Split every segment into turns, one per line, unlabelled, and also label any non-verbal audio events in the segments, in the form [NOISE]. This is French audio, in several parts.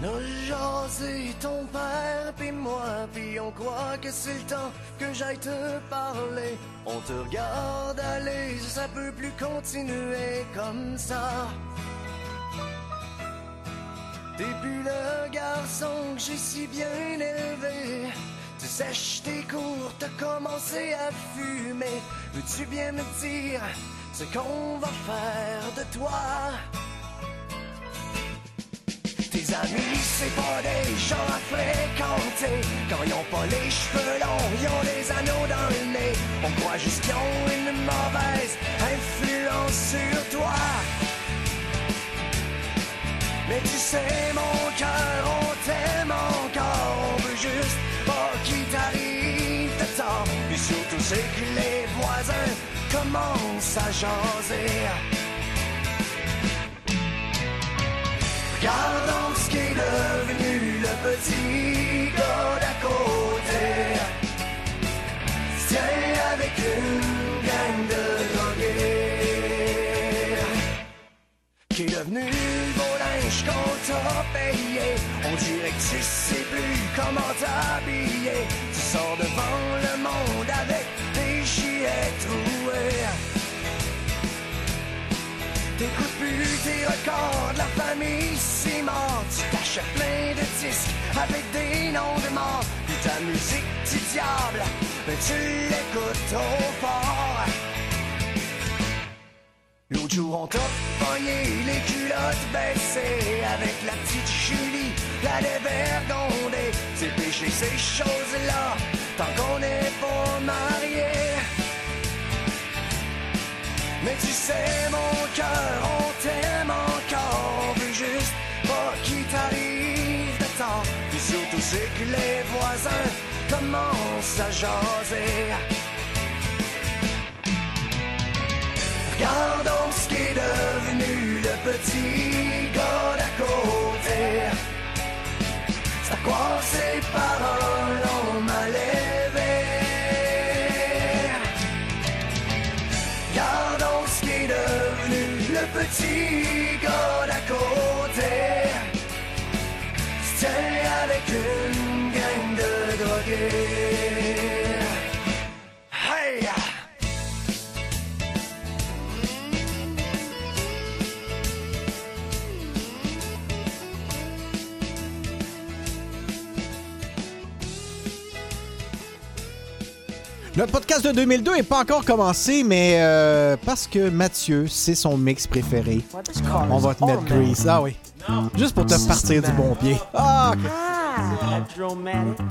On a jasé ton père puis moi puis on croit que c'est le temps que j'aille te parler. On te regarde aller, ça peut plus continuer comme ça. T'es plus le garçon que j'ai si bien élevé. Tu sèches tes cours, t'as commencé à fumer. Veux-tu bien me dire ce qu'on va faire de toi? C'est pas des gens à fréquenter. Quand ils ont pas les cheveux longs, ils ont des anneaux dans le nez. On croit juste qu'ils ont une mauvaise influence sur toi. Mais tu sais, mon cœur, on t'aime encore. On veut juste pas qu'il t'arrive de temps. Puis surtout, c'est que les voisins commencent à jaser. Regardons ce qui est devenu le petit gars d'à côté. Tiens avec une gang de drogués. Qui est devenu le beau linge qu'on t'a payé. On dirait que tu sais plus comment t'habiller. Tu sors devant le monde avec des gilets troués. T'écoutes plus tes records la famille si mort Tu t'achètes plein de disques avec des noms de morts. Puis ta musique du diable, mais tu l'écoutes trop fort. L'autre jour on t'a pogné les culottes baissées. Avec la petite Julie, la dévergondée C'est péché ces choses-là, tant qu'on n'est pas mariés mais tu sais, mon cœur, on t'aime encore. Veut juste pas qu'il t'arrive de temps. Surtout, c'est que les voisins commencent à jaser. Regardons ce qui est devenu le petit gars d'à côté. C'est à quoi ses paroles Le
podcast de 2002 n'est pas encore commencé, mais euh, parce que Mathieu, c'est son mix préféré. On va te mettre Grease. Ah oui. Juste pour te partir du bon pied. Ah, ok.
Electromatic.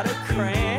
out of
cramp.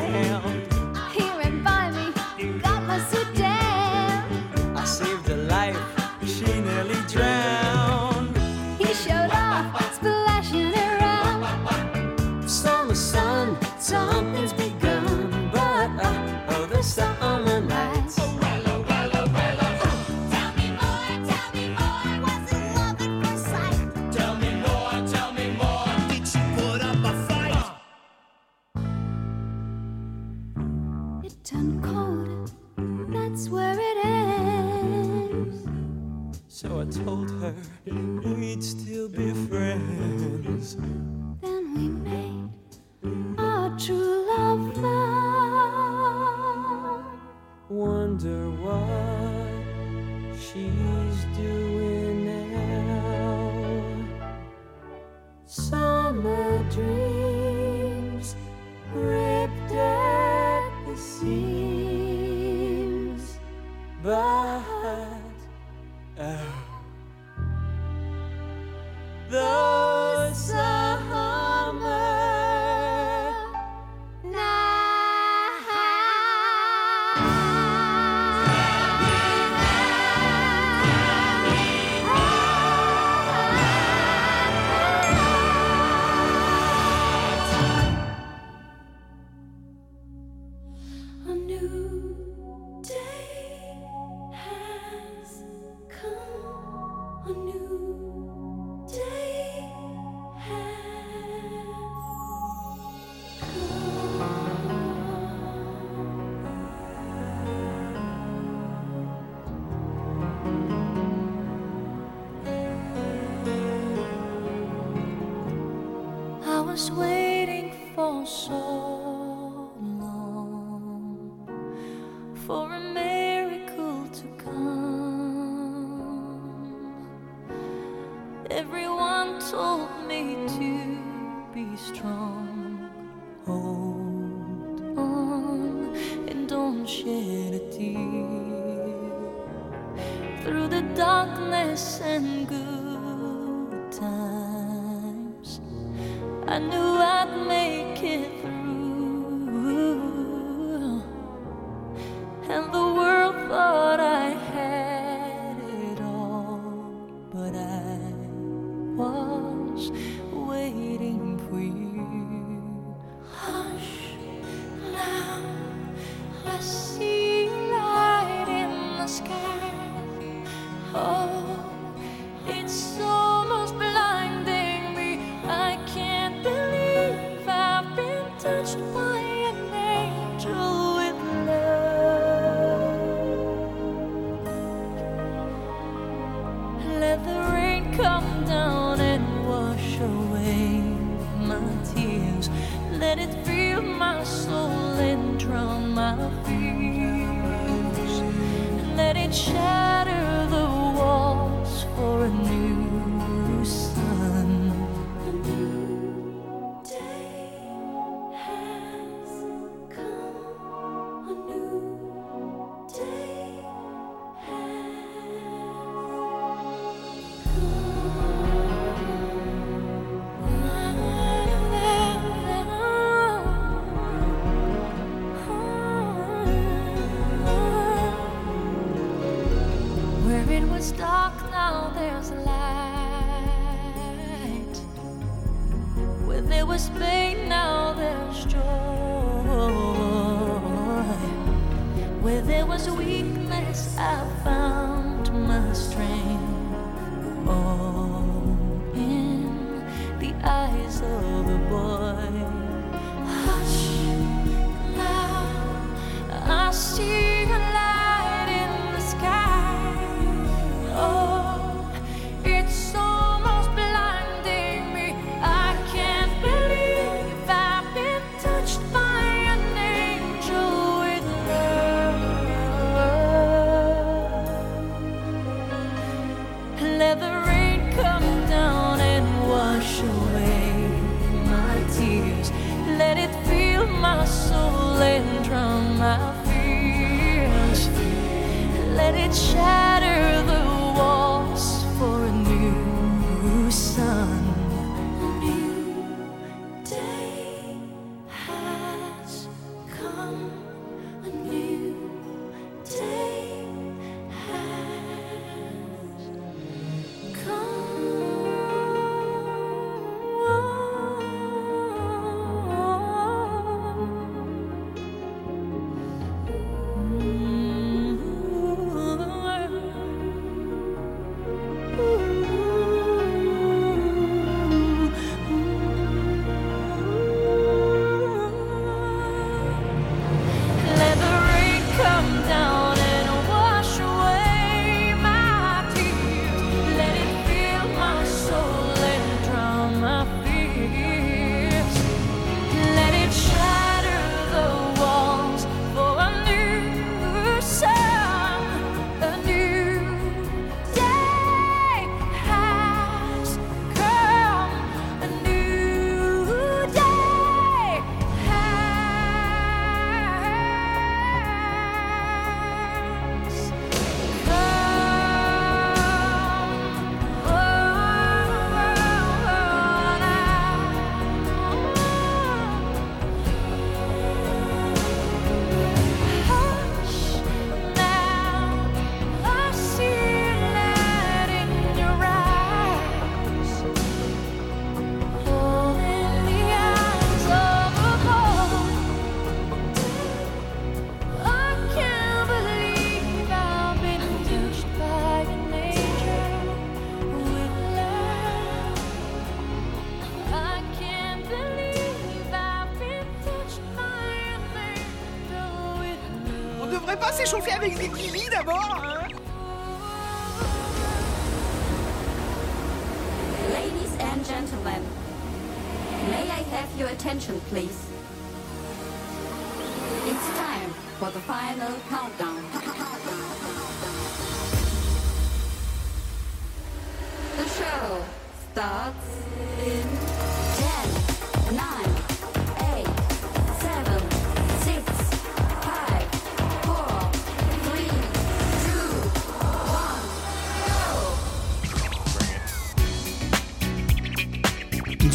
Avec des d'abord,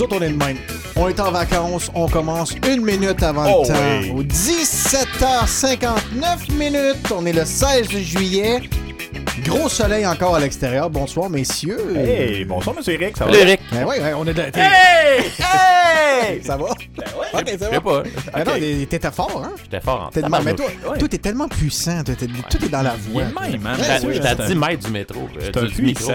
autres, on est de même. On est en vacances, on commence une minute avant
Oh
le temps.
oui.
Au 17h59 minutes, on est le 16 juillet. Gros soleil encore à l'extérieur. Bonsoir, messieurs.
Hey, bonsoir, monsieur Eric, ça va?
Eric.
Ben ouais, ouais, on est de...
Hey! Hey!
Ça va?
Ben ouais,
ça
sais
va.
pas.
Ben non,
Ok.
t'es- t'étais fort, hein?
J'étais fort en
T'es de- mais toi,
ouais.
toi, t'es tellement puissant. toi, Tout est dans la
Il
voix.
même, hein?
Ouais,
J'étais
oui,
à
c'est un-
10 mètres du métro. euh, du, du micro.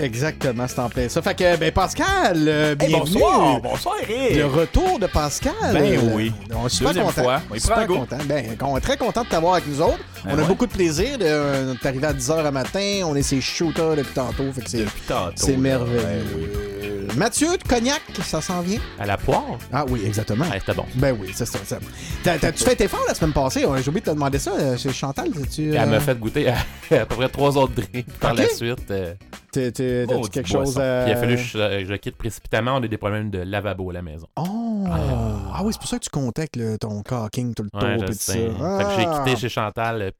Exactement, c'est en plein ça. Fait que, ben, Pascal, euh,
Hey,
bienvenue.
bonsoir, bonsoir Eric.
Le retour de Pascal.
Ben
Euh,
oui.
On est super content.
fois. Il
super content. Ben, on est très content de t'avoir avec nous autres.
Ben
on a beaucoup de plaisir. De, euh, t'es arrivé à 10h à matin. On est ses shooters depuis tantôt. Fait que c'est,
Depuis tantôt.
c'est merveilleux.
Oui.
Euh, Mathieu, de cognac, ça s'en vient?
À la poire?
Ah oui, exactement.
Ouais, c'était bon.
Ben oui, c'est ça. ça. T'as, t'as-tu fait tes efforts la semaine passée? J'ai oublié de te demander ça. euh, Chez Chantal, tu
Elle m'a fait goûter à, [LAUGHS] à peu près trois autres drinks par la suite. euh,
Oh,
t'as-tu quelque chose à...
Puis il a fallu que je, je quitte précipitamment. On a des problèmes de lavabo à la maison.
Oh! Ah oui, c'est pour ça que tu comptais avec le- ton cocking tout le
Ouais,
tour ça.
Fait que j'ai
Ah.
quitté chez Chantal euh,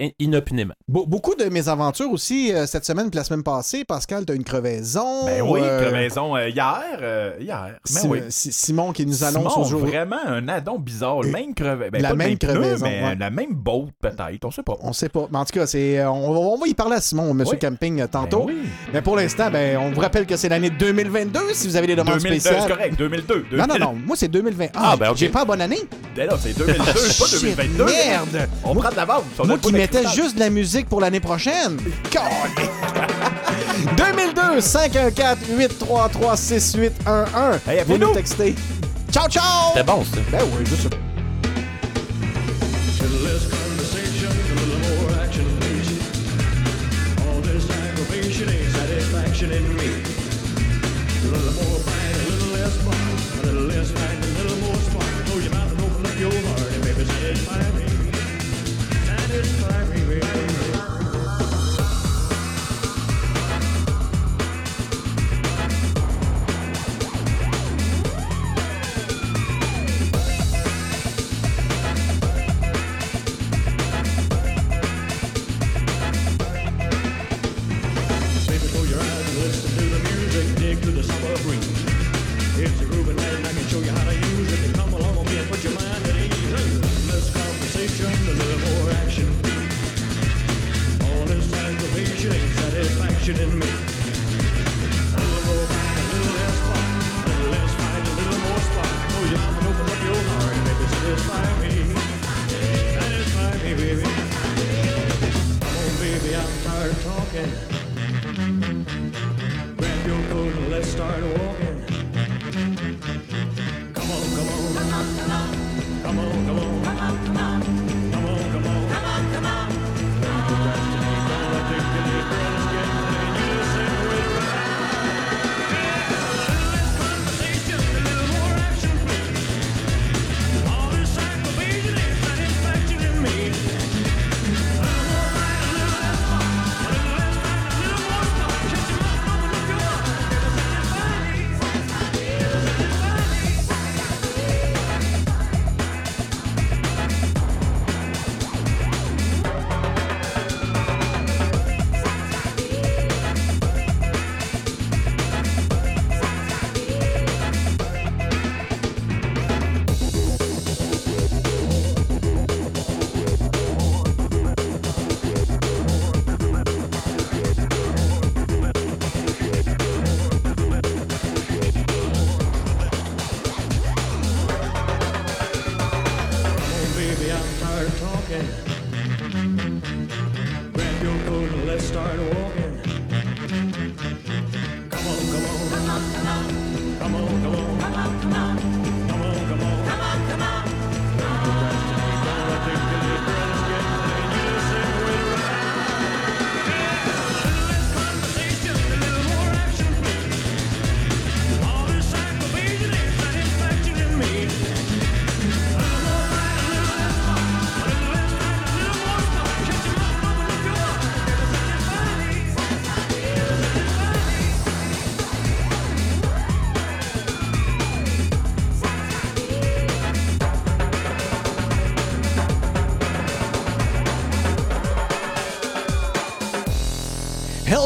in- inopinément.
Be- beaucoup de mes aventures aussi euh, cette semaine puis la semaine passée. Pascal, t'as une crevaison.
Ben oui,
euh,
crevaison euh, hier. euh, hier. Ben
Sim-
oui.
Si- Simon qui nous annonce
Simon,
aujourd'hui.
vraiment un addon bizarre. Le même crevaison. Ben,
la même crevaison,
mais
ouais.
la même boat, peut-être. On sait pas.
On sait pas. Mais en tout cas, c'est, on, va- on va y parler à Simon, Monsieur
Oui.
Camping, tantôt.
Ben oui.
Mais pour l'instant, ben, on vous rappelle que c'est l'année 2022 si vous avez des demandes
2002,
spéciales.
c'est correct. 2002.
Non, non, non. Moi, c'est 2020. Ah,
Ah, ben, ok.
j'ai pas bonne année.
Ben là, c'est 2002, pas
Shit,
2022.
merde.
On prend de l'avance.
Moi qui mettais juste de la musique pour l'année prochaine. Calé. 2002 514 833 6811.
Hey,
Vous nous textez. Ciao, ciao.
C'était bon, ça.
Ben oui, juste ça.
Satisfaction in me. A little more fight, a little less fun. A little less fight,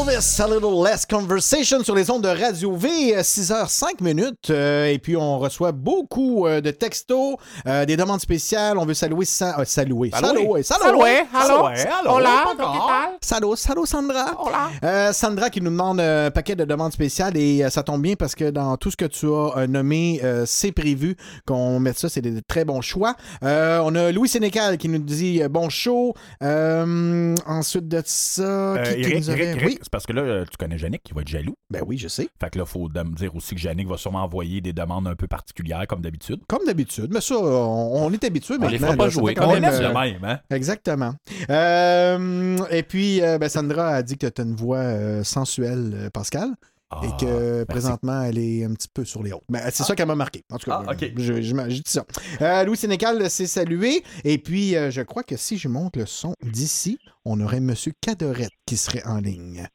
Elvis, a little less conversation sur les ondes de Radio V, 6h05 minutes. euh, et puis, on reçoit beaucoup euh, de textos, euh, des demandes spéciales. On veut saluer, sa- euh, saluer, saluer, saluer?
Allô?
Hola?
Salut, salut Sandra. Euh, Sandra qui nous demande un paquet de demandes spéciales et euh, ça tombe bien parce que dans tout ce que tu as euh, nommé, euh, c'est prévu qu'on mette ça. C'est des très bons choix. Euh, on a Louis Sénécal qui nous dit euh, bon show. Euh, ensuite de ça,
Euh,
qui, nous
Eric,
Oui,
parce que là, euh, tu connais Yannick qui va être jaloux.
ben oui, je sais.
Fait que là, il faut me dire aussi que Yannick va sûrement envoyer des demandes un peu particulières, comme d'habitude.
Comme d'habitude, mais ça, on, on est habitué
On les fera pas
là.
Jouer,
quand
On
même, euh,
le même, hein?
Exactement. Euh, et puis, euh, ben, Sandra a dit que tu as une voix euh, sensuelle, Pascal. et
Ah,
que
merci.
présentement, elle est un petit peu sur les autres. Mais c'est ça qu'elle m'a marqué. En tout cas,
Ah, ok.
je, je, je dis ça. Euh, Louis Sénécal s'est salué. Et puis, euh, je crois que si je monte le son d'ici, on aurait M. Cadorette qui serait en ligne.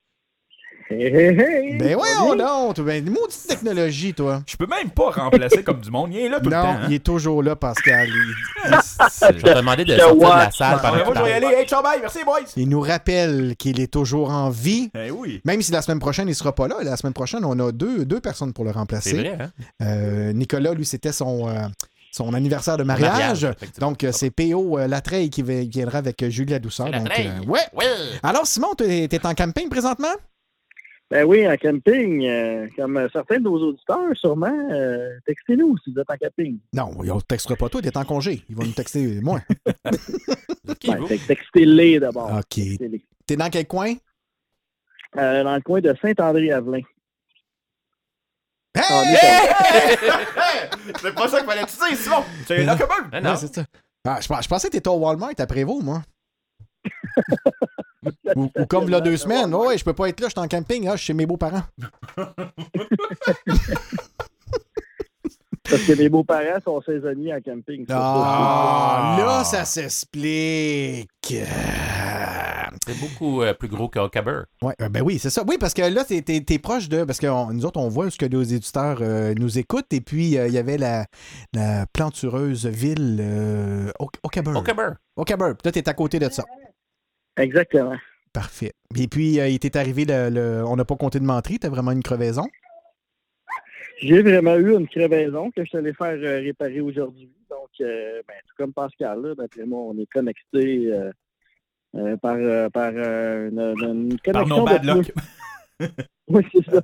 Hey, hey, hey.
Ben
bien?
a, ben, maudite technologie, toi.
Je peux même pas remplacer comme du monde. Il est là tout
non,
le temps. hein.
il est toujours là, Pascal. Il, [LAUGHS]
Je vais te demander de sortir de la salle pendant que
moi,
tu
je vais y aller. Hey, ciao, bye. Merci, boys.
il nous rappelle qu'il est toujours en vie.
Eh oui.
Même si la semaine prochaine, il sera pas là. La semaine prochaine, on a deux, deux personnes pour le remplacer.
C'est vrai, hein?
Euh, Nicolas, lui, c'était son, euh, son anniversaire de mariage. Donc, euh, c'est P.O. euh, Latreille qui, viendra avec euh, Julie Douceur. Donc, euh, ouais.
Oui!
Alors, Simon, t'es es en camping présentement?
Ben oui, en camping, euh, comme certains de nos auditeurs, sûrement, euh, textez-nous si vous êtes en camping.
Non, on ne textera pas toi, t'es en congé. Ils vont nous texter moi.
Qui, [LAUGHS]
Ben, textez-les d'abord.
OK. T'es dans quel coin?
Euh, dans le coin de Saint-André-Avelin.
Hey!
C'est pas ça qu'il fallait te dire, Simon. C'est là quand même.
Non.
Ouais, c'est ça. Ah, je, je pensais que t'étais au Walmart après vous, moi. [LAUGHS] ou, ou comme là deux semaines. Ouais, ouais, je peux pas être là, je suis en camping, ah, je suis chez mes beaux-parents.
Parce que mes beaux-parents sont saisonniers en camping.
Ah,
Ah.
là, ça s'explique.
C'est beaucoup euh, plus gros que Huckleberry.
Ouais, euh, ben oui, c'est ça. Oui, parce que là, t'es, t'es proche de. Parce que on- nous autres, on voit ce que nos éditeurs euh, nous écoutent. Et puis, euh, il y avait la, la plantureuse ville euh, Oak- Oakaburn.
Huckleberry.
Oakaburn. Puis Là, t'es à côté de ça.
Exactement.
Parfait. Et puis, euh, il t'est arrivé le. le- on n'a pas compté de menterie, t'as vraiment une crevaison?
J'ai vraiment eu une crevaison que je suis allé faire euh, réparer aujourd'hui. Donc, euh, ben, tout comme Pascal, là, d'après moi, on est connecté euh, euh, par, euh, par euh, une, une
Par
connexion
nos bad luck. [LAUGHS]
Oui, c'est ça.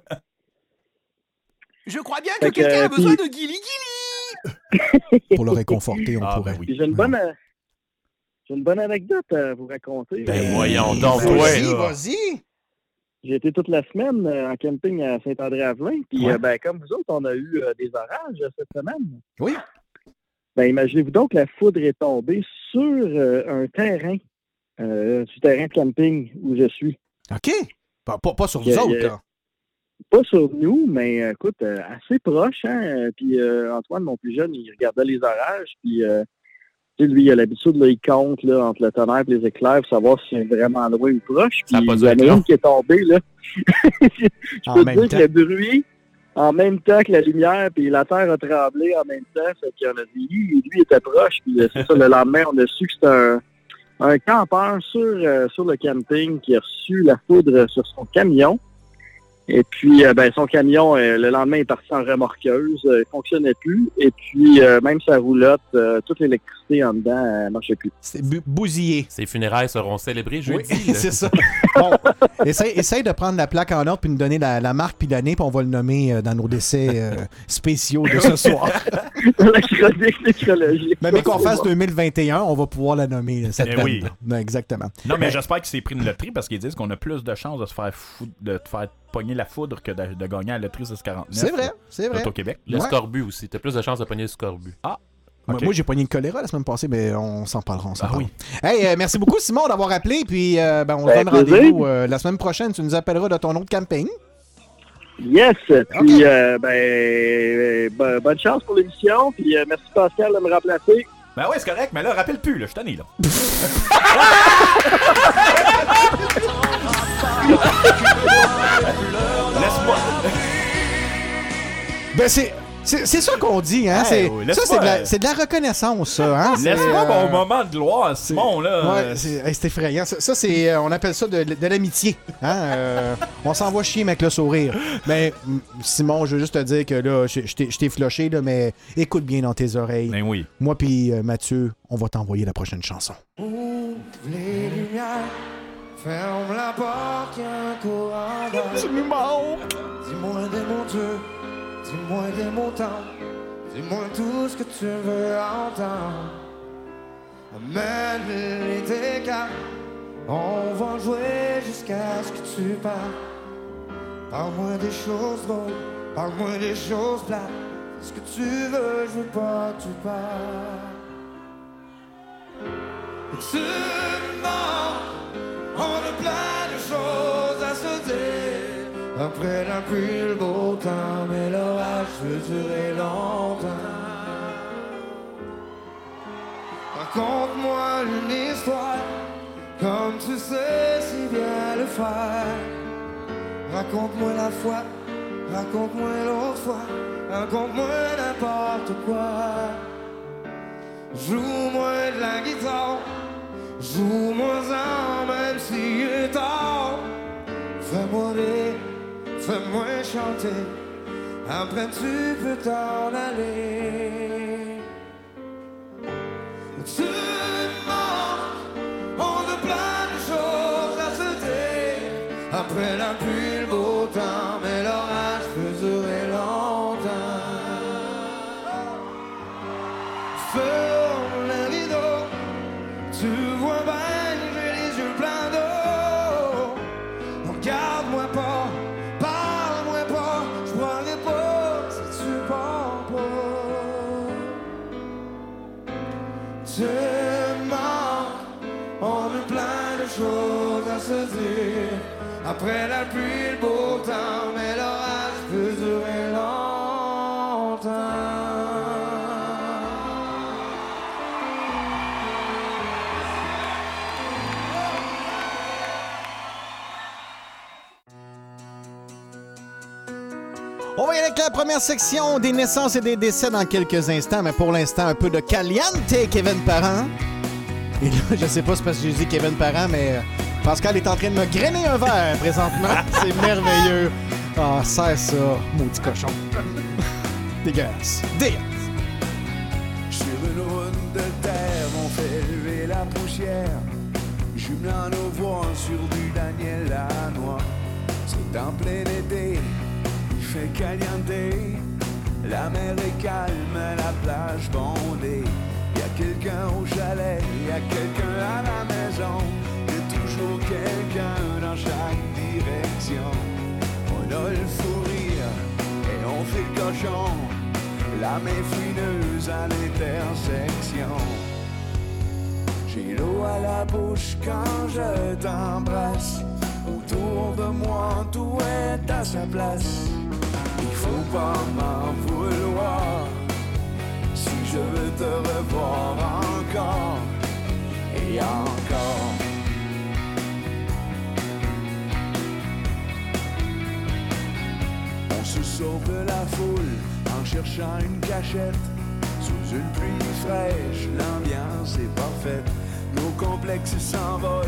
Je crois bien que quelqu'un a besoin
puis-
de Gilly Gilly.
Pour le réconforter, on
Ah,
pourrait.
ben oui.
Puis J'ai une bonne euh, j'ai une bonne anecdote à vous raconter.
Ben,
Euh,
voyons donc,
ben.
Vas-y, vas-y.
J'ai été toute la semaine euh, en camping à Saint-André-Avelin. Puis,
Ouais.
euh, ben, comme vous autres, on a eu euh, des orages cette semaine.
Oui.
Ben, imaginez-vous donc que la foudre est tombée sur euh, un terrain, euh, du terrain de camping où je suis.
OK. Pas, pas, pas sur vous
a-
autres,
a-. Pas sur nous, mais écoute, euh, assez proche. Hein? Puis euh, Antoine, mon plus jeune, il regardait les orages. Puis euh, tu sais, lui, il a l'habitude, là, il compte là, entre le tonnerre et les éclairs pour savoir si c'est vraiment loin ou proche.
Ça a
Puis
pas
il
dû
y en
être
a
long.
une qui est tombée. Là. [LAUGHS] Je
En
peux te dire
temps.
que le bruit, en même temps que la lumière, puis la terre a tremblé en même temps. Fait qu'on a dit, lui, lui était proche. Puis euh, c'est ça, le lendemain, on a su que c'était un, un campeur sur, euh, sur le camping qui a reçu la foudre sur son camion. Et puis, euh, ben, son camion, euh, le lendemain, est parti en remorqueuse. euh, il fonctionnait plus. Et puis, euh, même sa roulotte, euh, toute l'électricité en dedans, ne marchait plus.
C'est bu- bousillé.
Ces funérailles seront célébrées
Oui,
jeudi. [LAUGHS] là.
c'est ça. Bon, [LAUGHS] essaye, essaye de prendre la plaque en ordre puis nous donner la, la marque puis l'année, puis on va le nommer euh, dans nos décès euh, spéciaux de ce soir. [LAUGHS]
la chronique nécrologique.
Mais, mais qu'on fasse 2021, on va pouvoir la nommer, cette
Eh oui.
Ben, exactement.
Non, mais j'espère qu'il s'est pris une loterie parce qu'ils disent qu'on a plus de chances de se faire fou- de te faire pogner la foudre que de, de gagner à la loterie 649.
C'est vrai, c'est vrai.
Au Québec.
Le
Ouais.
scorbut aussi. T'as plus de chances de pogner le scorbut.
Moi,
Ok.
moi, j'ai pogné le choléra la semaine passée, mais on s'en parlera. On s'en
Ah
parlera.
oui.
Hey, euh, merci beaucoup, Simon, d'avoir appelé. Puis, euh, ben, on se
Ben,
donne rendez-vous euh, la semaine prochaine. Tu nous appelleras de ton autre camping.
Yes! Puis, euh, ben, bo- bonne chance pour l'émission. Puis, euh, merci Pascal de me remplacer.
Ben ouais, c'est correct, mais là, rappelle plus, là, je suis tanné, là. [LAUGHS] Laisse-moi.
Ben, c'est. C'est c'est ça qu'on dit, hein?
Hey,
c'est,
oui,
ça, c'est de, de la reconnaissance, ça. Hein? C'est,
Laisse-moi
euh,
mon moment de gloire, Simon, là.
Ouais, c'est, hey, effrayant. Ça, ça, c'est, euh, on appelle ça de, de l'amitié. Hein? Euh, on s'en va chier, mais avec le sourire. Mais Simon, je veux juste te dire que là, je, t'ai, je t'ai floché, là, mais écoute bien dans tes oreilles.
Ben oui.
Moi puis euh, Mathieu, on va t'envoyer la prochaine chanson.
Ouvre les lumières, ferme la porte, y'a un courant. [LAUGHS] Dis-moi des mots durs, dis-moi des mots tendres, dis-moi tout ce que tu veux entendre. Amène les décals, on va jouer jusqu'à ce que tu parles. Parle-moi des choses drôles, parle-moi des choses plates. Ce que tu veux, je veux pas que tu parles. Tu mens, on a plein de choses à se dire. Après la pluie, le beau temps, mais l'orage peut durer longtemps. Raconte-moi une histoire, comme tu sais si bien le faire. Raconte-moi la fois, raconte-moi l'autre fois, raconte-moi n'importe quoi. Joue-moi de la guitare, joue-moi en même si est tard. Fais-moi rire, fais-moi chanter, après tu peux t'en aller. Après la pluie, le beau temps, mais l'orage peut durer longtemps. On
va y aller avec la première section des naissances et des décès dans quelques instants, mais pour l'instant, un peu de Caliente, Kevin Parent. Et là, je sais pas c'est parce que j'ai dit Kevin Parent, mais euh, Pascal est en train de me grainer un verre présentement. [LAUGHS] C'est merveilleux. Ah, c'est ça, maudit cochon. Dégueulasse. Dégueulasse.
Sur une route de terre, on fait lever la poussière. Jumelant nos voix sur du Daniel Lanois. C'est en plein été, il fait caliente. La mer est calme, la plage bondée. Y a quelqu'un au chalet, y a quelqu'un à la maison. Toujours quelqu'un dans chaque direction. On a le fou rire et on fait le cochon. La main fineuse à l'intersection. J'ai l'eau à la bouche quand je t'embrasse. Autour de moi, tout est à sa place. Il faut pas m'en vouloir. Si je veux te revoir encore et encore. Se sauve la foule en cherchant une cachette. Sous une pluie fraîche, l'ambiance est parfaite. Nos complexes s'envolent,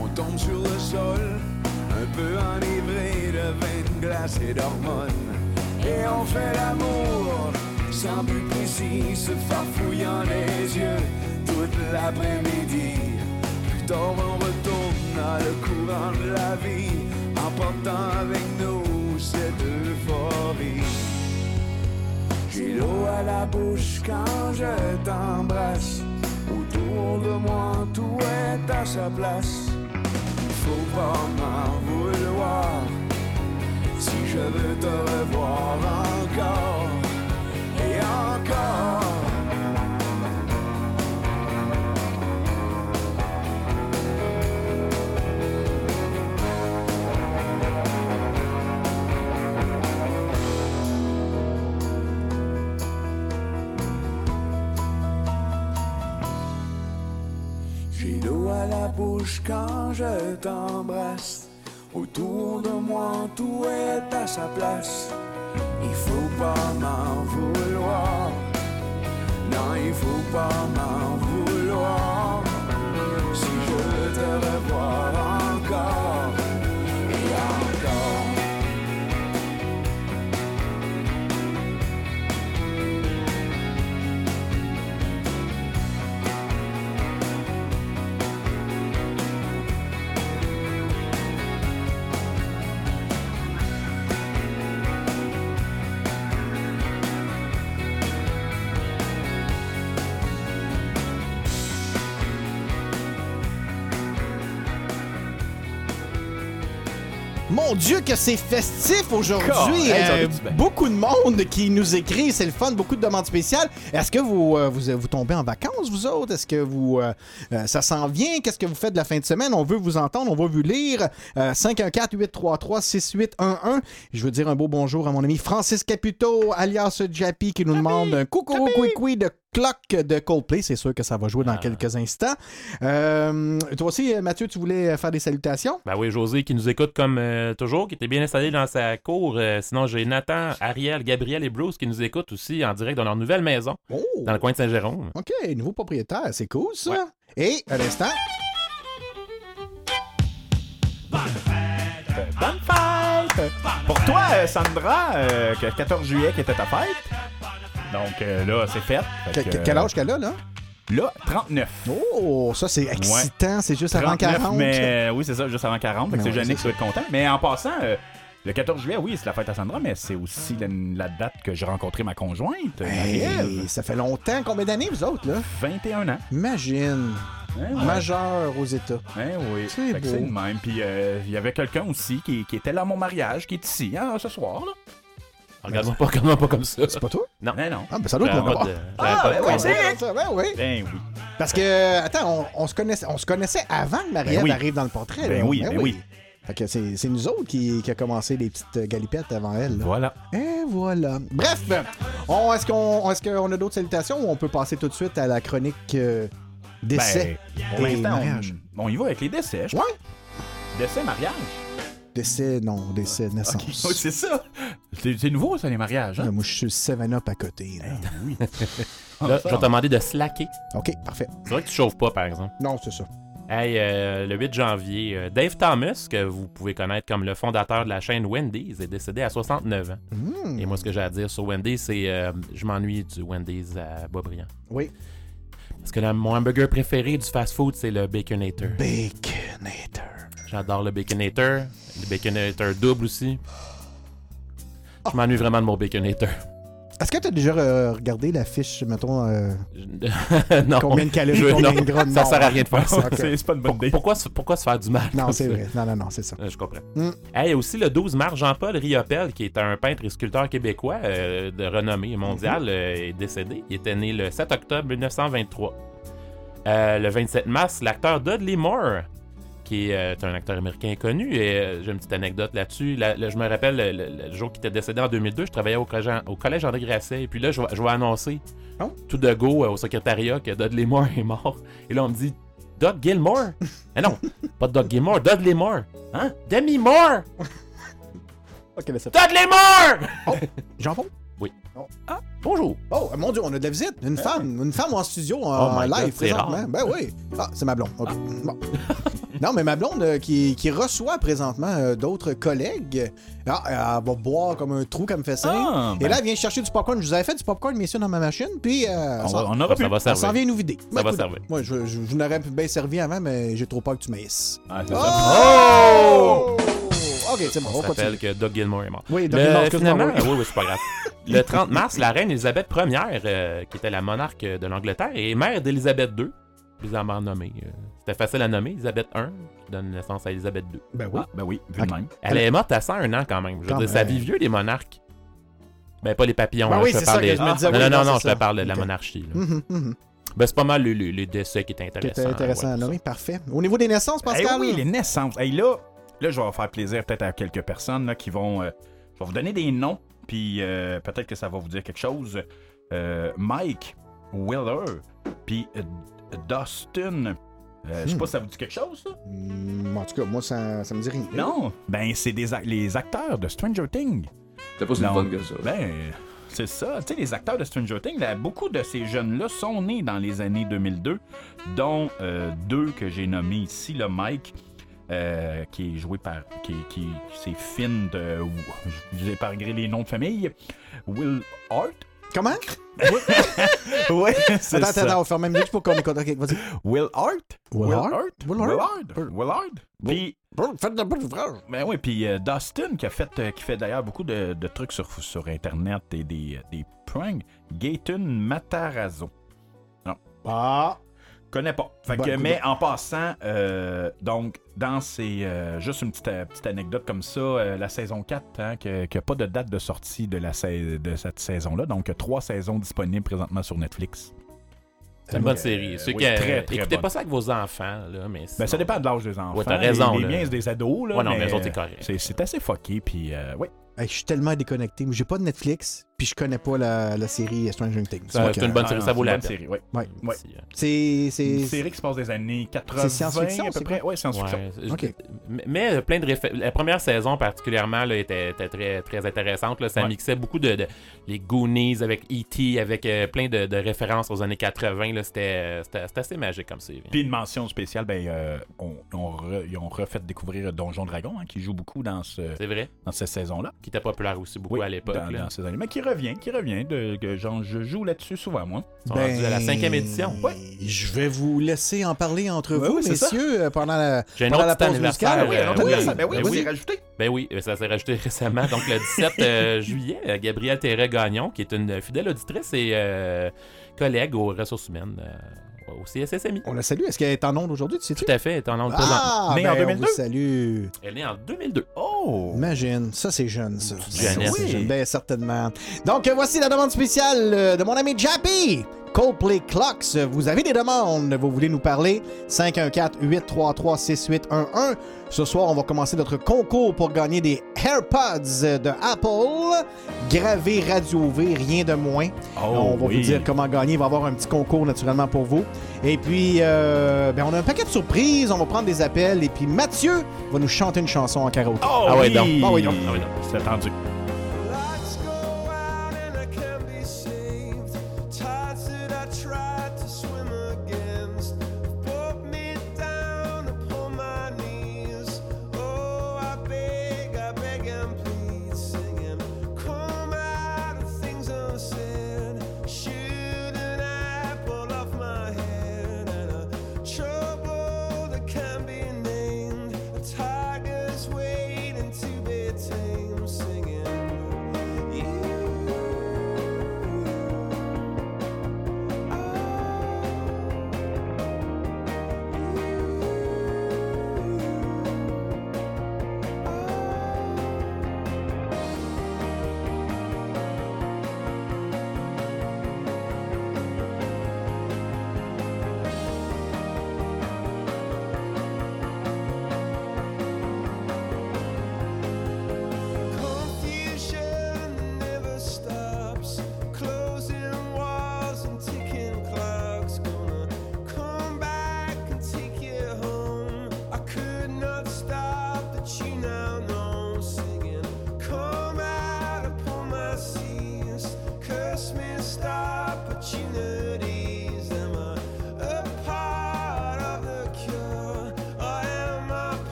on tombe sur le sol, un peu enivré de vin de glace et d'hormones. Et on fait l'amour sans but précis, se farfouillant les yeux toute l'après-midi. Plus tard, on retourne dans le courant de la vie, en portant avec nous cette euphorie. J'ai l'eau à la bouche quand je t'embrasse. Autour de moi, tout est à sa place. Faut pas m'en vouloir. Si je veux te revoir encore et encore. Bouche quand je t'embrasse. Autour de moi, tout est à sa place. Il faut pas m'en vouloir. Non, il faut pas m'en vouloir.
Mon Dieu, que c'est festif aujourd'hui. Euh, beaucoup de monde qui nous écrit, c'est le fun, beaucoup de demandes spéciales. Est-ce que vous, euh, vous, vous tombez en vacances, vous autres? Est-ce que vous euh, ça s'en vient? Qu'est-ce que vous faites de la fin de semaine? On veut vous entendre, on va vous lire. Euh, 514-833-6811. Je veux dire un beau bonjour à mon ami Francis Caputo, alias Jappy, qui nous demande un coucou, couicoui de Clock de Coldplay. C'est sûr que ça va jouer dans
Ah.
quelques instants. Euh, toi aussi, Mathieu, tu voulais faire des salutations?
Ben oui, José qui nous écoute comme euh, toujours, qui était bien installé dans sa cour. Euh, sinon, j'ai Nathan, Ariel, Gabriel et Bruce qui nous écoutent aussi en direct dans leur nouvelle maison,
Oh!
dans le coin de Saint-Jérôme.
OK, nouveau propriétaire, c'est cool ça.
Ouais.
Et à l'instant,
Bonne fête! Pour toi, euh, Sandra, euh, que 14 juillet qui était ta fête. Donc euh, là, c'est fait. Fait
que-
que,
que- quel âge qu'elle a là?
Là, 39.
Oh, ça c'est excitant, c'est juste avant
39,
40.
Mais oui, c'est ça, juste avant 40. Fait que
Mais
c'est
c'est
qui doit être content. Mais en passant, euh, le 14 juillet, oui, c'est la fête à Sandra, mais c'est aussi la, la date que j'ai rencontré ma conjointe.
Hey, ça fait longtemps. Combien d'années, vous autres, là?
21 ans.
Imagine.
Hein, ouais.
Majeur aux États.
Hein, oui.
C'est beau.
c'est le même. Puis euh, il y avait quelqu'un aussi qui, qui était là à mon mariage, qui est ici, hein, ce soir. Là.
Regarde-moi pas, regarde-moi pas comme ça.
C'est pas toi?
Non.
Ben non.
Ah, ben ça doit être
j'avais
Ah, ben oui, c'est-
Ça, ben oui.
Ben oui.
Parce que, attends, on, on se connaissait, on se connaissait avant que Marie-Ève
Ben oui.
arrive dans le portrait.
Ben
là.
oui, ben oui.
Fait que c'est nous autres qui, qui a commencé les petites galipettes avant elle. là.
Voilà.
Et voilà. Bref, on- est-ce qu'on est qu'on a d'autres salutations ou on peut passer tout de suite à la chronique euh, décès
Ben,
et mariage?
on, on y va avec les décès. je
Ouais.
Décès, mariage.
Décès, non, décès, naissance. [LAUGHS]
C'est ça. C'est nouveau, ça, les mariages.
Ouais,
Hein?
moi, je suis le 7-Up à côté. là.
oui. [LAUGHS]
Là, je vais te demander de slacker.
OK, parfait.
C'est vrai que tu chauffes pas, par exemple.
Non, c'est ça.
Hey, euh, le 8 janvier, euh, Dave Thomas, que vous pouvez connaître comme le fondateur de la chaîne Wendy's, est décédé à 69 ans.
Hmm.
Et moi, ce que j'ai à dire sur Wendy's, c'est euh, je m'ennuie du Wendy's à Boisbriand.
Oui.
Parce que mon hamburger préféré du fast-food, c'est le Baconator.
Baconator.
J'adore le Baconator. Le Baconator double aussi. Je m'ennuie vraiment de mon Baconator.
Est-ce que tu as déjà euh, regardé la fiche, mettons, euh, [LAUGHS]
non.
combien de calories,
Je-
combien
non,
de gras?
Ça
Non.
sert à rien de faire ça.
C'est pas une bonne idée.
Pourquoi, se- pourquoi se faire du mal?
Non, c'est vrai. Non, non, non, c'est ça.
Euh, Je comprends.
Mm.
Hey, aussi le 12 mars, Jean-Paul Riopel, qui est un peintre et sculpteur québécois euh, de renommée mondiale,
Mm-hmm.
euh, est décédé. Il était né le 7 octobre 1923. Euh, le 27 mars, l'acteur Dudley Moore, qui est euh, un acteur américain connu, et euh, j'ai une petite anecdote là-dessus. Le- je me rappelle le, le- le jour qu'il était décédé en 2002, je travaillais au collège, au collège André Grasset, et puis là, je, vais annoncer
Oh.
tout de go euh, au secrétariat que Dudley Moore est mort. Et là, on me dit Doug Gilmore [LAUGHS] Mais non, pas Doug Gilmore, Dudley Moore. Hein? Demi Moore
OK, mais ça...
Dudley Moore
Jean-Paul?
Oui.
Oh.
Ah, bonjour.
Oh, mon Dieu, on a de la visite. Une femme. Une femme en studio, en,
Oh my
live, présentement. Ben oui. Ah, c'est ma blonde. OK. Bon. [LAUGHS] non, mais ma blonde euh, qui, qui reçoit présentement euh, d'autres collègues. Ah, elle va boire comme un trou, comme fait ça.
Ah,
Et
ben,
là, elle vient chercher du popcorn. Je vous avais fait du popcorn, messieurs, dans ma machine. Puis, euh,
on,
ça-
va- on aura
Ça va
elle s'en
servir.
vient nous vider.
Ça va
écoute,
servir.
Moi, je, je, je n'aurais bien servi avant, mais j'ai trop peur que tu m'aisses.
Ah, c'est ça.
Oh! OK, c'est bon, on
On rappelle que Doug Gilmore est mort.
Oui, Doug Gilmore,
finalement,
oui,
oui, c'est pas grave. Le 30 mars, la reine Elisabeth Ier, euh, qui était la monarque de l'Angleterre, et mère d'Elisabeth II, bizarrement nommée. euh, C'était facile à nommer, Elisabeth I, qui donne naissance à Elisabeth II.
Ben oui.
Ah, ben oui, vu même.
Elle est morte à 101 ans quand même. Je veux
Quand
dire, ça vit vieux, les monarques. Ben, pas les papillons.
Ben
là,
oui,
je te parle des-
je me disais.
Non,
oui,
non, non, je te parle de la monarchie. là.
Mhm, mhm.
Ben, c'est pas mal les, les- les décès qui étaient
Qui
intéressants.
était intéressant
ouais,
à nommer. Parfait. Au niveau des naissances,
Eh
Pascal?
oui, les naissances. Hey, là, là, je vais faire plaisir peut-être à quelques personnes là, qui vont. euh, je vais vous donner des noms, puis euh, peut-être que ça va vous dire quelque chose. Euh, Mike Willer, puis euh, Dustin. euh, Je sais
Hmm.
pas si ça vous dit quelque chose, ça?
Hmm, en tout cas, moi, ça, ça me dit rien.
Non? Ben, c'est des les acteurs de Stranger Things.
C'est pas si
Non.
fun que ça.
Ben, c'est ça. Tu sais, les acteurs de Stranger Things, là, beaucoup de ces jeunes-là sont nés dans les années 2002, dont euh, deux que j'ai nommés ici, le Mike. Euh, qui est joué par. qui, qui c'est Finn de. Je vous épargnerai les noms de famille. Will Hart?
Comment? [LAUGHS]
ouais, c'est
Attends,
ça.
attends, on faire même mieux pour qu'on écoute. Ok, vas-y.
Will Hart?
Will Hart?
Will Hart? Will Hart? Puis.
Faites de bon ouvrage.
Ben oui, puis euh, Dustin qui a fait, euh, qui fait d'ailleurs beaucoup de, de trucs sur, sur Internet et des, des pranks. Gaten Matarazzo.
Ah.
Connais pas. Fait
Bon,
que,
écoute,
mais en passant, euh, donc, dans ces. euh, juste une petite, euh, petite anecdote comme ça, euh, la saison 4, hein, qui n'a pas de date de sortie de, la, sa- de cette saison-là. Donc, trois saisons disponibles présentement sur Netflix.
C'est une bonne série. Ceux
oui,
qui,
très, très
écoutez
bonne.
pas ça avec vos enfants, là, mais
Ben, ça dépend de l'âge des enfants.
Ouais, t'as raison,
Les, les
là.
miens, c'est des ados. Là,
Ouais, non, mais
mais
c'est correct.
C'est, assez fucké, puis euh, ouais.
Hey, je suis tellement déconnecté. J'ai pas de Netflix. puis je connais pas la, la série Stranger Things.
C'est une
euh,
bonne
Ah,
série, ça vaut la
une bonne
peine.
série, ouais.
Ouais.
Ouais.
C'est. c'est-
Une série qui se passe des années 80
C'est science-fiction,
à peu près. science-fiction.
Ouais. Mais, mais, euh, plein de réfé- La première saison particulièrement là, était, était très, très intéressante. là. Ça
Ouais.
mixait beaucoup de, de- les Goonies avec E.T., avec euh, plein de, de références aux années 80. là. C'était assez magique comme série.
Puis une mention spéciale, ben, euh, on, on re- ils ont refait découvrir Donjon Dragon, hein, qui joue beaucoup dans, ce,
vrai.
dans cette saison-là.
Qui était populaire aussi beaucoup
Oui,
à l'époque.
Dans,
là.
dans ces années. Mais qui revient, qui revient. De, genre, je joue là-dessus souvent, moi.
Rendus à la cinquième édition.
Ouais. Je vais vous laisser en parler entre vous,
oui, ça.
messieurs, euh, pendant la, pendant la pause musicale.
oui, un autre
euh,
anniversaire. Ben oui,
ben oui.
rajouté.
Ben oui, ça s'est rajouté [LAUGHS] récemment. Donc le 17 euh, [LAUGHS] juillet, euh, Gabrielle Thérèse Gagnon, qui est une fidèle auditrice et euh, collègue aux ressources humaines euh, au CSSMI.
On la salue. Est-ce qu'elle est en onde aujourd'hui, tu sais-tu?
Tout à fait, elle est en onde.
Ah,
Née
ben,
en
on
2002?
vous salue.
Elle est née en 2002.
Oh!
Imagine, ça c'est jeune, ça.
Jeunesse.
c'est jeune. Ben, certainement. Donc, euh, voici la demande spéciale euh, de mon ami Jappy. Coldplay Clocks, vous avez des demandes, vous voulez nous parler? 514-833-6811. Ce soir, on va commencer notre concours pour gagner des AirPods de Apple, gravés Radio V, rien de moins. on va
Oh, oui.
vous dire comment gagner. Il va y avoir un petit concours naturellement pour vous. Et puis, euh, ben, on a un paquet de surprises. On va prendre des appels. Et puis, Mathieu va nous chanter une chanson en karaoké.
Oh,
Ah ouais,
oui.
donc.
Ah oui, donc.
Ah oui, donc.
C'est attendu.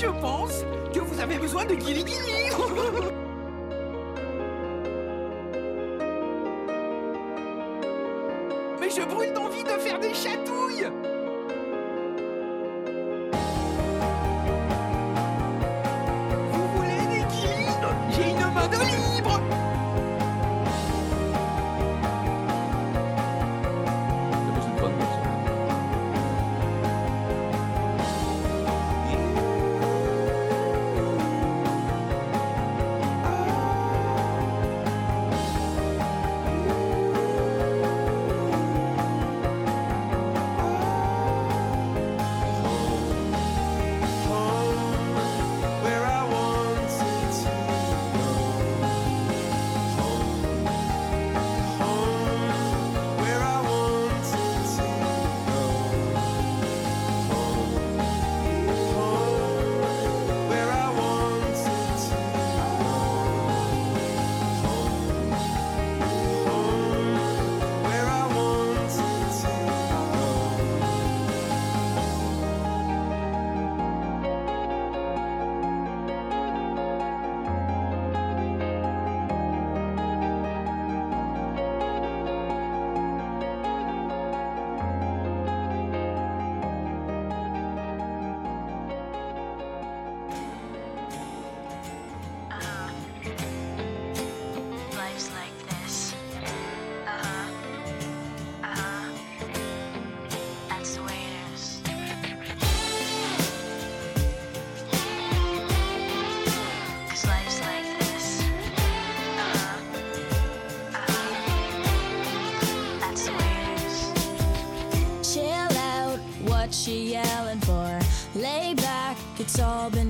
Je pense que vous avez besoin de Gilly Gilly. [LAUGHS] Mais je brûle d'envie de faire des chatouilles.
It's all been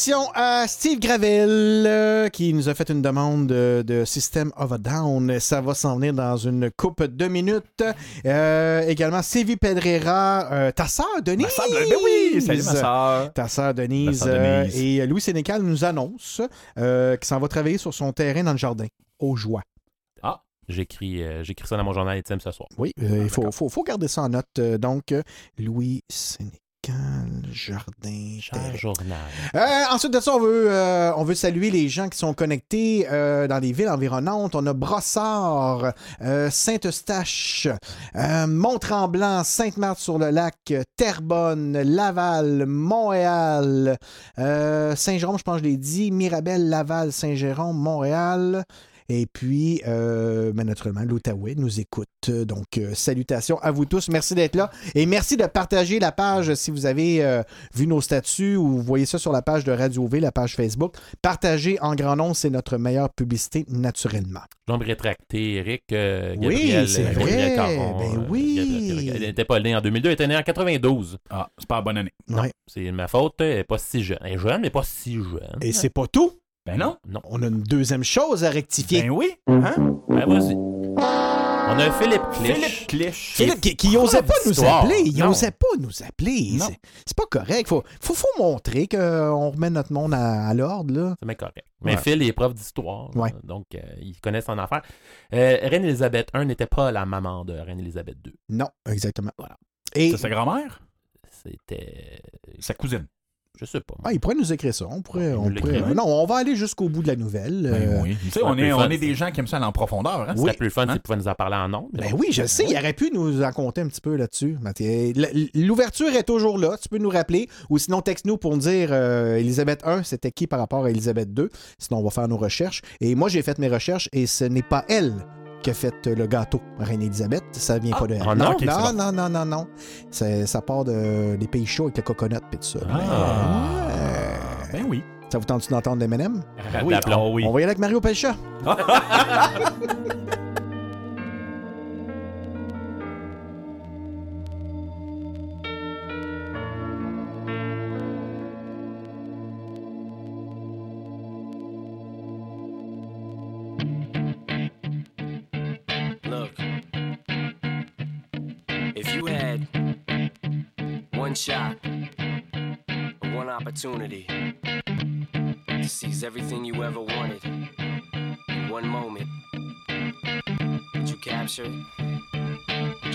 Salutations à Steve Gravel euh, qui nous a fait une demande de, de System of a Down. Ça va s'en venir dans une coupe de minutes. Euh, également, Sylvie Pedrera, euh, ta sœur Denise.
Ma sœur, ben oui, salut ma sœur.
Ta sœur Denise. Et Louis Sénécal nous annonce qu'il s'en va travailler sur son terrain dans le jardin, au joie.
Ah,
J'écris euh, j'écris ça dans mon journal intime ce soir.
Oui, euh, il faut, faut, faut garder ça en note. Euh, donc, Louis Sénécal, jardin,
journal.
Euh, ensuite de ça, on veut, euh, on veut saluer les gens qui sont connectés euh, dans les villes environnantes. On a Brossard, Saint-Eustache, Mont-Tremblant, Sainte-Marthe-sur-le-Lac, Terrebonne, Laval, Montréal, Saint-Jérôme, je pense que je l'ai dit, Mirabel, Laval, Saint-Jérôme, Montréal. Et puis, euh, ben, naturellement, l'Outaouais nous écoute. Donc, euh, salutations à vous tous. Merci d'être là. Et merci de partager la page si vous avez euh, vu nos statuts ou vous voyez ça sur la page de Radio V, la page Facebook. Partagez en grand nombre, c'est notre meilleure publicité naturellement.
L'ombre rétractée, Eric. euh,
Oui,
Gabriel,
c'est
euh,
vrai.
Gabriel Caron,
Ben oui.
Elle n'était pas née en 2002, elle était née en 92.
Ah, c'est pas la bonne année.
Non,
Ouais.
c'est ma faute. Elle n'est pas si jeune. Elle est jeune, mais pas si jeune.
Et c'est pas tout.
Ben non.
Non.
On a une deuxième chose à rectifier.
Ben oui. Hein?
Ben, vas-y. On a Philippe Clich.
Philippe Clich.
Philippe, qui, qui osait pas nous appeler? Il
Non.
osait pas nous appeler.
Non.
C'est- C'est pas correct. Faut, faut, faut montrer qu'on remet notre monde à, à l'ordre. là.
C'est bien correct. Mais
Ouais.
Phil il est prof d'histoire.
Ouais.
Donc, euh, il connaît son affaire. Euh, Reine Elisabeth I n'était pas la maman de Reine Elisabeth II.
Non, exactement. Voilà. Et
C'est sa grand-mère?
C'était.
Sa cousine.
Je sais pas.
ah, il pourrait nous écrire ça. On pourrait, on non, on va aller jusqu'au bout de la nouvelle.
Ben
Euh,
oui. Tu sais, on est, on est des gens qui aiment ça aller en profondeur. Hein?
C'était plus fun
Hein?
s'il pouvait nous en parler en mais
Ben oui, je sais, il aurait pu nous en compter un petit peu là-dessus. L'ouverture est toujours là, tu peux nous rappeler, ou sinon texte-nous pour nous dire euh, Elisabeth I, c'était qui par rapport à Elisabeth II. Sinon, on va faire nos recherches. Et moi, j'ai fait mes recherches et ce n'est pas elle qui a fait euh, le gâteau, Reine Elisabeth. Ça vient pas de elle.
ah non?
non, non, non, non, non, non. Ça part de, des pays chauds avec le coconut et tout ça.
Ah.
Ouais.
Ben oui.
Ça vous tente d'entendre
oui.
D'aplomb.
ah oui.
On va y aller avec Mario Pelcha. [LAUGHS]
shot, one opportunity to seize everything you ever wanted in one moment, would you capture it? Or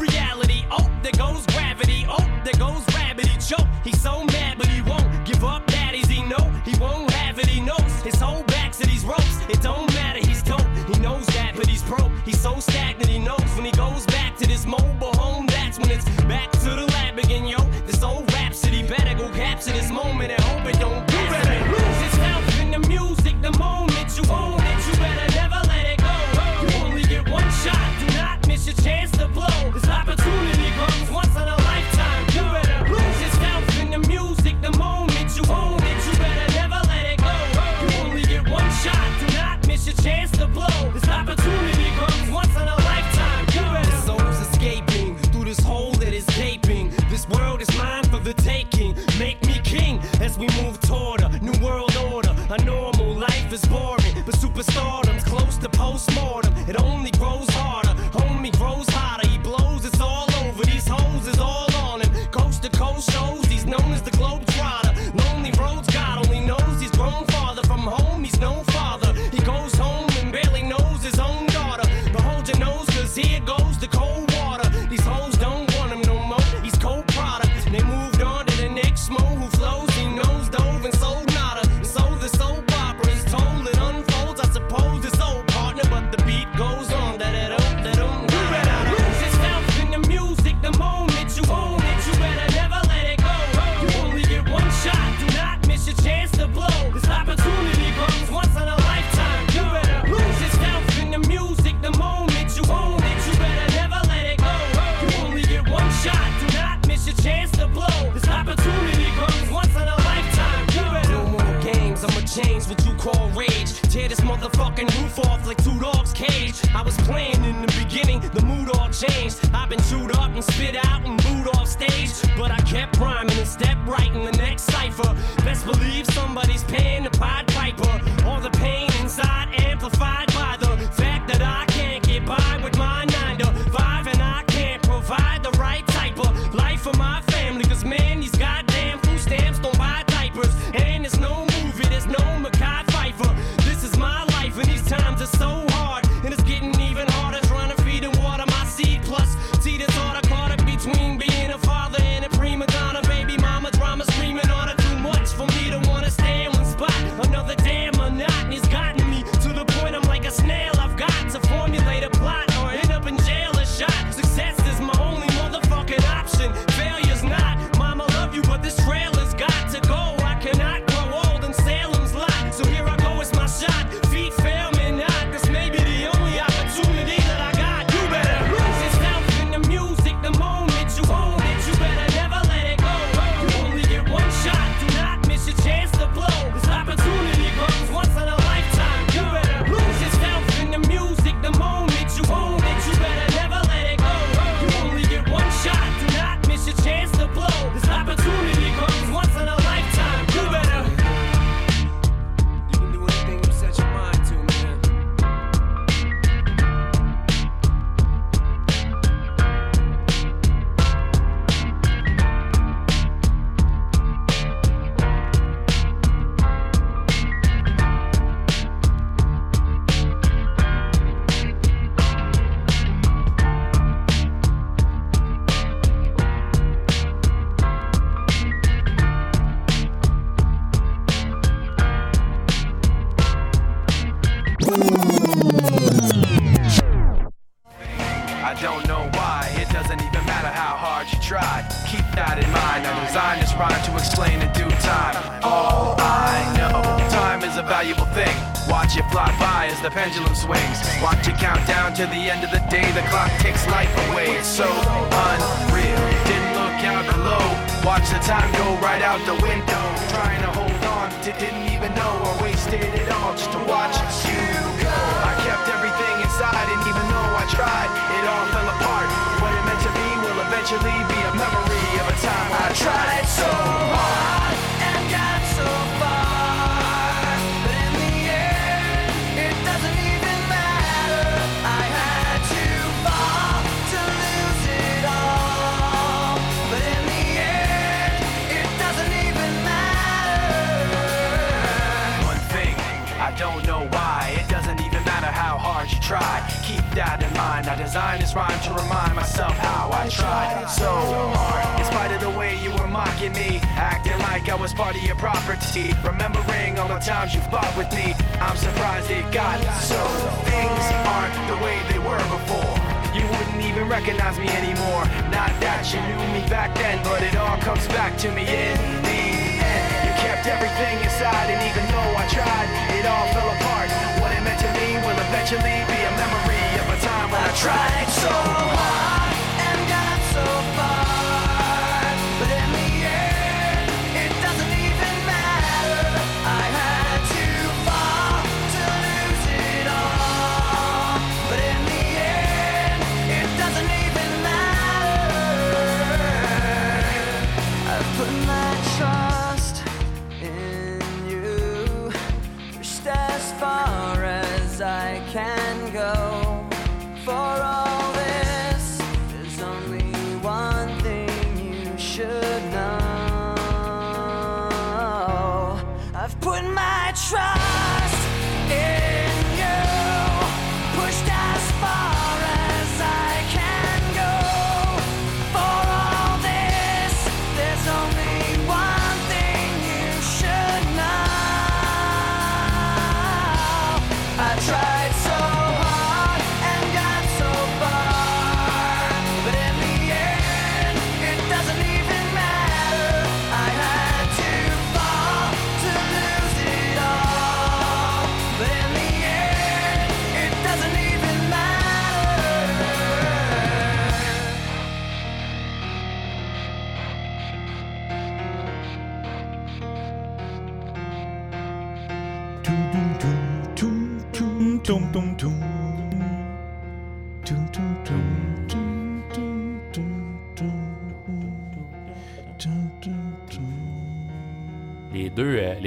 reality. Oh, there goes gravity. Oh, there goes rabbit. He choke. He's so mad, but he won't give up. Daddies, he know he won't have it. He knows his whole back to these ropes. It don't matter. He's dope. He knows that, but he's broke. He's so stagnant. He knows when he goes back to this mobile home. That's when it's back to the lab again, yo. This old rhapsody better go capture this moment and hope it don't. You better lose yourself in the music the moment you own to blow. This opportunity comes once in a lifetime. You soul's escaping through this hole that is gaping. This world is mine for the taking. Make me king as we move toward a new world order. A normal life is boring, but superstardom's close to postmortem. It only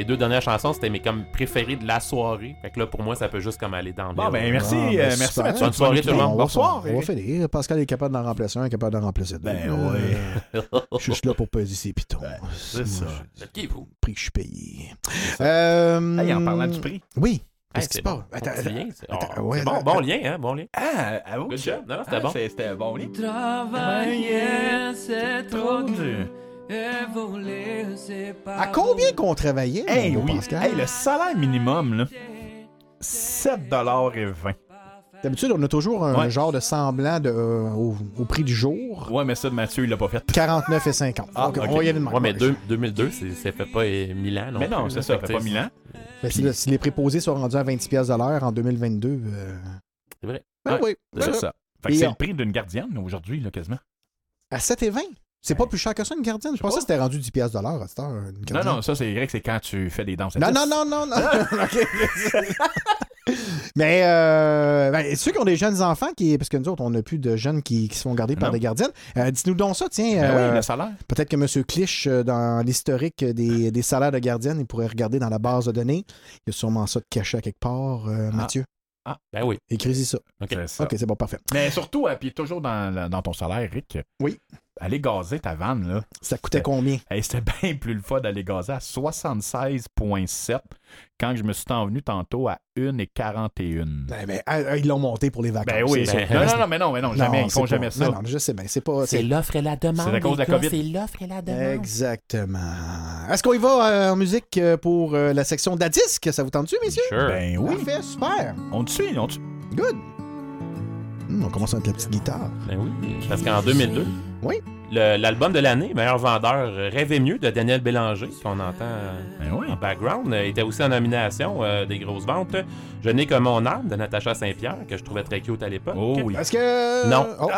les deux dernières chansons, c'était mes comme préférées de la soirée. Fait que là, pour moi, ça peut juste comme aller dans le
Bon, ben, merci,
Ah,
euh,
ben,
merci,
super.
Mathieu.
Bonne soirée, tout le monde.
Bonsoir,
On va finir. Pascal est capable d'en remplacer un, capable d'en remplacer deux.
Ben
Euh, Je suis juste là pour peser ses pitons.
c'est ça.
C'est qui, vous?
Le prix que je suis payé. Euh,
Hey, en parlant du prix.
Oui. Qu'est-ce qui
c'est
se
bon.
passe? Attends,
lien, c'est bon, lien, hein? Bon lien.
Ah, ah,
Good job. Non, c'était
Ah,
bon.
C'était bon. lit.
Travailler, c'est trop dur.
À combien qu'on travaillait,
Hey,
mon beau
oui.
Pascal?
Hey, le salaire minimum, là, 7,20
D'habitude, on a toujours un
Ouais.
genre de semblant de, euh, au, au prix du jour.
Ouais, mais ça, Mathieu, il l'a pas fait.
49 et 50.
Ah,
Ok,
ok.
On va y aller de.
Ouais, mais deux- 2002, c'est- ça fait pas euh, 1000 ans. Non?
Mais non, c'est ça, ça
Fait
pas
c'est-
1000 ans.
Mais si, le- si les préposés sont rendus à 20 pièces de l'heure en 2022... euh,
C'est vrai.
Ben
Ouais,
oui.
C'est
ben
ça. Fait que c'est le prix d'une gardienne aujourd'hui, là, quasiment.
À 7 et 20? C'est pas plus cher que ça, une gardienne? Je pensais que c'était rendu 10 pièces de l'heure à cette heure, une
Non, non, ça, c'est vrai que c'est quand tu fais des danses.
Non, non, non, non, non. [LAUGHS] [LAUGHS] Mais euh, ben, ceux qui ont des jeunes enfants, qui, parce que nous autres, on n'a plus de jeunes qui, qui se font garder par des gardiennes, euh, dis-nous donc ça, tiens.
Ben
euh,
oui, le salaire.
Peut-être que M. Clich, euh, dans l'historique des, des salaires de gardienne, il pourrait regarder dans la base de données. Il y a sûrement ça de caché à quelque part, euh, Mathieu.
Ah,
Ben oui.
Écris-y ça. OK, c'est bon, parfait.
Mais surtout, euh, puis toujours dans, dans ton salaire, Rick.
Oui.
Aller gazer ta vanne, là.
Ça coûtait combien? [LAUGHS]
Hey, C'était bien plus le fun d'aller gazer à 76,7 quand je me suis envenu tantôt à 1,41.
Ben, ben, ah, ah, ils l'ont monté pour les vacances.
Ben oui.
c'est ça.
Non, non, non, mais non, mais non, jamais. Ils font
pas-
jamais ça.
Non, non, je sais bien. C'est pas.
C'est l'offre et la demande.
C'est à cause de la COVID.
C'est l'offre et la demande.
Exactement. Est-ce qu'on y va euh, en musique euh, pour euh, la section d'Adisque? Ça vous tente-tu, messieurs?
Sure.
Ben oui.
Parfait, super.
On te suit, on te.
Good. Hum, on commence avec la petite guitare.
Ben oui. Parce qu'en 2002,
Oui.
L'album de l'année, meilleur vendeur, euh, Rêvez mieux de Daniel Bélanger, qu'on entend euh,
Ben
en background, euh, était aussi en nomination euh, des grosses ventes. Je n'ai que mon âme de Natacha Saint-Pierre, que je trouvais très cute à l'époque.
Oh oui.
Est-ce que.
Non.
Oh,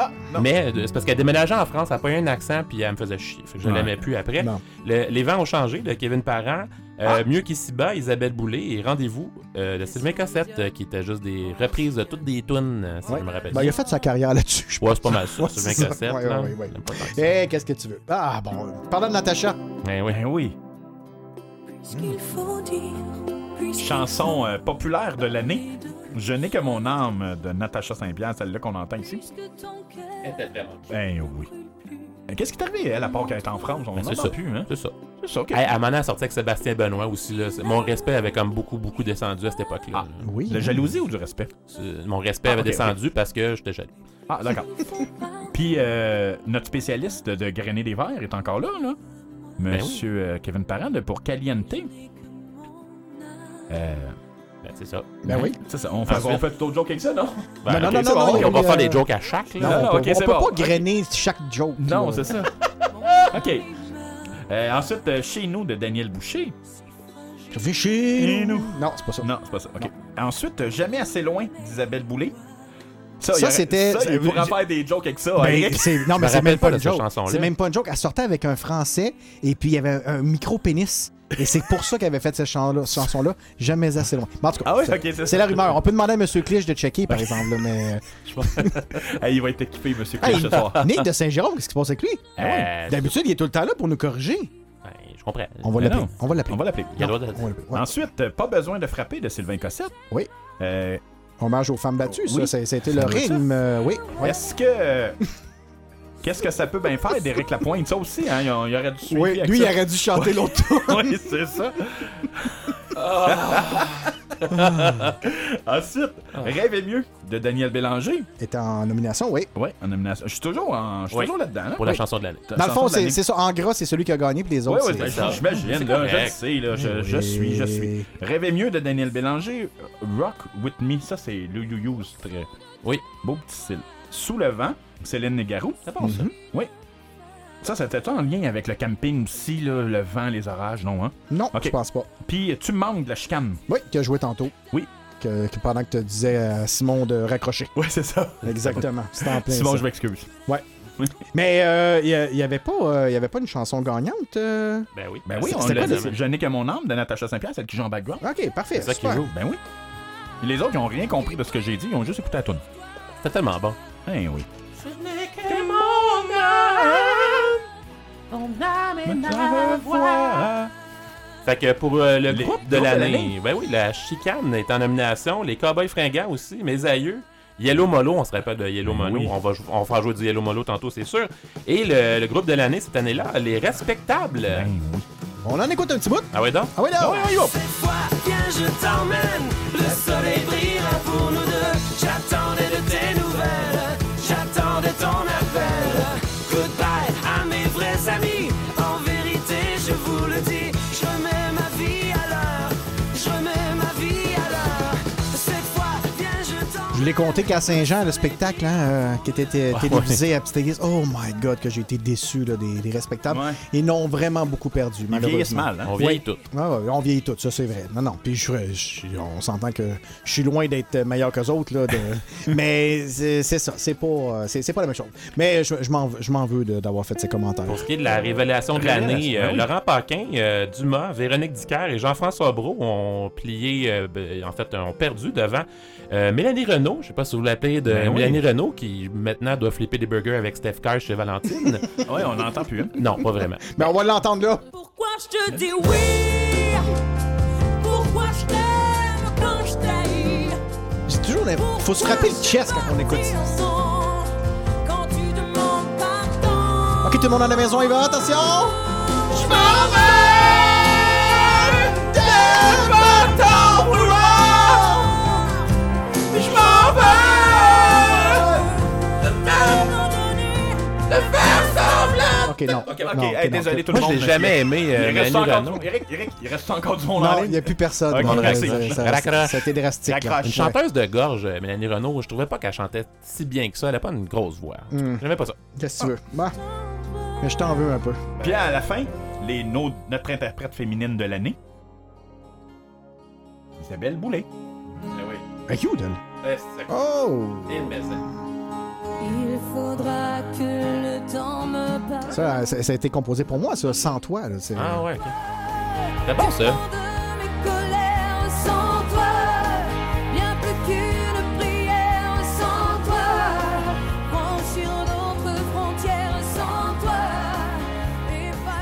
Mais euh, c'est parce qu'elle déménageait en France, elle n'a pas eu un accent, puis elle me faisait chier. Fait que je
Ouais.
l'aimais plus après. Le- les vents ont changé de Kevin Parent.
Ah.
Mieux qu'ici-bas, Isabelle Boulay et Rendez-vous euh, de Sylvain Cossette, euh, qui étaient juste des reprises de toutes des tunes, si
Ouais.
je me rappelle.
Ben, il a fait sa carrière là-dessus.
Ouais, c'est pas mal ça,
Ouais,
Sylvain. Cossette.
Ouais,
là.
ouais, qu'est-ce que tu veux? Ah, bon. Parlant de Natacha.
Ben oui.
Ben oui.
qu'il faut dire.
Chanson euh, populaire de l'année. Je n'ai que mon âme de Natacha Saint-Pierre, celle-là qu'on entend ici. Ben oui. Qu'est-ce qui est arrivé, elle, à part qu'elle est en France? On
Ben, c'est ça.
plus, hein?
C'est ça.
C'est ça, OK.
Manon, elle sortait avec Sébastien Benoît aussi. Là. Mon respect avait comme beaucoup, beaucoup descendu à cette époque-là. là.
Oui.
De jalousie ou du respect?
C'est- Mon respect
Ah,
avait descendu parce que j'étais jaloux.
Ah, d'accord. Puis, euh, notre spécialiste de Grainer des Verts est encore là, là.
Ben
Monsieur euh, Kevin Parent, de pour Caliente. Euh,
Ben, c'est ça.
Ben oui.
C'est ça. On fait,
Ensuite-
on fait d'autres jokes avec ça, non?
Ben,
Non, non,
ok,
non, non,
bon.
non,
on va faire des jokes à chaque. Là.
Non,
Non,
on
non,
peut,
ok,
on
c'est
peut
bon.
pas grainer chaque joke.
Non, c'est ça. OK. Euh, ensuite, euh, Chez nous de Daniel Boucher.
Je vais chez nous.
nous.
Non, c'est pas ça.
Non, c'est pas ça. OK. Ensuite, Jamais assez loin d'Isabelle Boulay.
Ça,
aurait-
c'était-
Ça, il pourra
j'ai-
faire des jokes avec ça.
Ben,
Eric.
c'est- non, mais c'est même pas
pas
une joke. C'est même pas une joke. Elle sortait avec un Français et puis il y avait un micro-pénis. Et c'est pour ça qu'elle avait fait cette chan- chanson-là, jamais assez loin. Mais en tout cas,
Ah ouais,
c'est-
ok, c'est ça.
la rumeur. On peut demander à M. Clich de checker, par exemple. là, mais... [LAUGHS]
Hey, il va être équipé, monsieur
Hey,
Clich, ce soir.
Nick de Saint-Jérôme, qu'est-ce qui se passe avec lui?
Ouais.
Euh,
D'habitude, il est tout le temps là pour nous corriger.
ben, je comprends.
On va l'appeler. On va l'appeler.
On va l'appeler.
De-.
Ouais.
Ensuite, euh, Pas besoin de frapper de Sylvain Cossette.
Oui.
Euh,
Hommage aux femmes battues,
Oui.
ça. C'était le rythme. euh, oui. ouais.
Est-ce que. [LAUGHS] Qu'est-ce que ça peut bien faire d'Éric Lapointe? Ça aussi, hein? Il, aurait dû suivre.
Oui, lui, il aurait dû chanter l'autre tour. [LAUGHS]
oui, c'est ça. [LAUGHS] Ensuite, Rêve est mieux de Daniel Bélanger.
Était en nomination, oui.
Oui, en nomination. Je suis toujours, en... je suis
Oui.
toujours là-dedans. là.
Pour la
Oui.
chanson de l'année.
La
Dans le fond, c'est ça. En gras, c'est celui qui a gagné, puis les
Oui,
autres,
oui,
c'est-
ben, j'imagine,
C'est
là, je
correct.
le sais, là, je, je suis, je suis. Rêvez mieux de Daniel Bélanger, Rock With Me, ça c'est le you use très
Oui.
beau petit style. Sous le vent, Céline Négarou.
C'est bon, ça.
Oui. Ça, c'était en lien avec le camping aussi, là, le vent, les orages, non, hein?
Non,
Ok.
je pense pas.
Puis, tu manques de la chicane.
Oui, qui a joué tantôt.
Oui.
Que, que pendant que tu disais à Simon de raccrocher.
Oui, c'est ça.
Exactement. C'était en plein
Simon,
ça.
je m'excuse. [LAUGHS]
Mais euh, il y a- il y avait pas, euh, y avait pas une chanson gagnante. euh?
Ben oui.
Ben oui, on
c'était
l'a. Je n'ai que mon âme de Natacha Saint-Pierre, celle qui joue en background.
Ok, parfait.
C'est ça qui joue.
Ben oui. Et les autres, ils ont rien compris de ce que j'ai dit, ils ont juste écouté la tune.
C'était tellement bon.
Eh oui.
Fait que pour euh, le
Les
groupe de
groupes de
l'année,
l'année.
ben oui, la chicane est en nomination, les Cowboys fringants aussi, mes aïeux. Yellow Molo, on se rappelle de Yellow
Ben
Molo,
oui.
on va jou- on fera jouer du Yellow Molo tantôt, c'est sûr. Et le, le groupe de l'année cette année-là, les respectables.
Ben oui.
On en écoute un petit bout.
Ah ouais donc?
Ah oui, là.
Cette fois, viens, je t'emmène. Le soleil brillera pour nous deux. J'attendais de tes nouvelles. J'attendais ton appel. Goodbye
l'ai compté qu'à Saint-Jean, le spectacle hein, euh, qui était té-
Ouais,
télévisé à Petite Église. Oh my God, que j'ai été déçu là, des, des respectables.
Ouais.
Ils n'ont vraiment beaucoup perdu,
Ils vieillissent
malheureusement.
mal, hein?
On vieillit
Oui.
tout.
Ouais, on vieillit tout, ça c'est vrai. Non, non. Puis je, je- on s'entend que je suis loin d'être meilleur qu'eux autres. Là, de- [LAUGHS] mais c'est c'est ça, c'est pas, euh, c'est c'est pas la même chose. Mais je, je m'en je m'en veux de- d'avoir fait ces commentaires.
Pour ce qui est de la révélation de l'année, euh. Laurent Paquin, euh, Dumas, Véronique Dicker et Jean-François Brault ont plié, euh, ben, en fait, ont perdu devant euh, Mélanie Renault. Je sais pas si vous l'appelez de
Ben oui.
Mélanie Renault, qui maintenant doit flipper des burgers avec Steph Curry chez Valentine. [LAUGHS]
Oui, on n'entend plus. Hein?
non, pas vraiment.
Mais [LAUGHS] on va l'entendre là.
Pourquoi je te dis oui? Pourquoi je t'aime quand je t'haïs?
C'est toujours. la- Faut se frapper le chest quand on écoute ça. Ok, tout le monde à la maison, il va. Attention!
Je m'en vais
Ok, non.
Ok,
Non,
ok,
ok,
hey,
non,
désolé tout le
Moi,
monde.
je l'ai jamais aimé,
Il
euh,
reste
Mélanie
encore Eric, Eric, il reste encore du monde
Non, il n'y a plus personne.
Ok,
Ouais,
merci.
ça- ça- ça a été drastique. là.
Une chanteuse de gorge, euh, Mélanie Renaud, je trouvais pas qu'elle chantait si bien que ça. Elle a pas une grosse voix.
Hmm.
J'aimais pas ça.
Qu'est-ce que tu veux? Bah. Mais je t'en veux un peu.
Puis à la fin, les, nos- notre interprète féminine de l'année, Isabelle Boulay.
Ben, cute, elle. Oh!
Il faudra que le temps me passe.
Ça, ça, ça a été composé pour moi, ça, sans toi. Là, c'est-
Ah ouais, ok. C'est bon ça.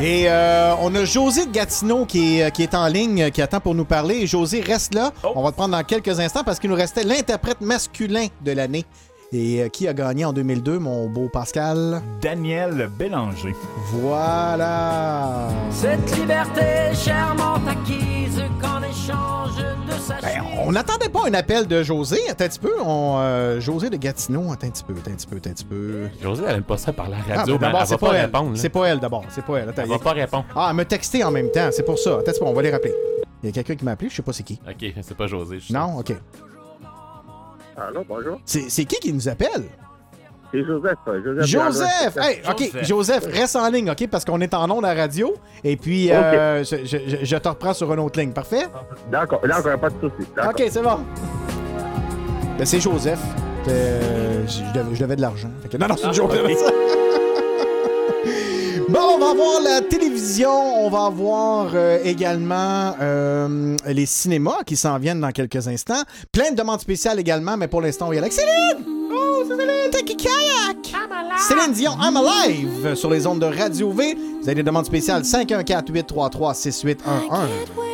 Et euh, on a José de Gatineau qui est, qui est en ligne, qui attend pour nous parler. Et José, reste là.
Oh.
On va te prendre dans quelques instants parce qu'il nous restait l'interprète masculin de l'année. Et euh, qui a gagné en 2002, mon beau Pascal?
Daniel Bélanger.
Voilà!
Cette liberté chèrement acquise sa
Ben, on n'attendait pas un appel de José. Attends un petit peu. On, euh, José de Gatineau, attends un petit peu, attends un petit peu, attends un petit peu.
José, elle aime pas ça par la
Ah,
radio.
ben,
mais
d'abord,
elle
c'est
va
pas,
pas
elle. C'est pas elle d'abord. C'est pas elle. Attends,
Elle
a-
va pas répondre.
Ah, elle me texter en même temps. C'est pour ça. Attends un petit peu, on va les rappeler. Il y a quelqu'un qui m'a appelé, je sais pas c'est qui.
Ok, c'est pas José. je sais.
Non? OK.
Allô, bonjour.
C'est c'est qui qui nous appelle?
C'est Joseph. Joseph.
Joseph! Hey, OK,
Joseph.
Joseph, reste en ligne, OK? Parce qu'on est en ondes à radio. Et puis, euh, je, je- je- je te reprends sur une autre ligne. Parfait?
D'accord, d'accord, pas de souci. D'accord.
OK, c'est bon. Ben, c'est Joseph. Euh, je, devais, je devais de l'argent. Fait que- Non, non, c'est une
Ah,
joke. [LAUGHS] Bon, on va voir la télévision, on va voir euh, également euh, les cinémas qui s'en viennent dans quelques instants. Plein de demandes spéciales également, mais pour l'instant, on y est avec Céline! Oh, c'est Céline, Taki Kayak! Céline Dion, I'm Alive sur les ondes de Radio V. Vous avez des demandes spéciales 514-833-6811.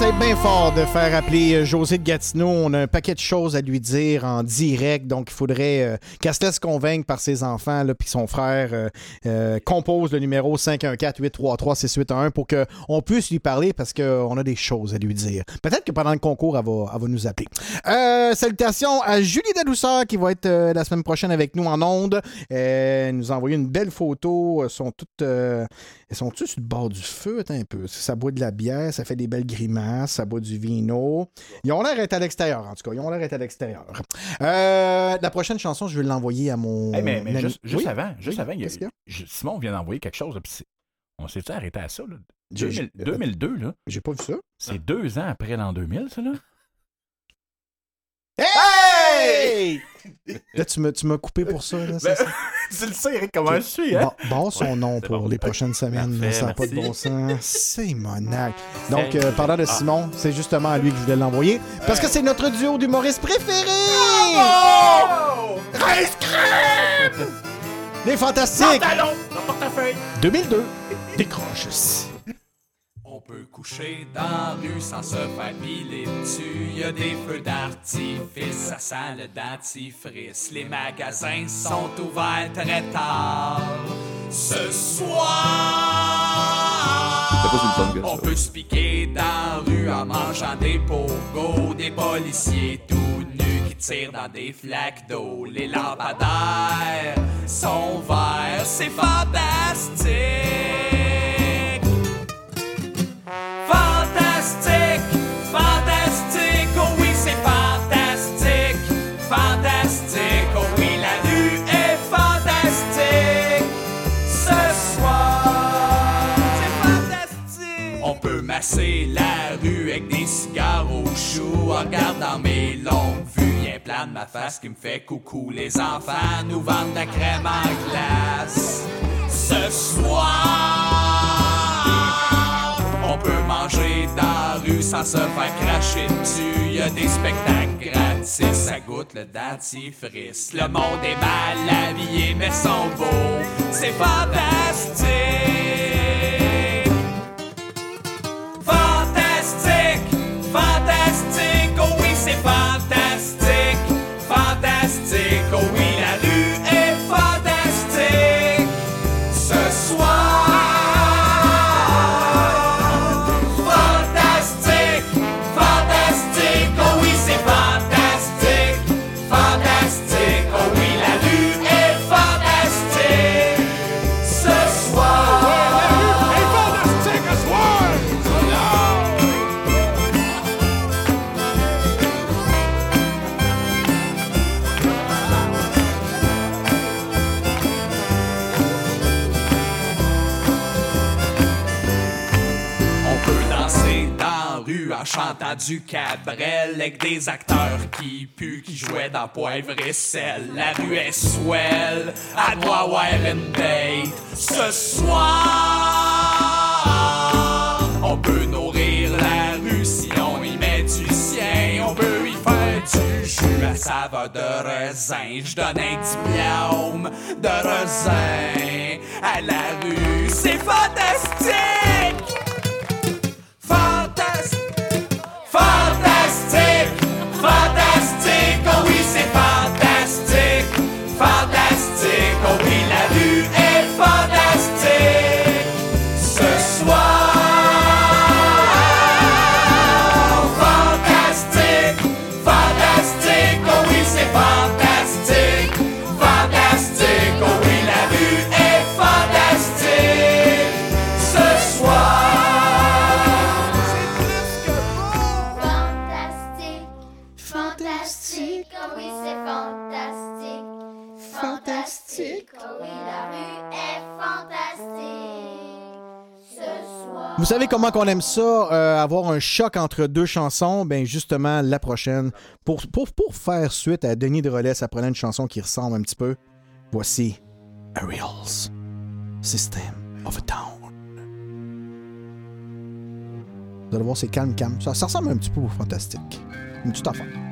Euh, on essaye fort de faire appeler euh, José de Gatineau. On a un paquet de choses à lui dire en direct, donc il faudrait euh, qu'elle se laisse convaincre par ses enfants puis son frère euh, euh, compose le numéro 514-833-6811 pour qu'on puisse lui parler parce qu'on a des choses à lui dire. Peut-être que pendant le concours, elle va, nous appeler. Salutations à Julie Dadouceur qui va être la semaine prochaine avec nous en ondes. Euh, elle nous a envoyé une belle photo. Elles sont toutes. elles sont toutes sur le bord du feu, un peu? Ça boit de la bière, ça fait des belles grimaces, ça boit du vino. Ils ont l'air d'être à l'extérieur, en tout cas. Ils ont l'air d'être à l'extérieur. Euh, la prochaine chanson, je vais l'envoyer à mon.
Hey, mais juste, juste
Oui?
avant, juste
Oui,
avant, il y a-
y a?
Simon vient d'envoyer quelque chose. on s'est-tu arrêté à ça? Là?
J'ai-
2000
j'ai-
2002, là.
J'ai pas vu ça.
C'est deux ans après l'an 2000, ça, là?
Hey! Là, tu m'as, tu m'as coupé pour ça. Là, c'est
Ben,
ça? [LAUGHS]
tu le sais, Eric, comment je suis, hein?
Bon, bon son nom pour
bon.
les prochaines semaines.
Parfait,
ça n'a pas de bon sens. C'est monac. Donc, euh, parlant de
Ah.
Simon, c'est justement à lui que je voulais l'envoyer. Parce que c'est notre duo d'humoristes préférés!
Rice crème!
Les Fantastiques!
Pantalon! Dans portefeuille!
2002. Décroche
peut coucher dans la rue sans se faire piler dessus. Y a des feux d'artifice, ça sent le dentifrice. Les magasins sont ouverts très tard. Ce soir, on peut se piquer dans la rue en mangeant des pogos. Des policiers tout nus qui tirent dans des flaques d'eau. Les lampadaires sont verts, c'est fantastique. Fantastique, Masser la rue avec des cigares au chou en regardant mes longues vues. Y'a un plan de ma face qui me fait coucou. Les enfants nous vendent de la crème en glace. Ce soir, on peut manger dans la rue sans se faire cracher dessus. Y a des spectacles gratis, ça goûte le dentifrice. Le monde est mal habillé, mais sont beaux. C'est. Fantastique, du cabrel avec des acteurs qui puent, qui jouaient dans poivre et sel. La rue est swell, à doit avoir une. Ce soir, on peut nourrir la rue si on y met du sien. On peut y faire du jus à saveur de raisin. Je donne un diplôme de raisin à la rue. C'est! Fantastique,
Vous savez comment qu'on aime ça, euh, avoir un choc entre deux chansons? Ben justement, la prochaine, pour, pour, pour faire suite à Denis Drolet, ça prenait une chanson qui ressemble un petit peu. Voici Ariel's System of a Down. Vous allez voir, c'est calme, calme. Ça, ça ressemble un petit peu au fantastique. Une petite affaire.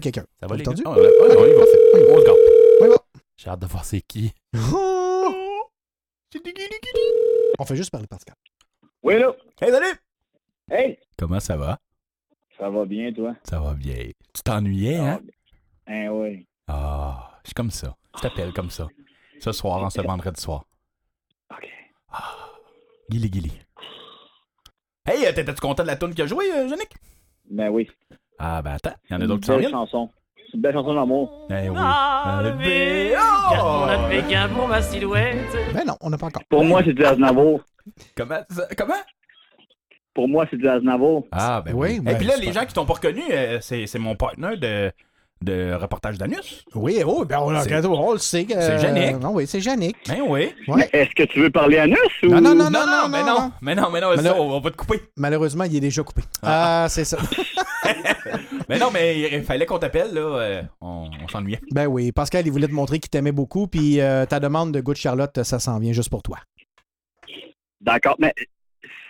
Quelqu'un.
Ça va, les
entendu?
gars? Ah, ouais, ouais, on y va.
Parfait.
On se garde.
On y va.
J'ai hâte de voir c'est qui. [LAUGHS]
On fait juste parler Pascal.
Oui, là.
Hey, salut!
Hey,
Comment ça va?
ça va bien, toi?
Ça va bien. Tu t'ennuyais, hein?
Hein, oui.
Ah, je suis comme ça. Je t'appelle comme ça. Ce soir, en ce vendredi soir.
OK.
Ah, Gilly Gilly. Hey, euh, t'étais-tu content de la tune qu'il a joué, euh, Yannick?
Ben oui.
Ah, ben attends, il y en a d'autres qui s'en
belle
viennent.
chanson. C'est une belle chanson d'amour.
Eh oui.
Enlevé, garde mon impeccable pour ma silhouette.
Ben non, on n'a pas encore.
Pour moi, c'est du Aznavour.
Comment? ça- Comment?
Pour moi, c'est du Aznavour.
Ah, ben oui. Et puis là, les gens qui t'ont pas reconnu, euh, c'est c'est mon partenaire de, de reportage d'Anus.
Oui, oh, ben on,
C'est-
on le sait. que-
c'est Yannick.
Non, oui, c'est Yannick.
Ben oui.
Ouais.
Est-ce que tu veux parler à Nus ou...
Non, non, non,
Non,
non,
non,
non,
mais
non,
non,
non.
mais non, mais non,
Mais
ça,
là-
on, on va te couper.
Malheureusement, il est déjà coupé. Ah, c'est ça. [LAUGHS] [LAUGHS]
Mais non, mais il fallait qu'on t'appelle, là. euh, on on s'ennuyait.
Ben oui, Pascal, il voulait te montrer qu'il t'aimait beaucoup, puis euh, ta demande de goût de Charlotte, ça s'en vient juste pour toi.
D'accord, mais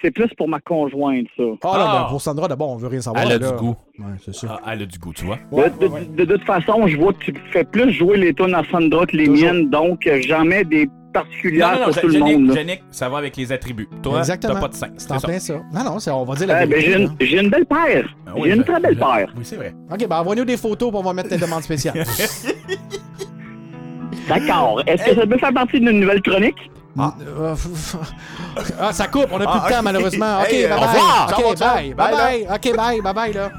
c'est plus pour ma conjointe, ça.
Ah, là, ben, pour Sandra, d'abord, on veut rien savoir.
Elle a
là.
du goût.
Ouais, c'est ça.
Ah, elle a du goût, tu vois.
De, de- de toute façon, je vois que tu fais plus jouer les tunes à Sandra que les miennes, donc mets des particulières
Non, non, non,
pour tout le monde.
Yannick, ça va avec les attributs. Toi,
Exactement.
t'as pas de 5.
C'est en plein ça. Non, non, c'est- on va dire la
ben,
vérité.
j'ai, une,
hein.
j'ai une belle paire.
Ah oui,
j'ai une
je-
très belle paire.
Oui, c'est vrai.
OK, ben envoie-nous des photos, puis on va mettre tes demandes spéciales. [LAUGHS]
D'accord. Est-ce que ça peut faire partie d'une nouvelle chronique?
Ah. [LAUGHS] ah, ça coupe, on n'a plus
Ah,
de temps,
ok.
malheureusement. OK,
Hey,
bye
au
bye.
revoir.
Bye. Bye
Bye,
bye. OK, bye. Bye bye, là.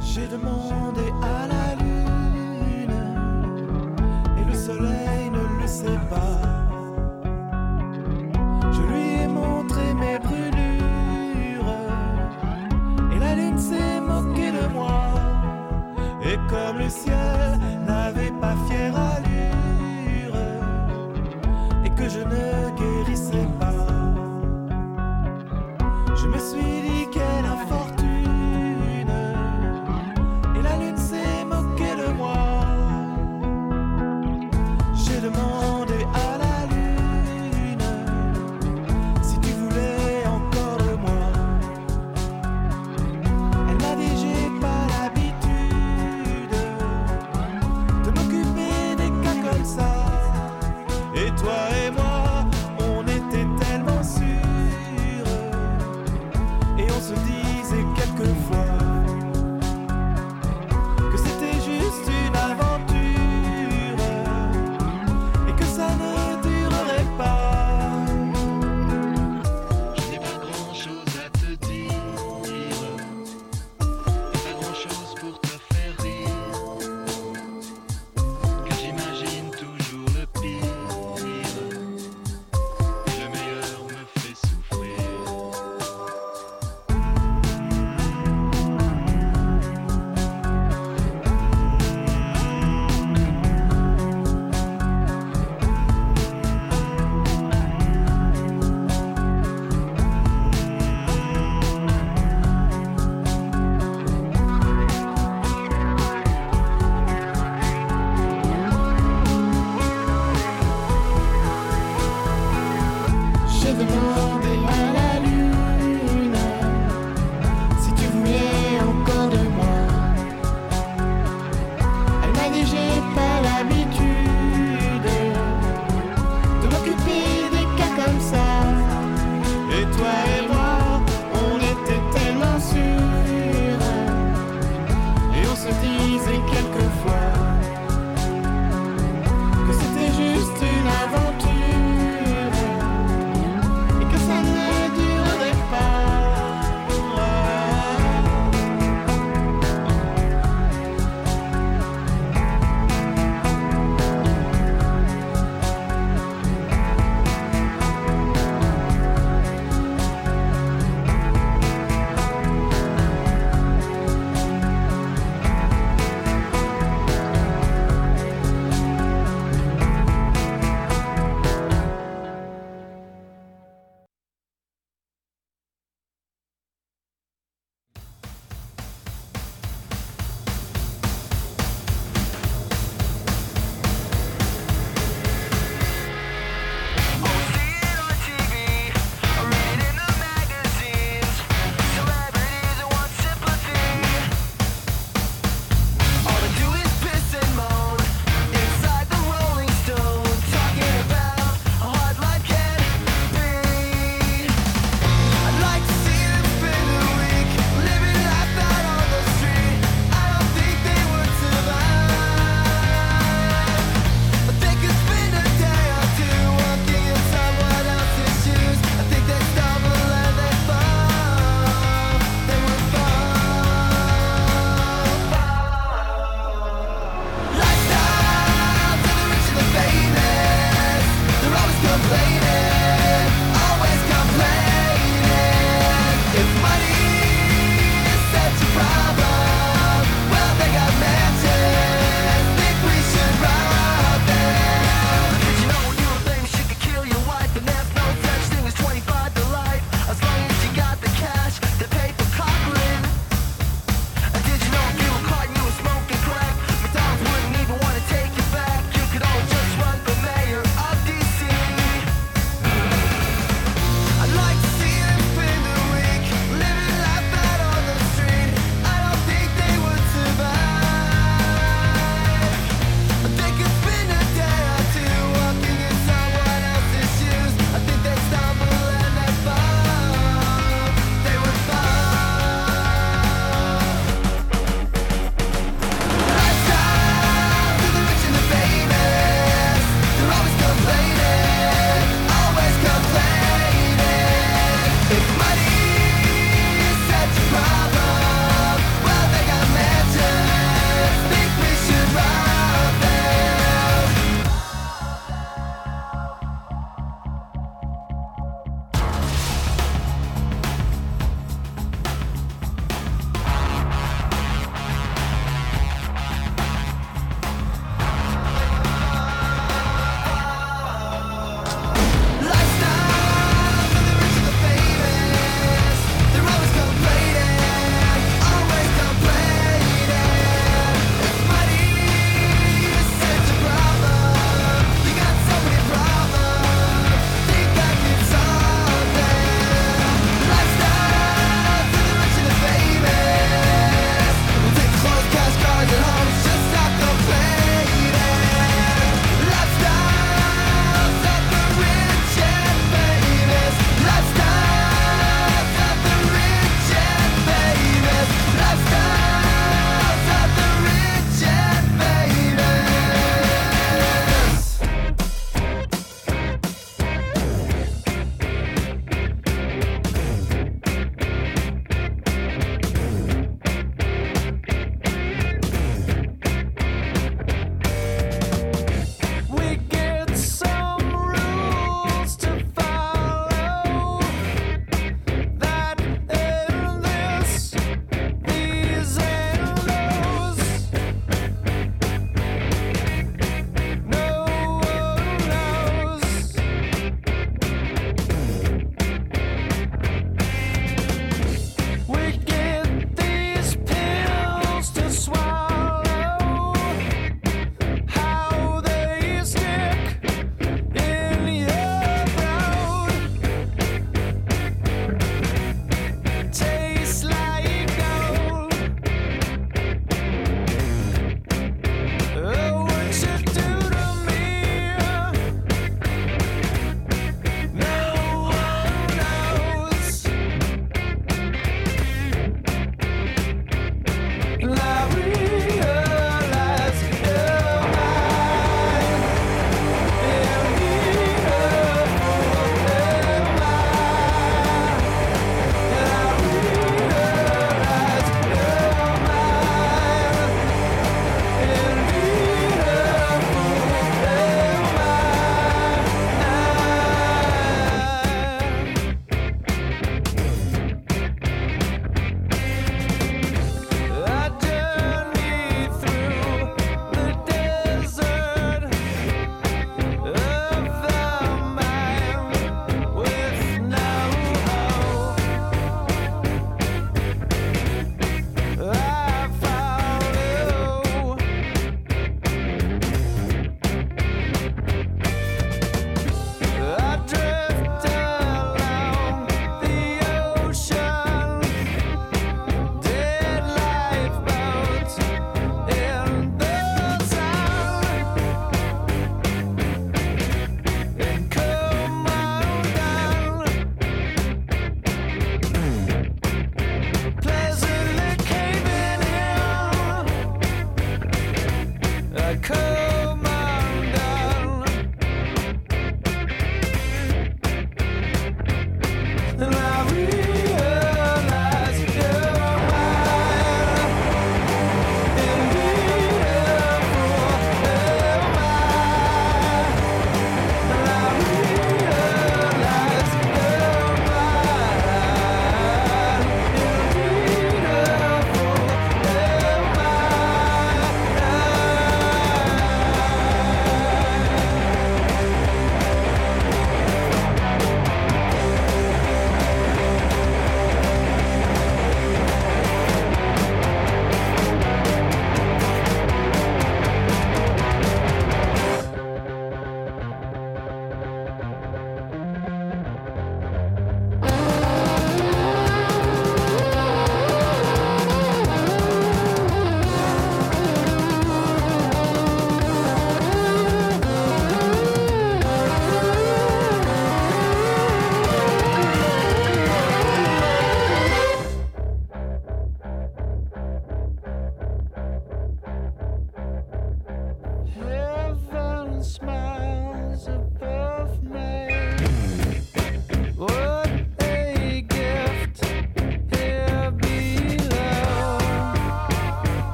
J'ai demandé à la lune et le soleil ne le sait pas. Je lui ai montré mes brûlures et la lune s'est moquée de moi. Et comme le ciel n'avait pas fière allure et que je ne guérissais pas, je me suis dit quelle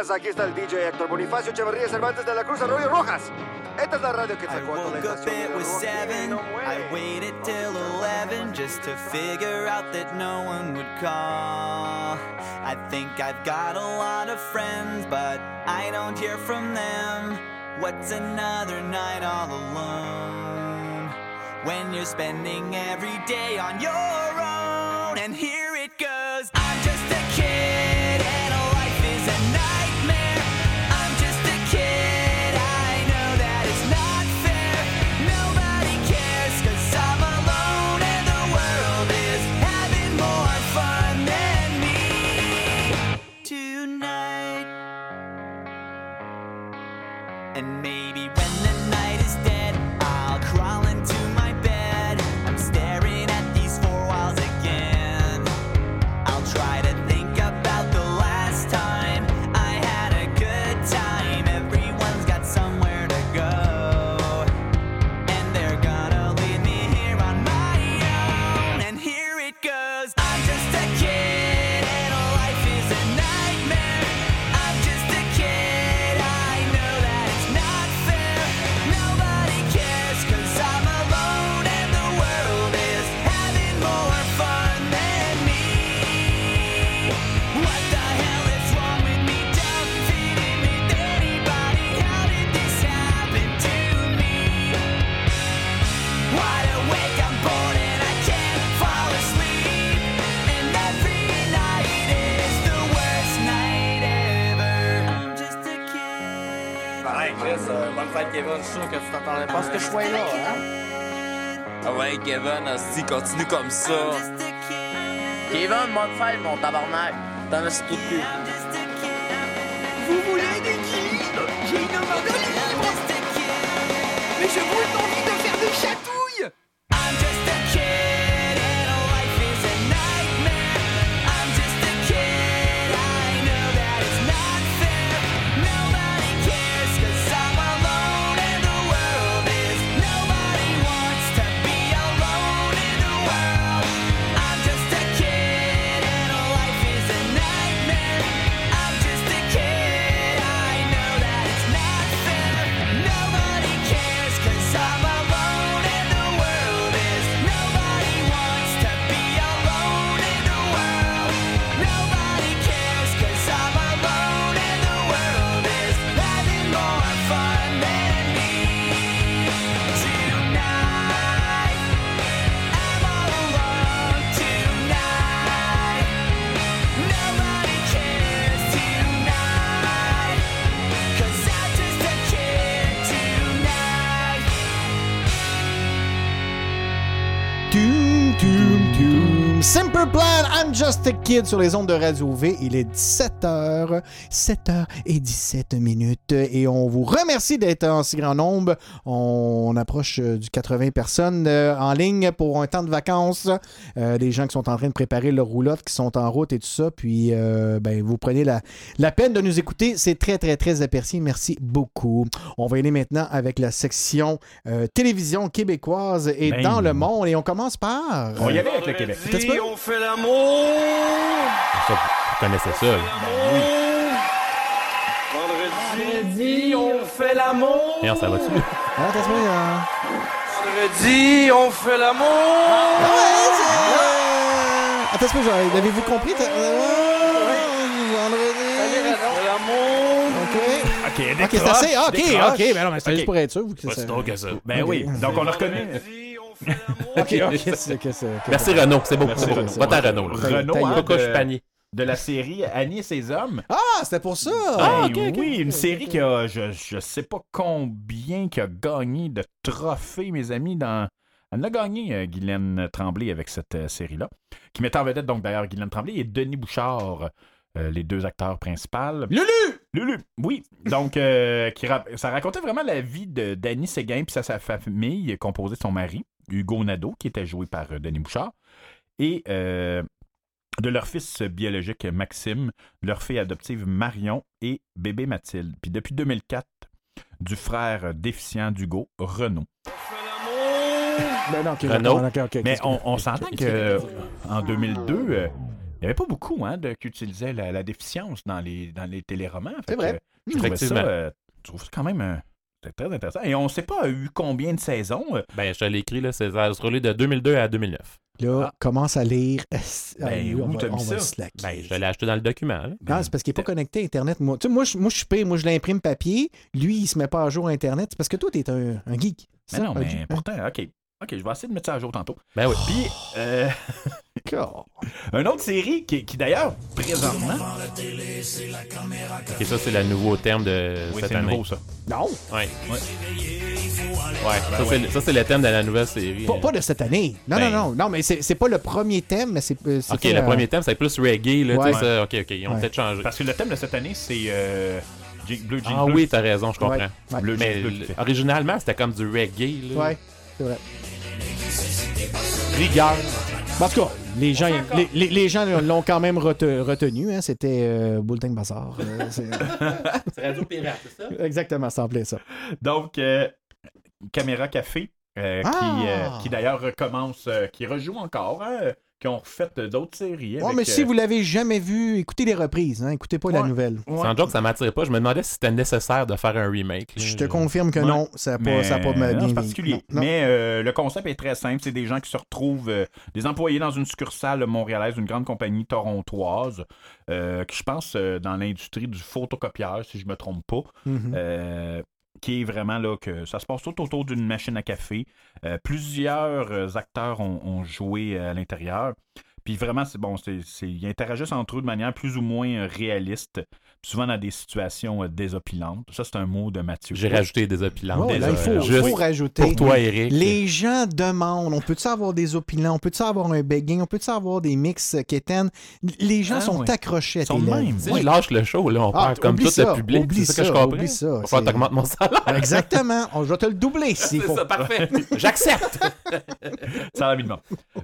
señoritas. Aquí está el DJ Héctor Bonifacio Echeverría Cervantes de la Cruz Arroyo Rojas. Esta es la radio que la estación de
It was seven. I waited till eleven just to figure out that no one would call. I think I've got a lot of friends, but I don't hear from them. What's another night all alone? When you're spending every day on your own, and here
Kevin. Je suis sûr que tu t'attendais pas à ce que je sois là, hein? Ah ouais, Kevin, si continue comme ça. Kevin, bonne fête, mon tabarnak. T'en as tout de cul.
Simple Plan, I'm Just a Kid sur les ondes de Radio V. Il est 17h, 7h et 17 minutes. Et on vous remercie d'être en si grand nombre. On approche euh, du 80 personnes euh, en ligne pour un temps de vacances. Euh, des gens qui sont en train de préparer leur roulotte, qui sont en route et tout ça. Puis, euh, ben, vous prenez la, la peine de nous écouter. C'est très, très, très apprécié. Merci beaucoup. On va y aller maintenant avec la section euh, télévision québécoise et
Ben.
dans le monde. Et on commence par.
On y allait avec le Québec.
On fait l'amour
Ça, vous connaissez ça. là.
Vendredi, on fait l'amour
D'ailleurs, ça va-tu?
Ah, attends, attends, hein?
Vendredi, on fait l'amour
Attends, un peu, genre, l'avez-vous compris? T'as- OK.
OK,
Ok, c'est assez. OK,
décroche.
OK. Ben non, mais c'est
OK.
juste pour être sûr. vous, que
Pas
ça-
si drôle que ça.
Ben oui, donc on le reconnaît. [LAUGHS]
OK, c'est-.
Merci Renaud, c'est beau.
Merci. Renaud.
Renaud. là.
Renaud,
Taille-
hein,
panier.
de la série Annie et ses hommes.
Ah, c'était pour ça.
Ah,
ok, ok,
oui, une série qui a, je, je sais pas combien, qui a gagné de trophées, mes amis, dans... Elle a gagné, euh, Guylaine Tremblay, avec cette euh, série-là, qui met en vedette, donc, d'ailleurs, Guylaine Tremblay et Denis Bouchard, euh, les deux acteurs principaux.
Lulu!
Lulu, oui. Donc, euh, qui rap- ça racontait vraiment la vie de Danny Séguin puis sa, sa famille, composée de son mari, Hugo Nadeau, qui était joué par euh, Denis Bouchard, et euh, de leur fils biologique Maxime, leur fille adoptive Marion et bébé Mathilde. Puis depuis 2004, du frère déficient d'Hugo, Renaud.
Ben non,
Renaud? Mais on, on s'entend que en 2002, euh, Il n'y avait pas beaucoup hein, de, qui utilisaient la, la déficience dans les, dans les téléromans.
C'est vrai.
que, Je trouvais ça,
Effectivement.
euh, je trouve ça quand même euh, c'était très intéressant. Et on ne sait pas eu combien de saisons. euh,
Ben, je te l'ai écrit, là, c'est roulé de 2002 à 2009.
Là, commence à lire. [LAUGHS] Ah,
Ben,
lui,
où
on va, on
mis
va
ça?
slacker.
Ben, je l'ai acheté dans le document. là.
Non, c'est parce qu'il n'est pas connecté à Internet. Moi, tu sais, moi, je, moi, je suis pire. Moi, je l'imprime papier. Lui, il se met pas à jour Internet. C'est parce que toi, tu es un, un geek.
Mais
Ça,
non, mais
geek,
pourtant, OK. OK, je vais essayer de mettre ça à jour tantôt.
Ben oui.
Puis, euh, [GASPS] [LAUGHS] une autre série qui, qui d'ailleurs, présentement.
Ok, ça, c'est le nouveau terme de
Oui,
cette
c'est
année.
nouveau, ça.
Non.
Ouais.
Ouais.
Ouais, ça, c'est le- ça, c'est le thème de la nouvelle série.
Pas, pas de cette année. Non,
Ben-
non, non. Non, mais c'est c'est pas le premier thème, mais c'est. euh, c'est
Ok,
fait,
le
euh,
premier thème, c'est plus reggae. Là,
Ouais.
tu sais, ça. Ok, ok, ils ont
Ouais.
peut-être changé.
Parce que le thème de cette année, c'est euh, Jean- Bleu Jean
Ah oui, t'as raison, je comprends.
Ouais, ouais.
Bleu
Mais
Jean Bleu
originalement, c'était comme du reggae. Là.
Ouais, c'est vrai.
Rigueur.
En tout cas, les gens les, les- les gens l'ont quand même rete- retenu. Hein, C'était euh, Bulletin Bazaar. Euh, c'est- [LAUGHS]
C'est Radio Pirate, c'est ça?
Exactement, ça semblait ça.
Donc, euh, Caméra Café, euh,
Ah!
qui, euh, qui d'ailleurs recommence, euh, qui rejoue encore, hein, euh, qui ont refait d'autres séries.
Ouais,
avec,
mais si
euh,
vous l'avez jamais vu, écoutez les reprises. Hein, écoutez pas la nouvelle.
ouais.
Sans joke, ça m'attirait pas. Je me demandais si c'était nécessaire de faire un remake.
Je te confirme que
Ouais.
non, ça n'a pas,
Mais-
ça a pas bien
non, c'est
vieilli.
particulier.
Non, non.
Mais euh, le concept est très simple. C'est des gens qui se retrouvent, euh, des employés dans une succursale montréalaise d'une grande compagnie torontoise, euh, qui je pense euh, dans l'industrie du photocopieur, si je me trompe pas.
Mhm.
Euh, qui est vraiment là que ça se passe tout autour d'une machine à café. Euh, plusieurs euh, acteurs ont, joué euh, à l'intérieur. Puis vraiment, c'est bon, c'est, ils interagissent entre eux de manière plus ou moins réaliste, souvent dans des situations euh, désopilantes. Ça, c'est un mot de Mathieu.
J'ai rajouté des opilants.
Ouais, là, il faut,
Juste
faut rajouter.
Pour toi, Eric.
Les gens demandent on peut-tu avoir des opilants, on peut-tu avoir un begging, on peut-tu avoir des mix euh, quétaines? Les gens
Ah,
sont accrochés à
Ils sont
tes
même.
Si je lâche le show, là, on
Ah,
perd comme tout
ça,
le public.
oublie
C'est ça que je comprends.
oublie ça,
Il va falloir
c'est-
que t'augmentes mon salaire.
Exactement. On- je vais te le doubler [LAUGHS] faut.
ça, parfait. J'accepte. [LAUGHS]
Ça.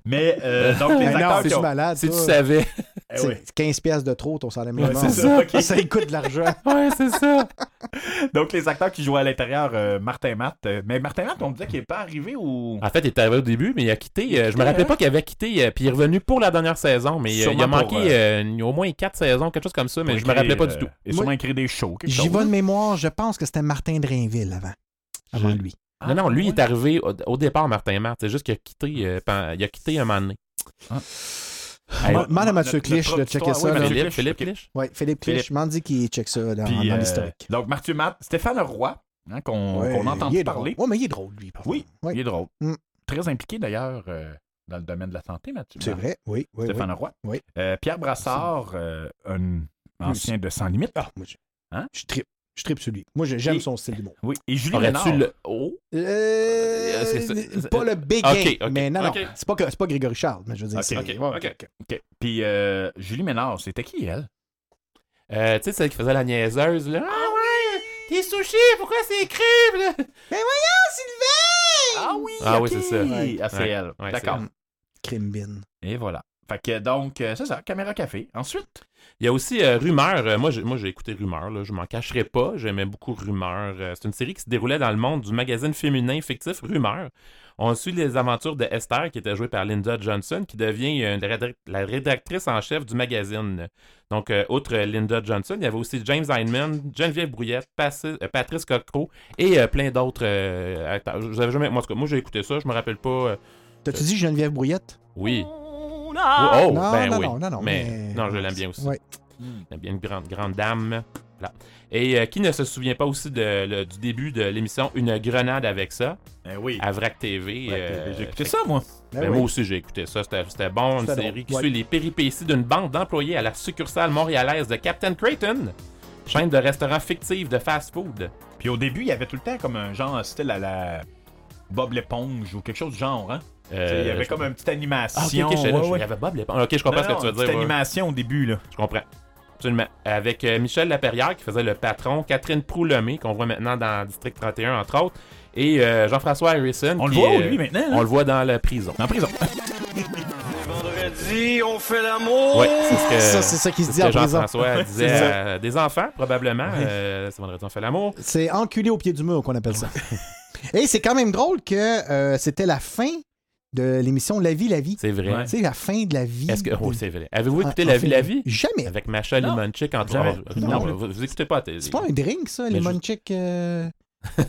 Mais euh, donc, les
non,
acteurs
c'est
qui ont...
malade.
Si tu savais.
Eh
C'est
oui.
15 pièces de trop ton salaire minimum.
c'est ça, [LAUGHS]
coûte de l'argent.
Ouais, c'est ça.
Donc, les acteurs qui jouaient à l'intérieur, euh, Martin Matt. euh, mais Martin Matt, on me disait qu'il n'est pas arrivé au.
En fait, il est arrivé au début, mais il a quitté. euh, je me rappelais pas qu'il avait quitté, euh, puis il est revenu pour la dernière saison, mais euh, il a manqué
pour,
euh, au moins quatre saisons, quelque chose comme ça, mais je me rappelais pas
écrire,
du tout.
euh, Et sûrement écrire des shows.
J'y vais de
hein.
mémoire, je pense que c'était Martin Drainville avant. Avant lui.
Ah,
non, non, lui, il
ouais?
est arrivé au, au départ, Martin Matt. C'est juste qu'il a quitté, euh, il a quitté un moment donné.
Ah,
Demande à Mathieu Clich de checker ça.
oui,
Philippe,
Clich,
Philippe. Clich.
Ouais, Philippe Clich,
Philippe.
je m'en dis qu'il check ça dans, dans
euh,
l'historique.
donc, Mathieu Matt, Stéphane Roy, hein, qu'on
drôle.
parler.
Ouais, mais il est drôle, lui.
Oui, il est drôle.
Mm.
Très impliqué d'ailleurs euh, dans le domaine de la santé, Mathieu.
C'est vrai, oui. oui,
Stéphane
oui.
Roy.
Oui.
Euh, Pierre Brassard, euh, un ancien de Sans Limite.
Ah, moi, je,
Hein?
je tripe. Je tripe sur lui. Moi, je- j'aime son style d'humour.
Oui, et Julie Ménard?
le. Oh!
Euh, pas le big mais non, non, c'est pas, que- c'est pas Grégory Charles, mais je veux dire,
Ok,
c'est...
ok,
ouais,
ok, ok. Puis euh, Julie Ménard, c'était qui elle?
Euh, tu sais, celle qui faisait la niaiseuse, là. Ah ouais! Tes sushis, pourquoi c'est cru? là?
Mais voyons, Sylvain!
Ah oui,
Ah oui, c'est ça.
Ah, c'est
Ouais.
elle.
Ouais,
D'accord.
Crime bin.
Et voilà. Fait que donc, euh, c'est ça, caméra café. Ensuite,
Il y a aussi euh, Rumeur. Euh, moi, j'ai, moi, j'ai écouté Rumeur. Là. Je m'en cacherai pas. J'aimais beaucoup Rumeur. Euh, c'est une série qui se déroulait dans le monde du magazine féminin fictif Rumeur. On suit les aventures de Esther, qui était jouée par Linda Johnson, qui devient euh, la rédac- la rédactrice en chef du magazine. Donc, euh, outre Linda Johnson, il y avait aussi James Heinemann, Geneviève Brouillette, Passi- euh, Patrice Cocro et euh, plein d'autres euh, acteurs. Jamais... Moi, en tout cas, moi, j'ai écouté ça. Je me rappelle pas. euh,
T'as-tu dit Geneviève Brouillette?
Oui. Oh,
Non,
ben
non,
oui.
non, non, non,
mais,
mais-
non, je l'aime bien aussi.
Ouais.
J'aime bien une grande, grande dame. Voilà. Et euh, qui ne se souvient pas aussi de, le- du début de l'émission Une grenade avec ça?
Ben oui.
à VRAC TV.
Ouais,
euh,
j'ai écouté ça, moi.
Ben,
Ben oui.
Moi aussi, j'ai écouté ça. C'était c'était bon. Une série
drôle,
qui
ouais.
suit les péripéties d'une bande d'employés à la succursale montréalaise de Captain Creighton, chaîne de restaurants fictifs de fast-food.
Puis au début, il y avait tout le temps comme un genre style à la Bob l'éponge ou quelque chose du genre, hein?
Euh,
il y avait
je-
comme une petite animation.
Ah, ok, ok, j'étais là,
ouais,
je-
ouais.
Il y avait Bob l'éponge. Ok, je comprends
Non,
ce que
non,
tu veux
une
dire.
petite
ouais.
animation au début, là.
Je comprends. Absolument. Avec euh, Michel Laperrière qui faisait le patron, Catherine Proulemé, qu'on voit maintenant dans District 31, entre autres, et euh, Jean-François Harrison.
On le voit,
euh,
lui, maintenant, hein?
On le voit dans la prison.
En prison.
Vendredi, on fait l'amour.
Oui, c'est ce que,
Ça, c'est ça qui se dit en.
Jean-François [LAUGHS] disait des enfants, probablement. Euh, c'est vendredi, on fait l'amour.
C'est enculé au pied du mur qu'on appelle ça. [LAUGHS] Et c'est quand même drôle que euh, c'était la fin de l'émission La vie, la vie.
C'est vrai.
Tu sais, la fin de la vie.
Est-ce que... Oh, c'est vrai. Avez-vous écouté
En-
La
en
vie, la vie?
Jamais.
Avec Macha. Limonchik, autres.
Non.
Non, vous, vous écoutez pas. t'es-
C'est pas un drink, ça, les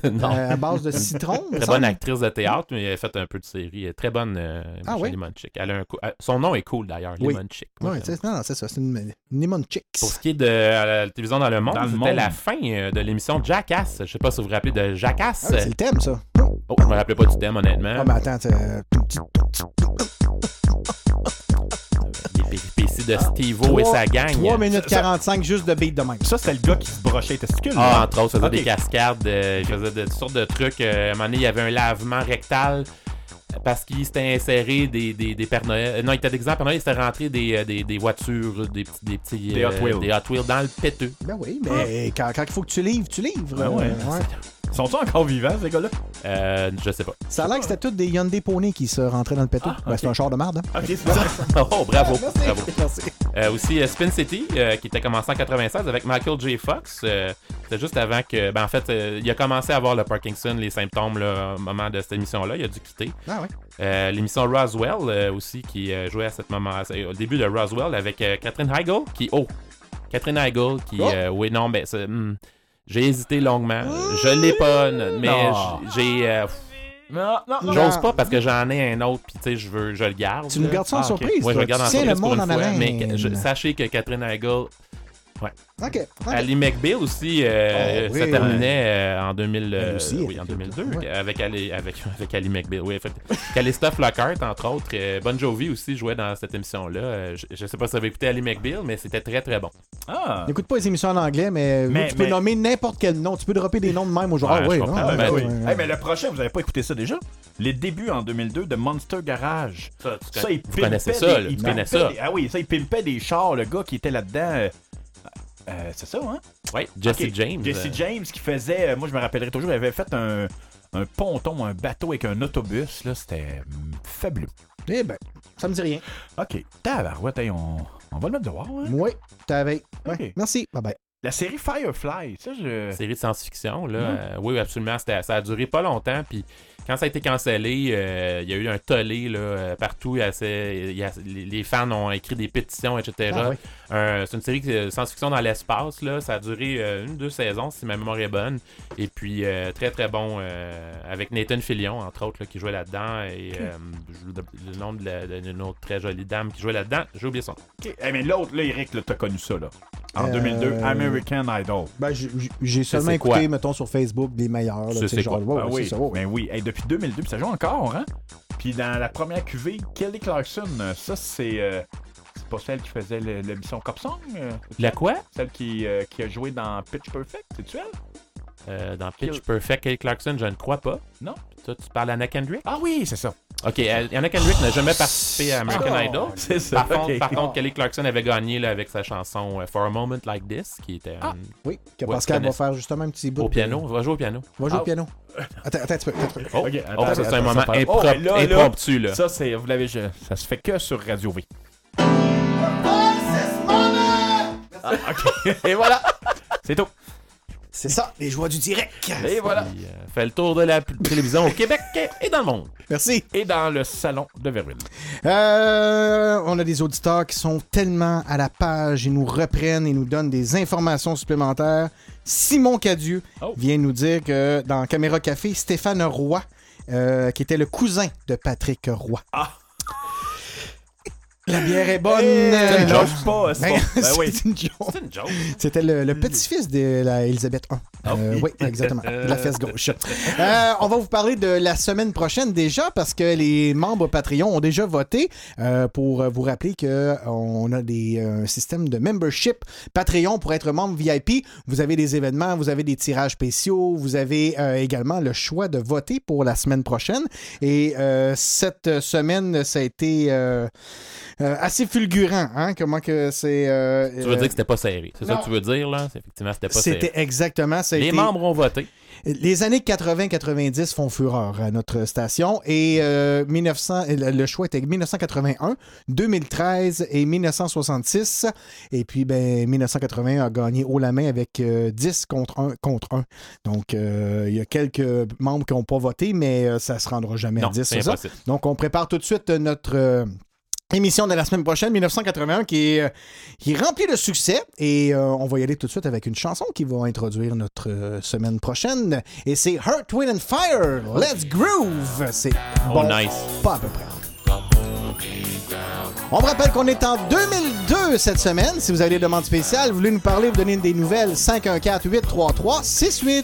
Euh,
non.
euh, à base de citron?
Très
semble?
bonne actrice de théâtre, mais elle a fait un peu de série. Très bonne, euh,
Ah oui?
Limonchik. Elle a un euh, Son nom est cool d'ailleurs,
Oui.
Limonchik.
C'est- non, non, c'est ça, c'est une.
Pour ce qui est de la télévision dans le monde, c'était la fin euh, de l'émission Jackass. Je sais pas si vous vous rappelez de Jackass.
Ah oui, c'est le thème, ça.
Oh, je me rappelais pas du thème, honnêtement.
Ah, mais attends,
péripéties de Steve-O et sa gang.
3 minutes 45 juste de beat de même.
Ça, c'était le gars qui se brochait les testicules.
Ah, entre autres, faisait des cascades, euh, il faisait de, toutes sortes de trucs. Euh, à un moment donné, il y avait un lavement rectal parce qu'il s'était inséré des, des, des Pères Noël. euh, Non, il était en Père Noël, il s'était rentré des, des, des voitures, des petits. Des, petits,
Des Hot Wheels.
des Hot Wheels dans le péteux.
Ben oui, mais quand, quand il faut que tu livres, tu livres.
Ben ouais.
Euh,
Sont-ils encore vivants, ces gars-là?
Euh, je sais pas.
Ça a l'air que c'était tous des Hyundai Pony qui se rentraient dans le péteux. Ben, c'est un char de merde. Hein?
Ok, c'est [LAUGHS] ça.
oh, bravo.
Merci,
bravo.
merci.
Euh, aussi euh, Spin City, euh, qui était commencé en 96 avec Michael J. Fox. Euh, C'était juste avant que. Ben, en fait, euh, il a commencé à avoir le Parkinson, les symptômes là, au moment de cette émission-là. Il a dû quitter.
Ah ouais.
Euh, L'émission Roswell euh, aussi, qui euh, jouait à ce moment, au début de Roswell avec euh, Catherine Heigl, qui. Oh! Catherine Heigl, qui.
Oh!
euh, oui, non, ben. J'ai hésité longuement. Je l'ai pas, mais j'ai. euh,
Non, non, non.
J'ose pas parce que j'en ai un autre, puis tu sais, je veux, je le garde.
Tu nous gardes ça en
Ah,
surprise,
Ouais, je le garde en
Tu tiens
surprise
le
pour
monde
une
en
fois, mais je- sachez que Catherine Heigl, ouais.
OK.
Ali McBeal aussi, euh,
Oh, oui,
ça terminait euh, en 2000, euh,
Elle aussi,
oui,
elle
en
était
2002
ouais.
avec, Ali, avec, [LAUGHS] avec Ali McBeal. Oui, en fait. Calista Flockhart, entre autres. euh, bon Jovi aussi jouait dans cette émission-là. Euh, je, je sais pas si vous avez écouté Ali McBeal, mais c'était très très bon.
Ah!
N'écoute pas les émissions en anglais, mais,
Mais-
tu peux
mais-
nommer n'importe quel nom. Tu peux dropper des noms de même au genre.
Ouais,
Ah, oui,
ben oui.
Hey, mais le prochain, vous avez pas écouté ça déjà? Les débuts en 2002 de Monster Garage.
Ça, tu
Ça, il
vous connaissez ça,
des-
là,
il
tu connais
pimpait
ça.
des- Ah oui, ça, il pimpait des chars, le gars qui était là-dedans. Euh, c'est ça, hein?
Oui, Jesse. James.
Jesse
euh,
James qui faisait, euh, moi je me rappellerai toujours, il avait fait un, un ponton, un bateau avec un autobus, là, c'était hum, fabuleux.
Eh ben, ça me dit rien.
Ok, tabarouette, hey, on, on va le mettre dehors, hein?
Oui, t'avais. Ouais.
Ok.
Merci. Bye bye.
La série Firefly, ça, je...
série de science-fiction. Là.
Ouais.
Euh, oui, absolument. Ça a duré pas longtemps. Puis quand ça a été cancellé, euh, il y a eu un tollé là, euh, partout. Il y a assez- il y a- les, fans ont écrit des pétitions, etc.
Ah oui.
Un- C'est une série de science-fiction dans l'espace. là. Ça a duré euh, une deux saisons, si ma mémoire est bonne. Et puis, euh, très, très bon. euh, avec Nathan Fillion, entre autres, là, qui jouait là-dedans. Et euh, le, le nom d'une autre très jolie dame qui jouait là-dedans. J'ai oublié son nom.
Ok, eh, mais l'autre, là, Eric, là, t'as connu ça, là. En
Euh,
2002, American Idol.
Ben, j'ai- j'ai seulement
c'est quoi?
écouté, mettons, sur Facebook, les meilleurs. là,
Ça,
tu sais,
c'est
genre,
quoi?
ouais, ouais,
oui,
c'est ça, ouais, ouais.
ben oui. Hey, depuis 2002, puis ça joue encore, hein? Puis dans la première cuvée, Kelly Clarkson, euh, ça, c'est... euh, c'est pas celle qui faisait le- l'émission Cop Song? euh, c'est-tu
La
elle?
quoi?
Celle qui, euh, qui a joué dans Pitch Perfect, c'est-tu elle?
Euh, dans Pitch
Kill-
Perfect, Kelly Clarkson, je ne crois pas.
Non?
Toi, tu parles d'Anna Kendrick?
Ah oui, c'est ça.
Ok, euh, Anna Kendrick n'a jamais participé à American
Ah,
Idol.
c'est ça,
Par, contre, par contre, Kelly Clarkson avait gagné là, avec sa chanson euh, For a Moment Like This, qui était
Ah,
une-
Oui, que
Ouais,
Pascal
tu
va faire justement un petit bout.
au piano. Va jouer au piano.
Va jouer
Ah.
au piano. Attends, attends, un petit peu, attends un petit peu.
Oh,
Ok,
oh,
attends,
ça, c'est un
attends,
moment
ça parle-
impro-
Oh, là, là,
impromptu. Là.
Ça, c'est... Vous l'avez... je- Ça se fait que sur Radio V. Ah, ok. [LAUGHS] Et voilà. C'est tout.
C'est ça, les joies du direct.
Et voilà.
Euh, fait le tour de la télévision au Québec et dans le monde.
Merci.
Et dans le salon de Verville.
Euh, on a des auditeurs qui sont tellement à la page et nous reprennent et nous donnent des informations supplémentaires. Simon Cadieux
Oh.
vient nous dire que dans Caméra Café, Stéphane Roy, euh, qui était le cousin de Patrick Roy.
Ah.
La bière est bonne.
Hey, c'est une
non.
joke pas, c'est
Ben.
Ben [LAUGHS] oui.
c'est une joke.
C'est une joke.
C'était le, le petit-fils de la Elisabeth I. Euh, oui, exactement. [LAUGHS] De la fesse gauche. Euh, on va vous parler de la semaine prochaine déjà parce que les membres Patreon ont déjà voté euh, pour vous rappeler qu'on a des, euh, un système de membership Patreon pour être membre VIP. Vous avez des événements, vous avez des tirages spéciaux, vous avez également le choix de voter pour la semaine prochaine. Et cette semaine, ça a été... euh, euh, assez fulgurant, hein, comment que c'est... euh,
Tu veux
euh,
dire que c'était pas serré. C'est ça que tu veux dire, là? Effectivement, c'était pas
C'était exactement ça.
Les
été-
membres ont voté.
Les années 80-90 font fureur à notre station et euh, 1900, le choix était 1981, 2013 et 1966. Et puis, ben, 1981 a gagné haut la main avec euh, 10 contre 1 contre 1. Donc, euh, il y a quelques membres qui n'ont pas voté, mais euh, ça se rendra jamais
Non,
à 10.
c'est
ça. Donc, on prépare tout de suite notre. Émission de la semaine prochaine, 1981, qui est, euh, qui est remplie de succès. Et euh, on va y aller tout de suite avec une chanson qui va introduire notre euh, semaine prochaine. Et c'est Heart, Wind and Fire. Let's groove. C'est
Oh,
bon,
nice.
pas à peu près. On vous rappelle qu'on est en 2002 cette semaine. Si vous avez des demandes spéciales, vous voulez nous parler, vous donner des nouvelles, 514-833-6811.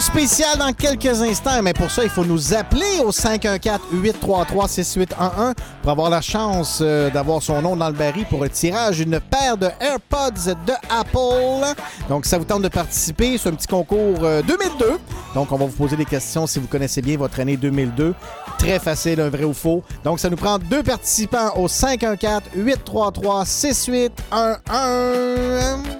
Spécial dans quelques instants, mais pour ça, il faut nous appeler au 514-833-6811 pour avoir la chance euh, d'avoir son nom dans le baril pour le tirage d'une paire de AirPods de Apple. Donc, ça vous tente de participer. C'est un petit concours euh, 2002. Donc, on va vous poser des questions si vous connaissez bien votre année 2002. Très facile, un vrai ou faux. Donc, ça nous prend deux participants au 514-833-6811.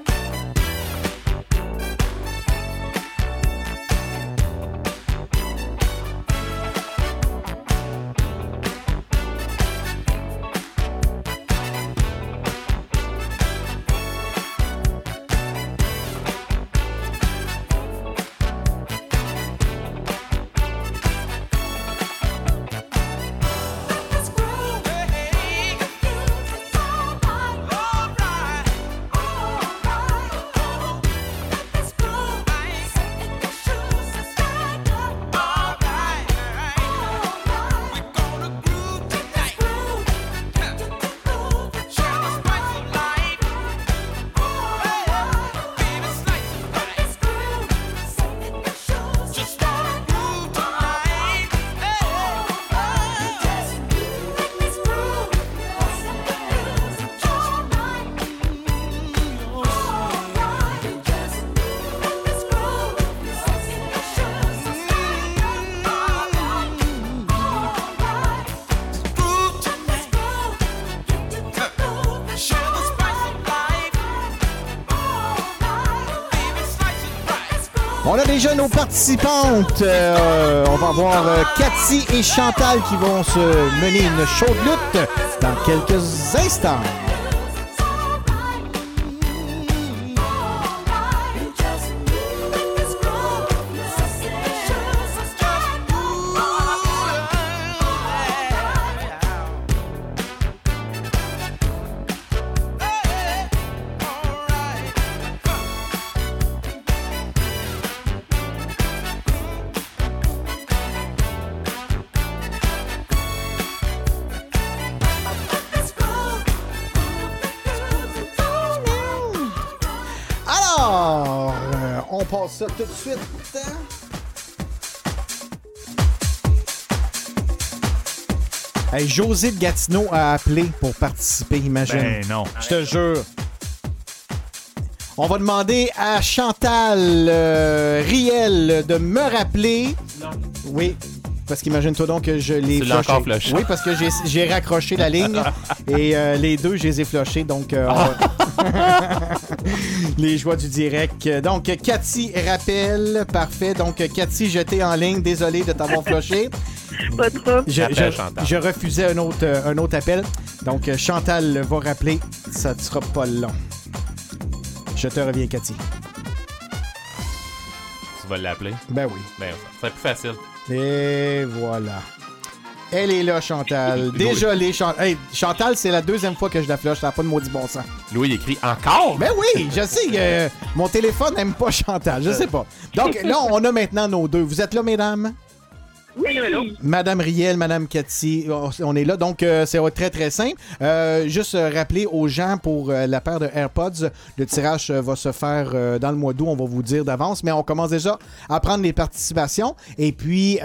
Déjà nos participantes. Euh, on va voir euh, Cathy et Chantal qui vont se mener une chaude lutte dans quelques instants. Hey, José de Gatineau a appelé pour participer, imagine.
Ben non.
Je te jure. On va demander à Chantal euh, Riel de me rappeler. Oui. Parce qu'imagine-toi donc que je l'ai
Tu l'as encore flushé.
Oui, parce que j'ai- raccroché la ligne [LAUGHS] et euh, les deux, je les ai flushés. Donc, euh, on va- [LAUGHS] [LAUGHS] les joies du direct. Donc, Cathy rappelle. Parfait. Donc, Cathy, je t'ai en ligne. Désolé de t'avoir flushé.
Pas trop.
Je, refusais un autre, euh, un autre appel. Donc, euh, Chantal va rappeler. Ça ne sera pas long. Je te reviens, Cathy.
Tu vas l'appeler?
Ben oui.
Ben, ça serait plus facile.
Et voilà. Elle est là, Chantal. [LAUGHS] Désolé, Chantal. Hey, Chantal, c'est la deuxième fois que je la flush. Ça n'a pas de maudit bon sens.
Louis il écrit encore?
Ben oui, je sais. euh, [LAUGHS] mon téléphone n'aime pas Chantal. Je sais pas. Donc, [LAUGHS] là, on a maintenant nos deux. Vous êtes là, mesdames?
Oui,
Madame Riel, Madame Cathy, on est là. Donc, euh, c'est très, très simple. Euh, juste euh, rappeler aux gens pour euh, la paire de AirPods, le tirage va se faire dans le mois d'août, on va vous dire d'avance, mais on commence déjà à prendre les participations. Et puis,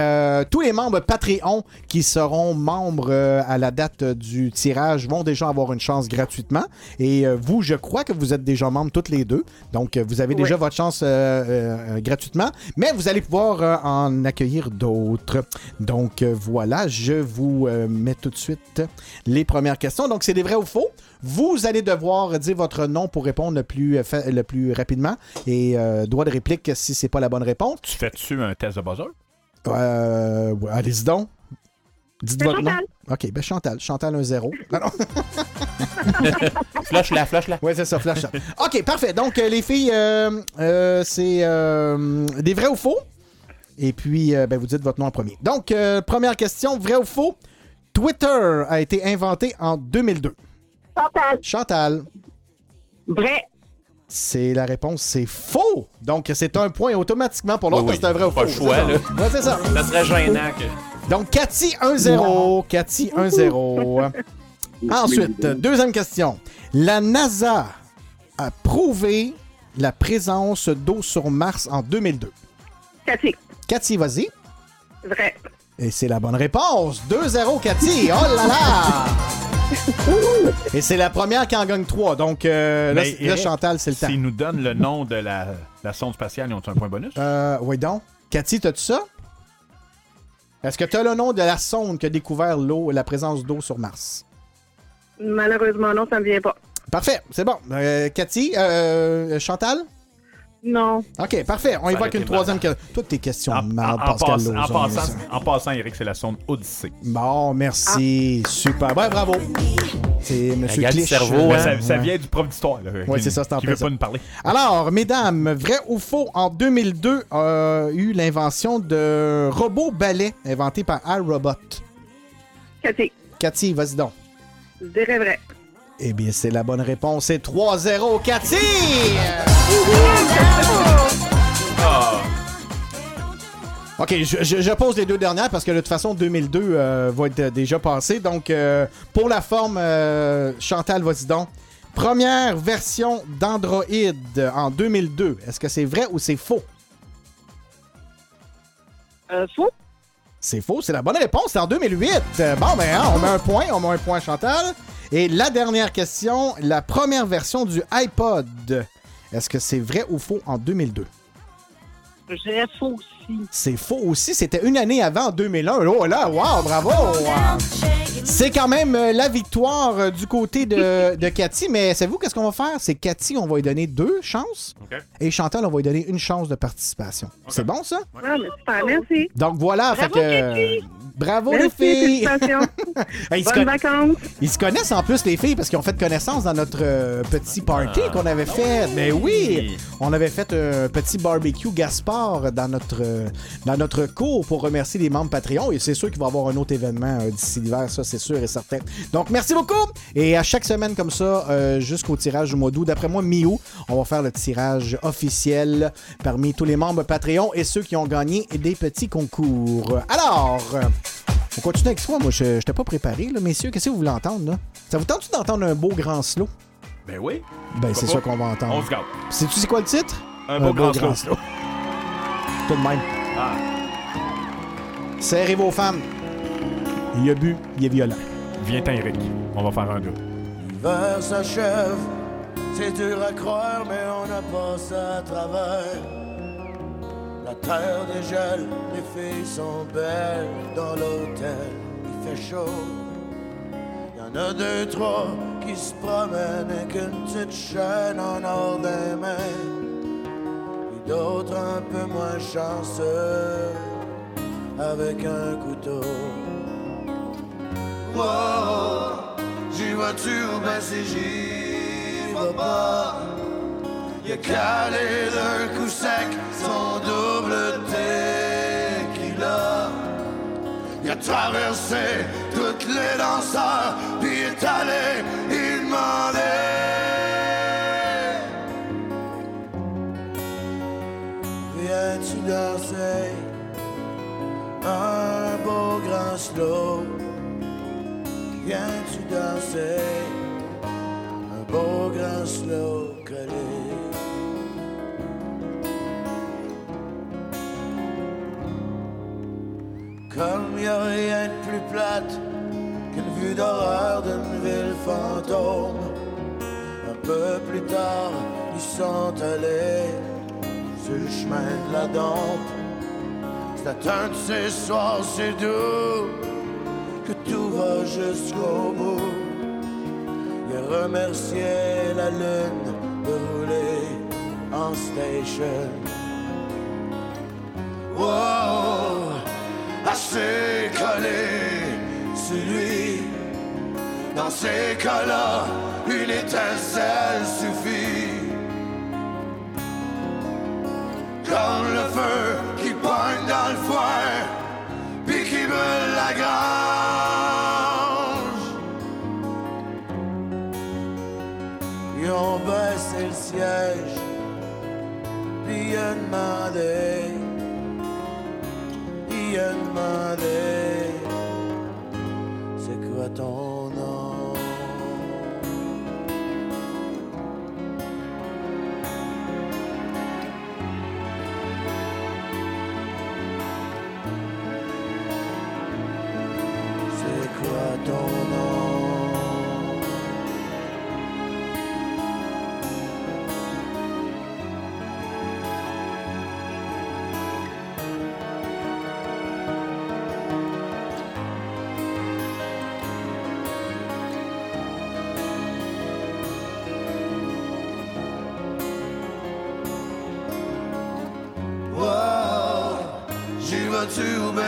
tous les membres Patreon qui seront membres à la date du tirage vont déjà avoir une chance gratuitement. Et vous, je crois que vous êtes déjà membres toutes les deux. Donc, vous avez déjà votre chance gratuitement, mais vous allez pouvoir en accueillir d'autres. Donc, euh, voilà, je vous euh, mets tout de suite les premières questions. Donc, c'est des vrais ou faux? Vous allez devoir dire votre nom pour répondre le plus, euh, le plus rapidement et euh, droit de réplique si c'est pas la bonne réponse.
Tu fais-tu un test de buzzer?
Euh, Allez-y donc. Dites
Ben,
votre nom.
Chantal.
OK, ben Chantal. Chantal 1-0. [LAUGHS] Ah non. [LAUGHS]
Flush-la, flush-la.
Oui, c'est ça, flash la. OK, parfait. Donc, les filles, euh, euh, c'est euh, des vrais ou faux? Et puis, euh, ben, vous dites votre nom en premier. Donc, euh, première question, vrai ou faux? Twitter a été inventé en 2002.
Chantal.
Chantal.
Vrai.
C'est la réponse, c'est faux. Donc, c'est un point automatiquement pour l'autre
Oui, oui.
parce que c'est un vrai ou
Pas
faux.
le choix,
c'est
là.
ça. Ouais, c'est ça.
Ça serait gênant que.
Donc, Cathy 1-0. Cathy 1-0. [LAUGHS] Ensuite, deuxième question. La NASA a prouvé la présence d'eau sur Mars en 2002.
Cathy.
Cathy, vas-y.
Vrai.
Et c'est la bonne réponse. 2-0, Cathy. Oh là là! [LAUGHS] Et c'est la première qui en gagne 3. Donc, euh, là,
Mais,
c- là,
Eric,
Chantal, c'est le temps.
S'ils nous donnent le nom de la, la sonde spatiale, ils ont un point bonus?
Euh, oui, donc. Cathy, t'as-tu ça? Est-ce que tu as le nom de la sonde qui a découvert l'eau, la présence d'eau sur Mars?
Malheureusement, non, ça me vient pas.
Parfait, c'est bon. Euh, Cathy, euh, Chantal?
Non.
OK, parfait. On évoque une troisième question. Toutes tes questions de merde,
En,
Pascal
passe- en passant, en passant, Eric, c'est la sonde Odyssée.
Bon, merci. Super. Ouais, bravo. C'est M.
Regarde le
Clich.
cerveau,
Ben,
hein?
ça, ça vient du prof d'histoire. qui-
c'est ça, c'est en
Qui veut
ça.
pas nous parler.
Alors, mesdames, vrai ou faux, en 2002 a eu l'invention de robot balai inventé par iRobot.
Cathy.
Cathy, vas-y donc.
Je dirais vrai.
Eh bien, c'est la bonne réponse. C'est 3-0, Cathy! OK, je, je- je pose les deux dernières parce que de toute façon, 2002 euh, va être déjà passé. Donc, euh, pour la forme, euh, Chantal, vas-y donc. Première version d'Android en 2002. Est-ce que c'est vrai ou c'est faux?
Faux.
C'est faux, c'est la bonne réponse, c'est en 2008. Euh, Bon, ben, hein, on met un point, on met un point Chantal. Et la dernière question, la première version du iPod. Est-ce que c'est vrai ou faux en 2002?
Je dirais faux aussi. Aussi.
C'est faux aussi. C'était une année avant, en 2001. Oh là, wow, bravo! C'est quand même euh, la victoire euh, du côté de, [LAUGHS] de Cathy. Mais savez-vous qu'est-ce qu'on va faire? C'est Cathy, on va lui donner deux chances. Et Chantal, on va lui donner une chance de participation. C'est bon, ça?
Ah, mais super, merci.
Donc voilà,
Bravo,
fait que.
Cathy.
Bravo
Merci,
les filles! [LAUGHS] Hey,
Bonnes
conna-
vacances.
Ils se connaissent en plus, les filles, parce qu'ils ont fait connaissance dans notre euh, petit party
Ah.
qu'on avait fait. Mais oui! On avait fait un petit barbecue Gaspard dans notre, euh, dans notre cours pour remercier les membres Patreon. Et c'est sûr qu'il va y avoir un autre événement euh, d'ici l'hiver, ça, c'est sûr et certain. Donc, merci beaucoup! Et à chaque semaine comme ça, euh, jusqu'au tirage du mois d'août, d'après moi, mi-août, on va faire le tirage officiel parmi tous les membres Patreon et ceux qui ont gagné des petits concours. Alors, on continue avec quoi? Moi, je n'étais pas préparé, là, messieurs. Qu'est-ce que vous voulez entendre, là? Ça vous tente d'entendre un beau grand slow?
Ben oui.
Ben, c'est ça qu'on va entendre.
On se gâte.
Sais-tu c'est quoi le titre?
Un beau grand slow.
Tout de même.
Ah.
Serrez vos femmes. Il a bu, il est violent.
Viens-t'en, Eric. On va faire un gars.
L'hiver s'achève, c'est dur à croire, mais on a passé à travers. La terre dégèle, les filles sont belles dans l'hôtel, il fait chaud. Y en a deux, trois qui se promènent avec une petite chaîne en or des mains. D'autres un peu moins chanceux, avec un couteau. Wow, j'y vas-tu ou ben si j'y vais pas? Y'a calé d'un coup sec son double tequila. Il a traversé toutes les danseurs, puis est allé y demander. Viens-tu danser un beau grand slow? Viens-tu danser un beau grand slow collé? Comme y a rien de plus plate qu'une vue d'horreur d'une ville fantôme. Un peu plus tard, ils sont allés sur le chemin de la dompe. C'est un de ces soirs, c'est doux, que tout va jusqu'au bout. Il a remercié la lune de rouler en station. Wow, assez collé sur lui. Dans ces cas-là, une étincelle suffit. Comme le feu qui pointe dans le foin, puis qui brûle la grange. Ils ont baissé le siège, puis il a demandé, il a demandé, c'est quoi ton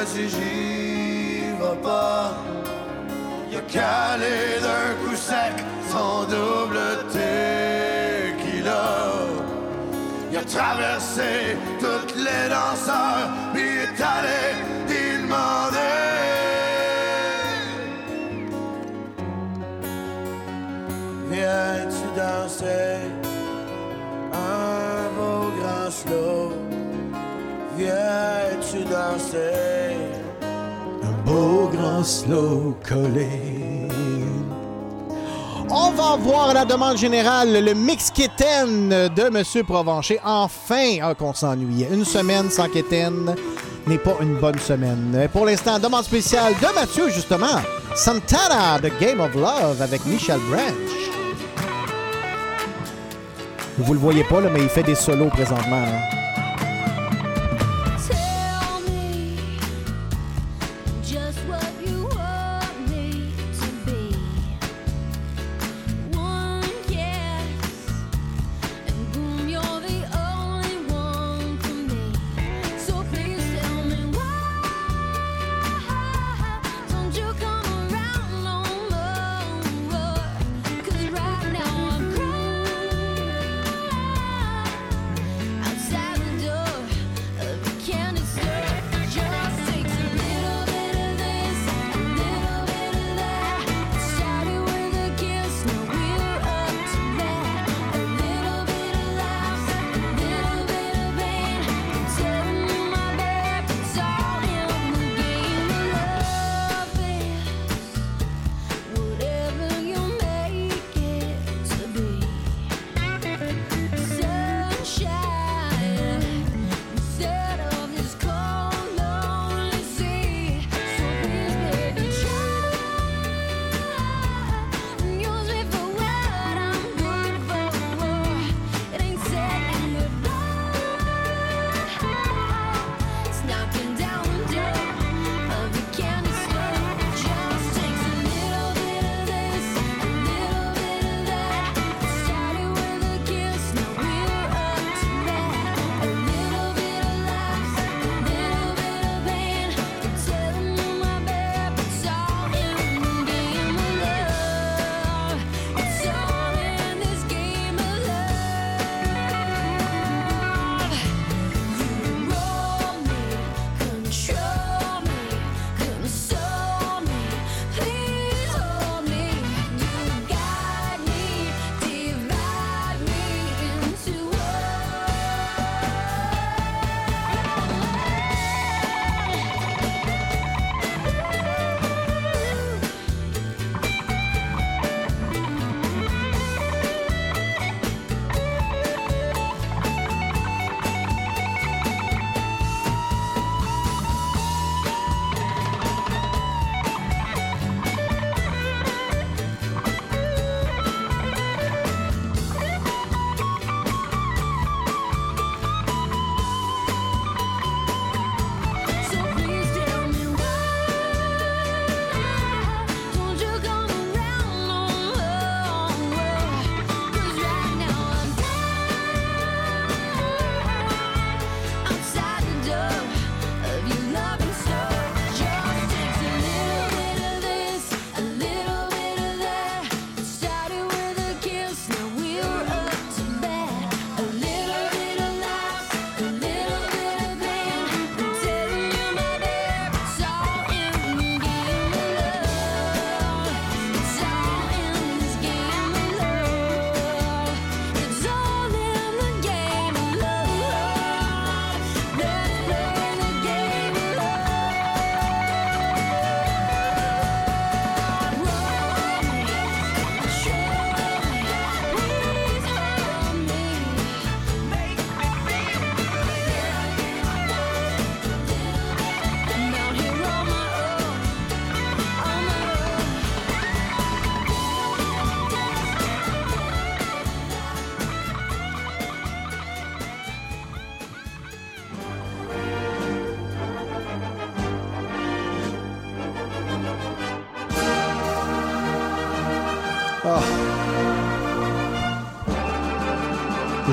si j'y vais pas? Y'a calé d'un coup sec son double tequila. Il a traversé toutes les danseurs, puis il est allé demander. Viens-tu danser un beau grand slow? Viens-tu danser?
Grand slow. On va voir la demande générale le mix kitten de Monsieur Provencher. Enfin, ah, qu'on s'ennuyait. Une semaine sans kitten n'est pas une bonne semaine. Pour l'instant, demande spéciale de Mathieu, justement. Santana, The Game of Love avec Michel Branch. Vous le voyez pas, là, mais il fait des solos présentement. hein.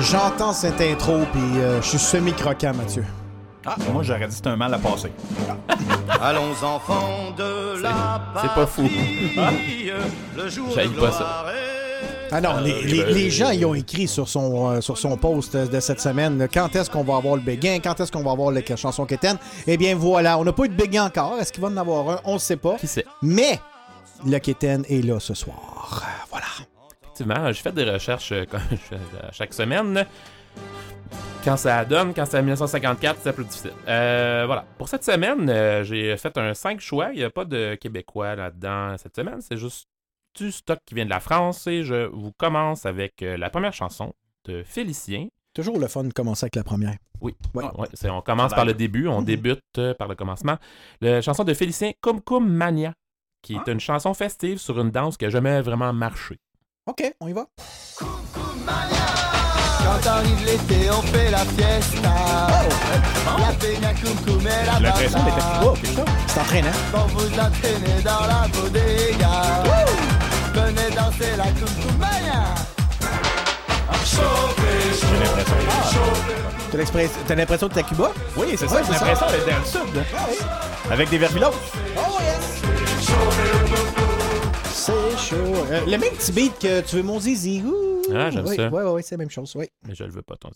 J'entends cette intro, puis euh, je suis semi-croquant, Mathieu.
Ah, moi, j'aurais dit que c'est un mal à passer. [LAUGHS]
Allons enfants de la
C'est pas fou.
patrie, le jour de
J'haïs pas ça.
gloire est-
Ah non, les, les-
Euh,
les gens, ils ont écrit sur son, euh, sur son post de cette semaine quand est-ce qu'on va avoir le béguin, quand est-ce qu'on va avoir la chanson quétaine? Eh bien voilà, on n'a pas eu de béguin encore. Est-ce qu'il va en avoir un? On ne sait pas.
Qui sait?
Mais le quétaine est là ce soir.
Effectivement, j'ai fait des recherches euh, [LAUGHS] à chaque semaine. Quand ça donne, quand c'est à 1954, c'est plus difficile. Euh, voilà. Pour cette semaine, euh, j'ai fait un 5 choix. Il n'y a pas de Québécois là-dedans cette semaine. C'est juste du stock qui vient de la France. Et je vous commence avec euh, la première chanson de Félicien.
Toujours le fun de commencer avec la première.
Oui.
Ouais.
Ouais, c'est- on commence
Ah
par le début, on
Mhm.
débute euh, par le commencement. La chanson de Félicien Cum Cum Mania, qui est une chanson festive sur une danse qui n'a jamais vraiment marché.
OK, on y va.
Quand arrive l'été, on fait la fiesta. La peña cum cum et la
J'ai l'impression d'être
banda.
à Cuba, quelque chose. C'est entraînant.
Quand vous entraînez dans la bodega, venez danser la cum cum mania.
J'ai l'impression.
T'as l'express- T'as l'impression que t'es à Cuba?
Oui, c'est ça,
Ouais,
j'ai l'impression d'être dans le sud. Avec des verbilos.
Oh yes! C'est chaud. Euh, le même petit beat que tu veux mon zizi. Ouh.
Ah, j'aime
oui,
ça.
Oui, oui, c'est la même chose, oui.
Mais je le veux pas, ton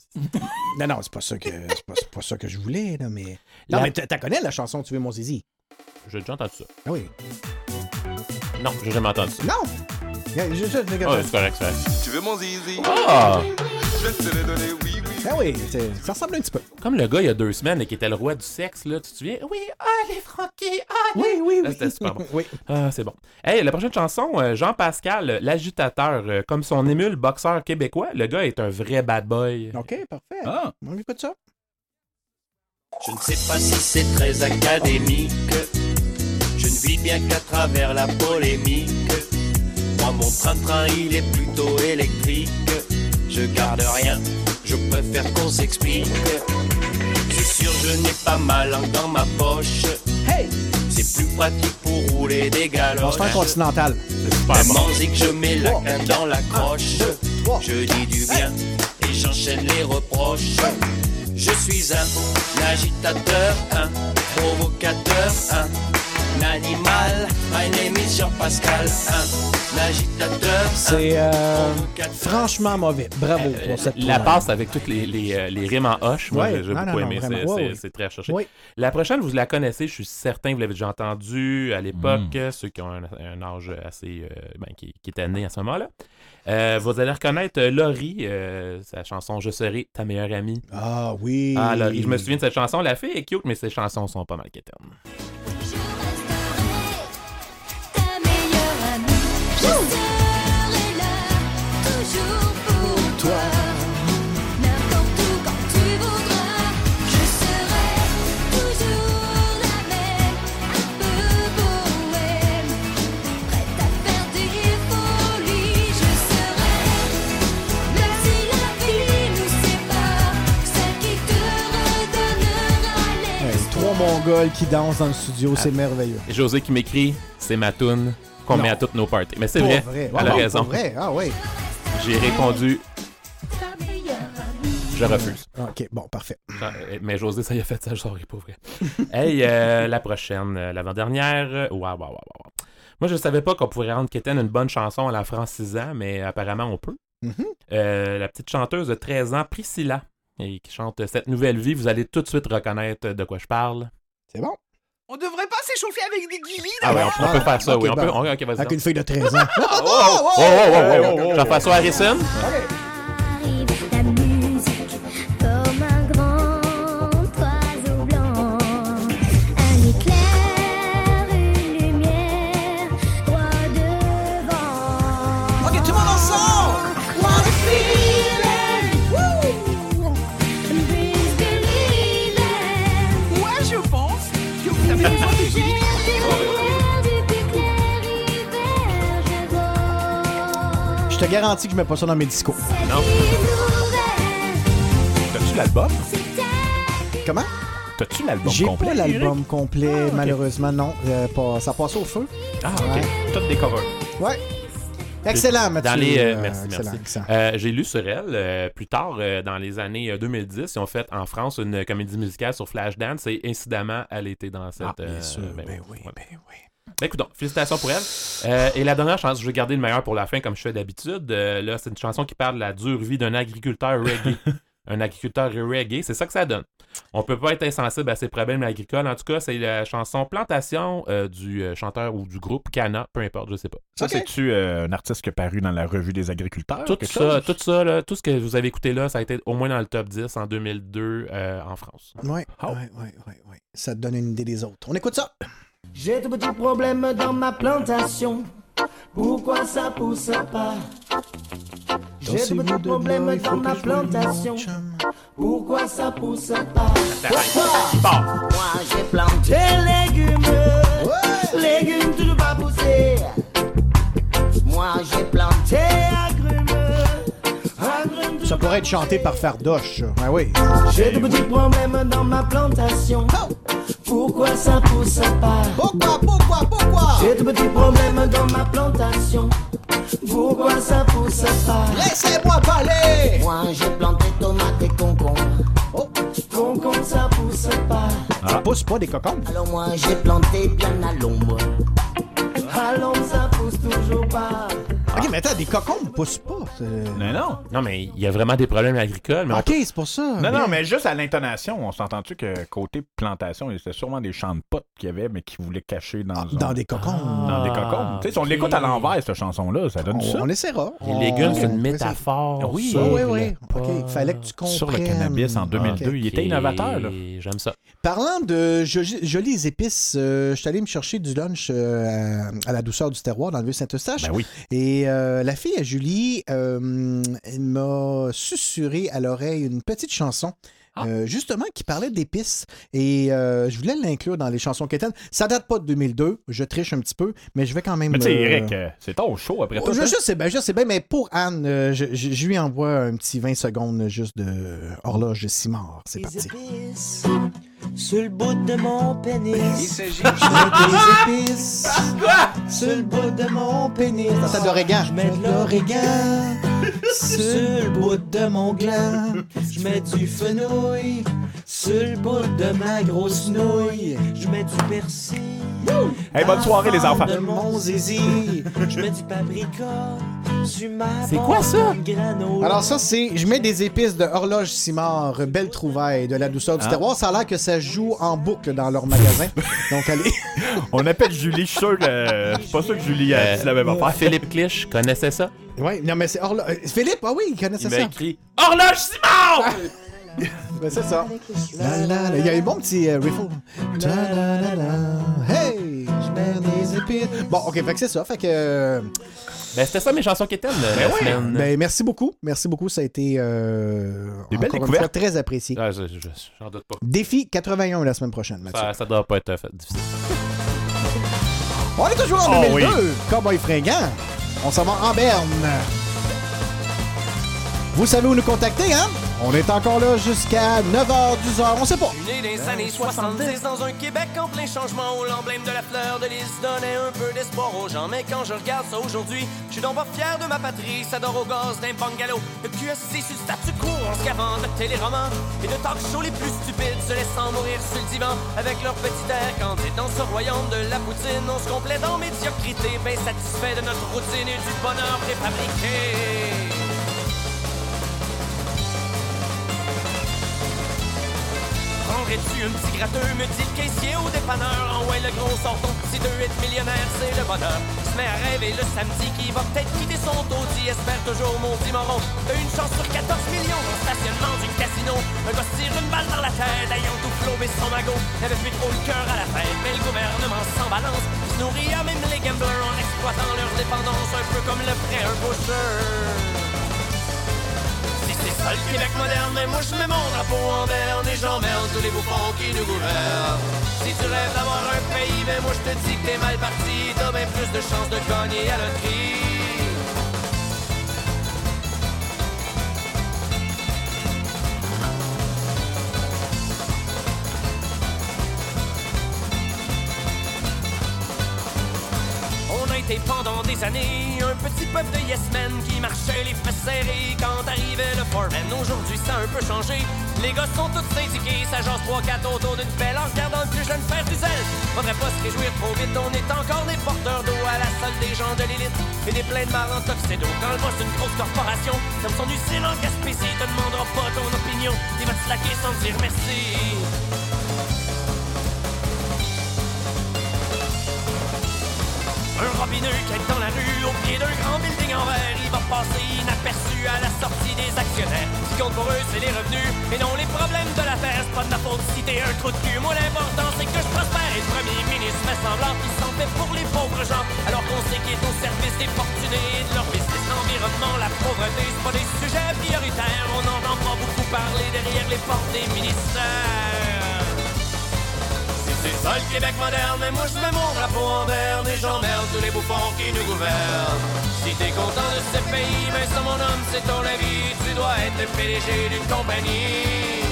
Non, non, c'est pas ça que c'est pas, c'est pas ça que je voulais, là, mais.
La-
Non, mais t'as connais la chanson Tu veux mon zizi?
J'ai déjà entendu ça.
Ah oui.
Non, j'ai jamais entendu ça.
Non! Je- je- je-
Ah, ouais, c'est correct, correct.
Tu veux mon zizi?
Ah!
Je te le donner, oui, oui.
Ah oui, ça ressemble un petit peu.
Comme le gars il y a deux semaines et qui était le roi du sexe, là, tu te souviens? Oui, allez, Francky, allez!
Oui, oui,
Ah,
oui.
C'était super bon.
Oui.
Ah, c'est bon. Hey, la prochaine chanson, euh, Jean-Pascal, l'agitateur, euh, comme son émule boxeur québécois, le gars est un vrai bad boy.
OK, parfait.
Ah.
On écoute ça.
Je ne sais pas si c'est très académique. Je ne vis bien qu'à travers la polémique. Moi, mon train-train, il est plutôt électrique. Je garde rien, je préfère qu'on s'explique. C'est sûr, je n'ai pas ma langue dans ma poche.
Hey!
C'est plus pratique pour rouler des galoches.
fait un continental.
Même musique, je mets la quinte dans la croche. Je dis du bien et j'enchaîne les reproches. Je suis un agitateur, un provocateur, un animal. My name is Jean-Pascal, un.
C'est euh, franchement mauvais. Bravo pour cette
Euh, La
tournée.
passe avec toutes les, les, euh, les rimes en hoche, moi
Ouais.
j'ai beaucoup
non,
aimé, c'est-
Ouais,
c'est
ouais.
c'est très recherché.
Oui.
La prochaine, vous la connaissez, je suis certain que vous l'avez déjà entendue à l'époque,
Mm.
ceux qui ont un, un âge assez. euh, ben, qui, qui était né à ce moment-là. Euh, vous allez reconnaître euh, Laurie, euh, sa chanson Je serai ta meilleure amie.
Ah oui.
Ah, Laurie, je me souviens de cette chanson. La fille est cute, mais ses chansons sont pas mal quétaines.
Qui
dansent dans le studio, c'est merveilleux.
Et José qui m'écrit C'est ma toune qu'on met à toutes nos parties. Mais c'est vrai,
vrai.
elle a
Ah,
raison.
vrai. Ah oui.
J'ai répondu Je refuse.
OK, bon, parfait.
Ah, euh, Mais José, ça y a fait ça, je saurais pas vrai. [LAUGHS] hey, euh, la prochaine, euh, l'avant-dernière. euh, Waouh, waouh, waouh, waouh. Moi, je savais pas qu'on pourrait rendre Kéten une bonne chanson à la francisant, mais apparemment, on peut.
Mhm.
Euh, la petite chanteuse de 13 ans, Priscilla, et qui chante Cette nouvelle vie, vous allez tout de suite reconnaître de quoi je parle.
C'est bon.
On devrait pas s'échauffer avec des guillis
Ah ouais, on, on peut
Ah,
faire ça,
ok,
oui. On
bon.
peut, on-.
Avec une fille de 13 ans. [LAUGHS]
Oh, oh, oh, oh, oh, oh. Jean-François Harrison?
arrive
te garantis que je mets pas ça dans mes discours.
Non.
T'as-tu l'album?
Comment?
T'as-tu l'album
J'ai
complet?
pas l'album complet,
Ah,
malheureusement, non. Euh, pas- ça passe au feu.
Ah, ok.
Ouais.
Toutes des covers.
Ouais. Excellent, Mathieu.
Dans les, euh,
Euh,
merci,
excellent,
merci. Euh, J'ai lu sur elle euh, plus tard, dans les années euh, 2010, ils ont fait en France une comédie musicale sur Flashdance et incidemment, elle était dans cette.
Ah, bien sûr,
ben
ben
oui,
oui,
ouais.
ben oui.
Ben écoute, donc, félicitations pour elle. Euh, et la dernière chanson, je vais garder le meilleur pour la fin, comme je fais d'habitude. Euh, là, c'est une chanson qui parle de la dure vie d'un agriculteur reggae. [LAUGHS] un agriculteur reggae, c'est ça que ça donne. On peut pas être insensible à ces problèmes agricoles. En tout cas, c'est la chanson Plantation euh, du chanteur ou du groupe Cana, peu importe, je sais pas.
Ça, c'est-tu euh, un artiste qui est paru dans la revue des agriculteurs?
Tout ça,
chose?
tout ça, là, tout ce que vous avez écouté là, ça a été au moins dans le top 10 en 2002 euh, en France.
Oui, oui, oui, oui, oui. Ça te donne une idée des autres. On écoute ça.
J'ai de petits problèmes dans ma plantation. Pourquoi ça pousse pas? J'ai de petits problèmes dans ma plantation. Pourquoi ça pousse pas? Pourquoi Moi j'ai planté légumes, légumes toujours pas poussés. Moi j'ai planté
Ça pourrait être chanté par Fardoche. Ah oui.
J'ai de petits problèmes dans ma plantation. Pourquoi ça pousse pas?
Pourquoi, pourquoi, pourquoi?
J'ai de petits problèmes dans ma plantation. Pourquoi ça pousse pas?
Laissez-moi parler
Moi j'ai planté tomates et concombres. Oh, concombre ça pousse pas.
Ça pousse pas des cocons.
Alors moi j'ai planté bien à l'ombre. À l'ombre ça pousse toujours pas.
Ok, mais attends, des cocons ne poussent pas.
Non, non.
Non, mais il y a vraiment des problèmes agricoles. Mais on
Ok,
peut-
c'est pour ça.
Non,
Bien.
non, mais juste à l'intonation, on s'entend-tu que côté plantation, c'était sûrement des champs de potes qu'il y avait, mais qui voulaient cacher dans, un-
Dans des cocons.
dans des cocons. Tu sais, si on
ok.
l'écoute à l'envers, cette chanson-là, ça donne
On,
ça.
on essaiera.
Les
On-
légumes, c'est une métaphore.
Oui,
sur
oui,
le
oui.
pot.
OK, fallait que tu comprennes.
Sur le cannabis en 2002. Il était innovateur, là.
J'aime ça.
Parlant de jo- jolies épices, euh, je suis allé me chercher du lunch euh, à, à la douceur du terroir dans le Vieux-Saint-Eustache.
Ben oui.
Et euh, la fille à Julie, euh, m'a susurré à l'oreille une petite chanson.
Ah.
euh, justement, qui parlait d'épices. Et euh, je voulais l'inclure dans les chansons quétaines. Ça date pas de 2002, je triche un petit peu, mais je vais quand même.
Mais tu sais,
euh,
Eric, euh, c'est ton show après tout.
je,
hein?
je sais bien, je sais bien, mais pour Anne, euh, je, je- je lui envoie un petit 20 secondes juste de horloge de Simard. C'est parti.
épices sur le bout de mon pénis.
Il s'agit
Je mets des épices sur le bout de mon pénis. Ça d'origan. Je mets de l'origan sur le bout de mon gland. Je mets du fenouil sur le bout de ma grosse nouille. Je mets du persil.
Hey, bonne soirée, les enfants.
De mon zizi.
Je mets du paprika
C'est quoi ça?
Alors ça, c'est... Je mets des épices de Horloge Simard, Belle Trouvaille, de la douceur du
Ah.
terroir. Ça a l'air que ça joue en boucle dans leur magasin. [LAUGHS] Donc, allez...
On appelle Julie, je suis sûr que. euh, Je suis pas sûr que Julie a dit la même affaire.
Philippe Clich connaissait ça?
Oui, non, mais c'est Horloge... euh, Philippe, ah oui, il connaissait
Il
ça.
m'a écrit Horloge Simon! [LAUGHS]
Ben, c'est ça. La, la, la. Il y a un bon petit euh, riffle. Hey! Je mets des épices. Bon, OK, fait que c'est ça. Fait que... euh,
Ben, c'était ça mes chansons qui étaient la semaine.
Ben, merci beaucoup. Merci beaucoup. Ça a été euh,
Des belles
encore une fois très apprécié.
Ah, je- je- J'en doute pas.
Défi 81 la semaine prochaine, Mathieu.
Ça, ça doit pas être fait difficile.
On est toujours en
Oh
2002.
oui.
Cowboy fringant. On s'en va en berne. Vous savez où nous contacter, hein? On est encore là jusqu'à 9h, 10h, on sait pas.
Né des années 70 dans un Québec en plein changement où l'emblème de la fleur de lys donnait un peu d'espoir aux gens. Mais quand je regarde ça aujourd'hui, je suis donc pas fier de ma patrie. Ça dort au gaz d'un bungalow. Le cul assis sur statu quo en se gavant de téléromans et de talk shows les plus stupides se laissant mourir sur le divan avec leur petit air candide. Dans ce royaume de la poutine, on se complète en médiocrité, bien satisfait de notre routine et du bonheur préfabriqué. Prendrais-tu un petit gratteux, me dit le caissier au dépanneur? En ouais, le gros sort ton petit 2 être millionnaire, c'est le bonheur. Se met à rêver le samedi qui va peut-être quitter son taudis. Espère toujours mon petit moron. T'as une chance sur 14 millions le stationnement du casino. Un gars tire une balle dans la tête, ayant tout flobé son magot. N'avait plus trop le cœur à la fête, mais le gouvernement s'en balance. Il se nourrit à même les gamblers en exploitant leur dépendance, un peu comme le un boucher. Le Québec moderne, mais moi je mets mon drapeau en berne et j'emmerde tous les bouffons qui nous gouvernent. Si tu rêves d'avoir un pays, ben moi je te dis que t'es mal parti, t'as bien plus de chances de gagner à la été pendant des années un petit peuple de yes men qui marchait les fesses serrées quand arrivait le foreman. Aujourd'hui, ça a un peu changé. Les gars sont tous syndiqués, ça jase 3-4 autour d'une pelle en regardant le plus jeune faire du zèle. Faudrait pas se réjouir trop vite, on est encore des porteurs d'eau à la salle des gens de l'élite et des pleins de en tuxedo. Quand le boss d'une grosse corporation, comme son usine en Gaspésie, te demandera pas ton opinion, il va te slacker sans dire merci. Un robineux qui est dans la rue, au pied d'un grand building en verre, il va passer inaperçu à la sortie des actionnaires. Ce qui compte pour eux, c'est les revenus, et non les problèmes de la terre. C'est pas de ma faute si t'es un trou de cul. Moi, l'important, c'est que je prospère. Et le premier ministre fait semblant qu'il s'en fait pour les pauvres gens, alors qu'on sait qu'il est au service des fortunés de leur business. L'environnement, la pauvreté, c'est pas des sujets prioritaires. On n'entend pas beaucoup parler derrière les portes des ministères. C'est ça le Québec moderne, mais moi je mets mon drapeau en berne et j'emmerde tous les bouffons qui nous gouvernent. Si t'es content de ce pays, mais ça mon homme, c'est ton avis, tu dois être le PDG d'une compagnie.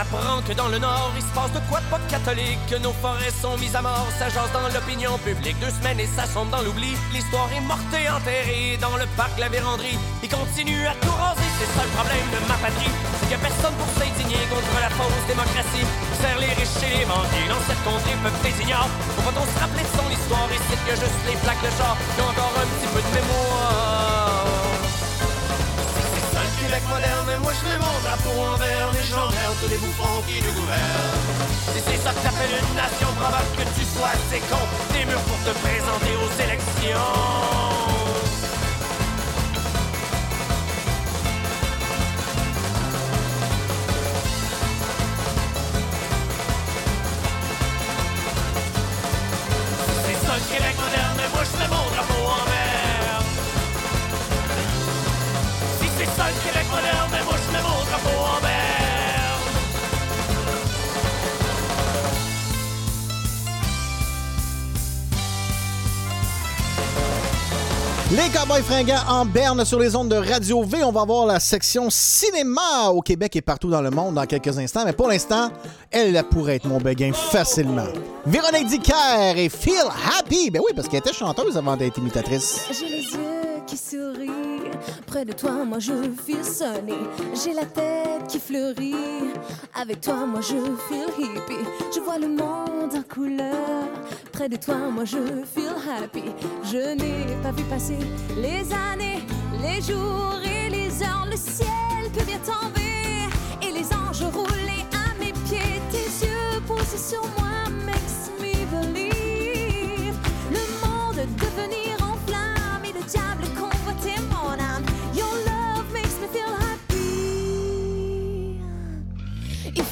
Apprend que dans le Nord, il se passe de quoi de pas catholique, que nos forêts sont mises à mort, ça jase dans l'opinion publique. Deux semaines et ça sombre dans l'oubli. L'histoire est morte et enterrée dans le parc La Vérandrie. Il continue à tout raser, c'est ça le problème de ma patrie. C'est qu'il a personne pour s'indigner contre la fausse démocratie. Sert les riches et les dans cette contrée peuple des ignorants. Faut on se rappeler de son histoire et c'est que juste les plaques de char qui ont encore un petit peu de mémoire. Québec moderne, mais moi je mets mon drapeau en vert et j'emmerde tous les bouffons qui nous gouvernent. Si c'est ça que t'appelles une nation, probable que tu sois assez con, des murs pour te présenter aux élections. Québec moderne, mais moi je mets mon drapeau
Les Cowboys fringants en berne sur les ondes de Radio V. On va voir la section cinéma au Québec et partout dans le monde dans quelques instants. Mais pour l'instant, elle pourrait être mon béguin facilement. Véronique Dicker et Feel Happy. Ben oui, parce qu'elle était chanteuse avant d'être imitatrice.
J'ai les yeux qui sourient. Près de toi, moi je feel sunny. J'ai la tête qui fleurit. Avec toi, moi je feel hippie. Je vois le monde en couleur. Près de toi, moi je feel happy. Je n'ai pas vu passer les années, les jours et les heures. Le ciel peut bien tomber et les anges rouler à mes pieds. Tes yeux posés sur moi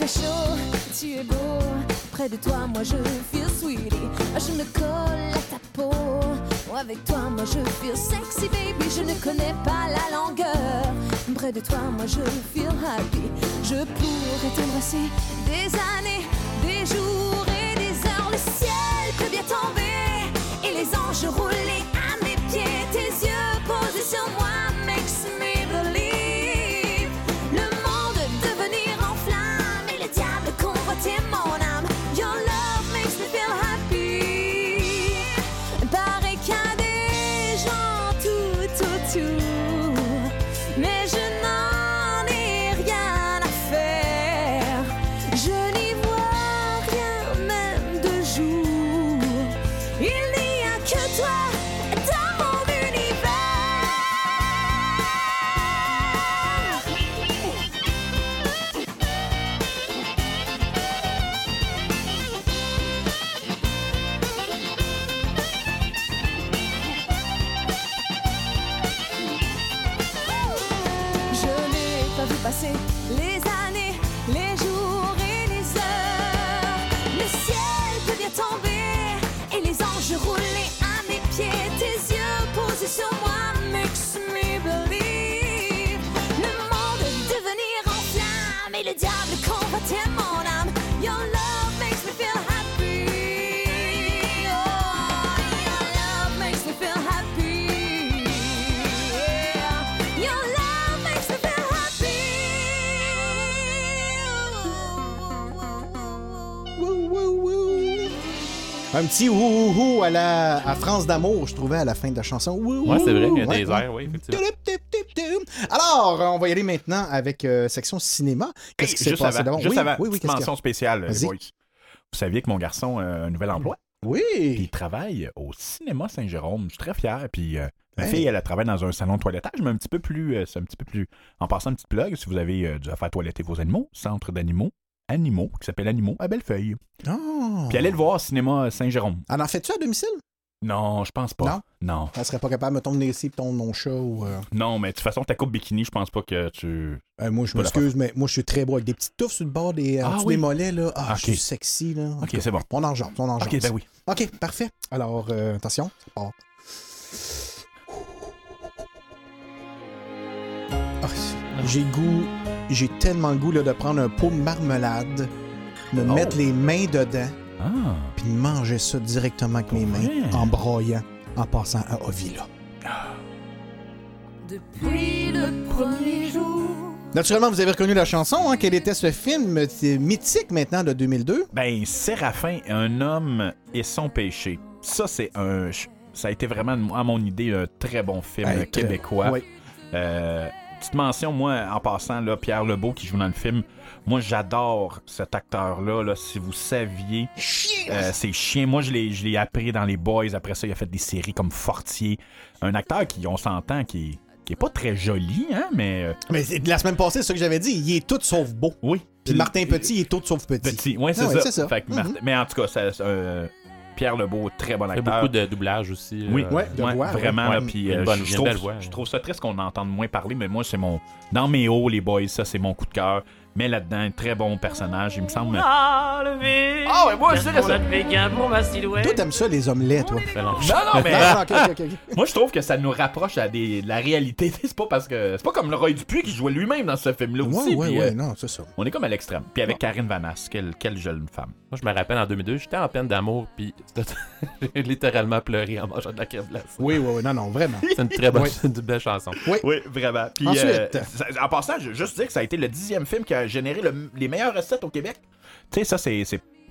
chaud, tu es beau. Près de toi, moi je feel sweetie. Je me colle à ta peau. Avec toi, moi je feel sexy, baby. Je ne connais pas la longueur. Près de toi, moi je feel happy. Je pourrais t'embrasser des années, des jours et des heures. Le ciel peut bien tomber et les anges rouler à
Un petit ouhouhou à la à France d'amour, je trouvais à la fin de la chanson. Ouhou,
ouais, c'est vrai, il y a des airs, oui, effectivement.
Alors, on va y aller maintenant avec euh, section cinéma. Qu'est-ce qui s'est
juste
passé
avant,
d'abord?
juste
Oui,
avant,
oui, oui,
petite mention spéciale, les boys. Vous saviez que mon garçon a un nouvel emploi?
Oui.
il travaille au cinéma Saint-Jérôme. Je suis très fier. Puis euh, ma
Hey.
fille, elle, elle travaille dans un salon de toilettage, mais un petit peu plus. euh, c'est un petit peu plus. En passant, une petite plug, si vous avez euh, dû faire toiletter vos animaux, centre d'animaux, animaux, qui s'appelle Animaux à Bellefeuille.
Oh.
Puis allez le voir, cinéma Saint-Jérôme.
En en fais-tu à domicile?
Non, je pense pas.
Non?
Non.
Elle serait pas capable, de venir ici et ton mon chat ou. euh,
Non, mais de toute façon, ta coupe bikini, je pense pas que tu.
euh, moi, je m'excuse, mais moi, je suis très beau avec des petites touffes sur le bord des, en
Ah
dessous
oui.
des mollets. Là. Ah,
Ok.
je suis sexy. Là. En
Ok,
cas,
c'est bon.
On en jase, on en.
Ok, ben oui.
OK, parfait. Alors, euh, attention, ça part. Ah, j'ai le goût, j'ai tellement le goût là, de prendre un pot de marmelade, de
Oh.
mettre les mains dedans,
Ah.
puis de manger ça directement avec mes mains, en broyant, en passant à Ovila.
Depuis le premier jour.
Naturellement, vous avez reconnu la chanson. Hein? Quel était ce film C'est mythique maintenant de 2002?
Ben, Séraphin, un homme et son péché. Ça, c'est un. Ça a été vraiment, à mon idée, un très bon film
Hey, très-
québécois.
oui.
Euh, petite mention, moi, en passant, là, Pierre Lebeau qui joue dans le film. Moi, j'adore cet acteur-là. Là, si vous saviez. Euh, c'est chien. Moi, je l'ai je l'ai appris dans les Boys. Après ça, il a fait des séries comme Fortier. Un acteur qui, on s'entend, qui est, qui est pas très joli, hein, mais. euh,
Mais c'est- la semaine passée, c'est ce que j'avais dit. Il est tout sauf beau.
Oui.
Puis Martin Petit, il est tout sauf petit.
Petit, ouais, c'est
Ah
ça. Fait que
Mhm.
Martin- Mais en tout cas, ça- ça, euh, Pierre Lebeau, très bon
Il fait
acteur.
beaucoup de doublage aussi.
Oui,
euh,
Ouais, de voix,
vraiment.
ouais.
là,
Ouais,
puis, euh,
bonne-
je,
une
trouve,
belle voix,
je trouve ça triste qu'on entende moins parler, mais moi, c'est mon. Dans mes hauts, les boys, ça, c'est mon coup de cœur. Mais là-dedans, un très bon personnage, il me semble.
Ah, levé.
Ah, ouais, moi, je dirais
Mon
ça.
autre vegan pour ma silhouette.
Toi, t'aimes ça, les omelettes, toi?
Non, non, mais.
Non, ok, ok, ok. [LAUGHS]
Moi, je trouve que ça nous rapproche à des, de la réalité. [LAUGHS] c'est pas parce que. C'est pas comme le Roy Dupuis qui jouait lui-même dans ce film-là
Ouais,
aussi.
ouais,
puis,
ouais,
euh,
non, c'est ça.
On est comme à l'extrême. Puis avec Karine Vanasse, quelle, quelle jeune femme.
Moi, je me rappelle en 2002, j'étais en peine d'amour, puis [LAUGHS] j'ai littéralement pleuré en mangeant de la crème glacée.
Oui, oui, oui, non, non, vraiment.
C'est une très bonne,
Oui.
une belle chanson.
Oui.
Oui, vraiment. Puis,
Ensuite.
euh, ça- en passant, je veux juste dire que ça a été le dixième film qui a généré le- les meilleures recettes au Québec. Tu sais, ça, c'est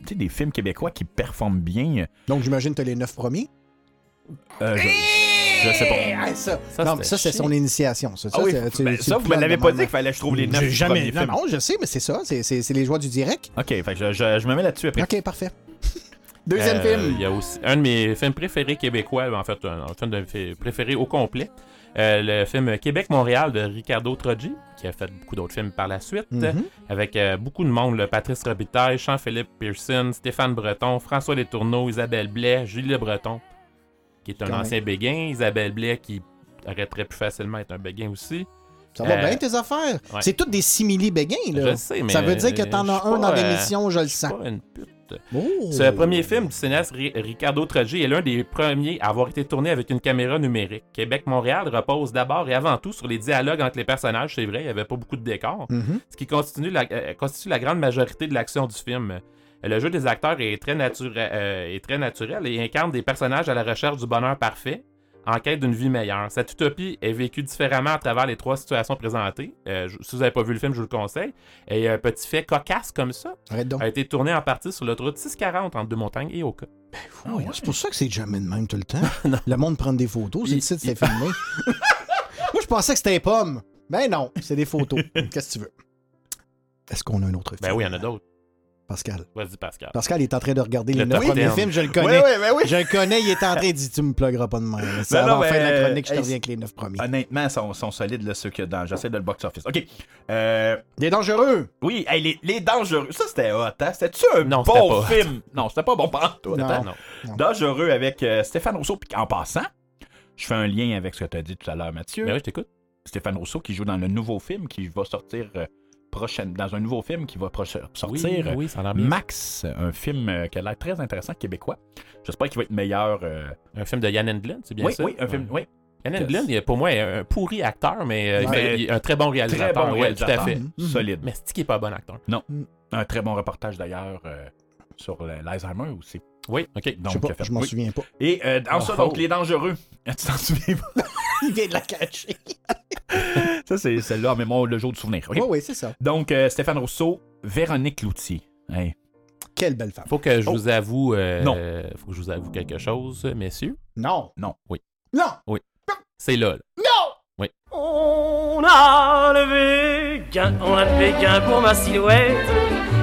tu des films québécois qui performent bien.
Donc, j'imagine que t'as les neuf premiers?
Euh, je, je sais pas.
Ah, ça,
Ça,
non, mais ça, c'est son initiation. Ça,
Ah oui,
Ça, c'est-
ben, ça, vous me l'avez pas dit qu'il fallait que je trouve les neuf
J'ai jamais. Non,
films.
non, je sais, mais c'est ça. C'est c'est- c'est les joies du direct.
OK, fait que je, je- je me mets là-dessus après.
OK, parfait. [LAUGHS] Deuxième
Euh,
film.
Il y a aussi un de mes films préférés québécois, en fait, un, un film de mes préférés au complet. Euh, le film Québec-Montréal de Ricardo Troggi, qui a fait beaucoup d'autres films par la suite,
Mhm.
avec euh, beaucoup de monde, là, Patrice Robitaille, Jean-Philippe Pearson, Stéphane Breton, François Letourneau, Isabelle Blais, Julie Le Breton, qui est un
Quand même.
ancien béguin, Isabelle Blais, qui arrêterait plus facilement être un béguin aussi.
Ça va
Euh,
bien, tes affaires?
ouais.
C'est toutes des simili-béguins, là.
Je sais, mais
Ça veut dire que t'en as un dans l'émission, je le sens.
pas une pute.
Oh.
Ce premier film du cinéaste Ri- Ricardo Troggi est l'un des premiers à avoir été tourné avec une caméra numérique. Québec-Montréal repose d'abord et avant tout sur les dialogues entre les personnages, c'est vrai, il n'y avait pas beaucoup de décors,
Mhm.
ce qui constitue la, euh, constitue la grande majorité de l'action du film. Le jeu des acteurs est très, euh, est très naturel et incarne des personnages à la recherche du bonheur parfait, en quête d'une vie meilleure. Cette utopie est vécue différemment à travers les trois situations présentées. Euh, je- si vous n'avez pas vu le film, je vous le conseille. Et un petit fait cocasse comme ça
donc.
a été tourné en partie sur l'autoroute 640 entre Deux-Montagnes et Oka.
Ah ouais, C'est pour ça que c'est jamais de même tout le temps. [LAUGHS] le monde prend des photos, c'est le site, c'est filmé. [LAUGHS] Moi, je pensais que c'était pommes. Ben non, c'est des photos. [LAUGHS] Qu'est-ce que tu veux? Est-ce qu'on a un autre film?
Ben oui, il y en a d'autres.
Pascal.
Vas-y, Pascal.
Pascal est en train de regarder
Le
les neuf premiers
10.
films, je le connais.
Oui, oui, ben oui.
Je le connais, il est en train de dire Tu me plugueras pas de même.
Non,
en fin de la
mais,
chronique, je te
hey,
reviens avec les neuf premiers.
Honnêtement, ils sont, sont solides, là, ceux que dans. J'essaie de le box-office. OK. Euh,
Des dangereux.
oui, hey, les, les dangereux. Ça, c'était hot, hein? C'était-tu un
Non,
bon
pas hot.
film? Non, c'était pas bon pour toi.
Non,
non,
non.
Dangereux avec euh, Stéphane Rousseau. Puis en passant, je fais un lien avec ce que tu as dit tout à l'heure, Mathieu.
Ben oui, je t'écoute.
Stéphane Rousseau qui joue dans le nouveau film qui va sortir euh, prochaine, dans un nouveau film qui va sortir.
Oui, ça.
Max, un film euh, qui a l'air très intéressant, québécois. J'espère qu'il va être meilleur. euh,
Un film de Yann Englund, c'est bien
oui,
ça?
oui, un film. Oui.
Yann est- pour moi, est un pourri acteur, mais euh, il
Ouais.
fait- il est un très bon réalisateur.
Très bon
ouais. Tout à fait.
Mhm.
Solide.
Mais c'est qui est pas un bon acteur?
Non. Un très bon reportage d'ailleurs euh, sur l'Alzheimer aussi.
Oui, ok.
Je
Donc,
pas, je m'en
oui.
souviens pas.
Et euh, en ça,
Oh.
donc, les dangereux. [LAUGHS] Tu t'en souviens pas? [LAUGHS]
Il vient de la cacher.
ça, c'est celle-là en mémoire le jour du souvenir. OK?
Oui, oui, c'est ça.
Donc, euh, Stéphane Rousseau, Véronique Loutier. Hey.
Quelle belle femme.
Faut que je
Oh.
vous avoue. euh,
Non.
Faut que je vous avoue quelque chose, messieurs.
Non.
Non.
Oui.
Non.
Oui. C'est là. là.
Non!
Oui.
On a levé gain, on a levé gain pour ma silhouette,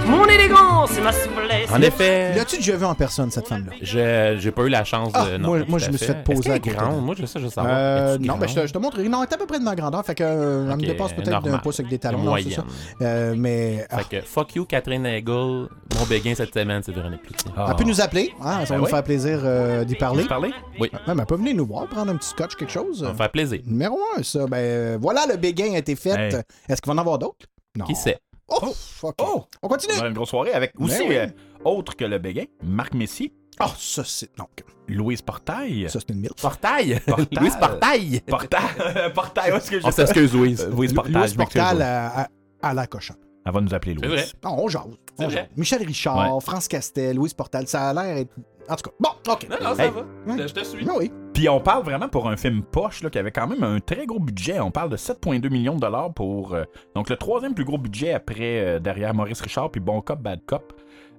mon élégance et ma souplesse.
En effet.
L'as-tu déjà vu en personne, cette femme-là?
Je j'ai pas eu la chance de.
Ah,
non,
moi, moi je me suis
fait.
poser à
grande? Moi, je sais, je veux savoir.
Euh, non, ben, je, te,
grande?
je te montre. Non, elle est à peu près de ma grandeur. Fait que euh, elle me dépasse peut-être d'un pouce avec des talons. non, c'est ça. Euh, mais ah,
Fait que fuck you, Catherine Hagel. Mon béguin cette semaine, c'est Véronique Cloutier.
elle peut nous appeler. Hein, ça va
Ben
nous
oui.
faire plaisir euh, d'y parler.
D'y parler? Oui.
Même, elle peut venir nous voir, prendre un petit scotch, quelque chose.
Ça va me faire plaisir.
Numéro un, ça. Ben, voilà, le béguin a été fait. Est-ce qu'il va en avoir d'autres? Non.
Qui sait?
Oh, fuck. On continue.
On a une grosse soirée avec aussi,
Ben oui.
euh, autre que le béguin, Marc Messier.
Oh, ça, c'est. Non.
Louise Portail.
Ça, c'est une mille.
Portail.
Portail. [LAUGHS]
Louise Portail.
Portail. [LAUGHS] Portail. où est-ce que je
On s'excuse, Louise.
Euh, Louise Portail. Louise.
à, à- à la cochonne.
Elle va nous appeler Louise.
Vrai.
Non, on jase.
C'est
on
vrai.
jase. Michel Richard,
Ouais.
France Castel, Louise Portal, ça a l'air être. En tout cas, bon, OK.
Non, non, ça
Hey.
va. Je- Je te suis.
Ah oui.
Puis on parle vraiment pour un film poche là, qui avait quand même un très gros budget. On parle de 7,2 millions de dollars pour. euh, donc le troisième plus gros budget après euh, derrière Maurice Richard puis Bon Cop, Bad Cop.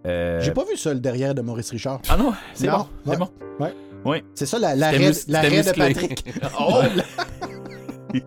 Euh,
J'ai pas vu ça, le derrière de Maurice Richard.
Ah non, c'est bon. C'est
ouais.
bon.
Ouais.
Oui.
C'est ça, la- l'arrêt de. Patrick. [LAUGHS] [LAUGHS]
Oh! [LAUGHS]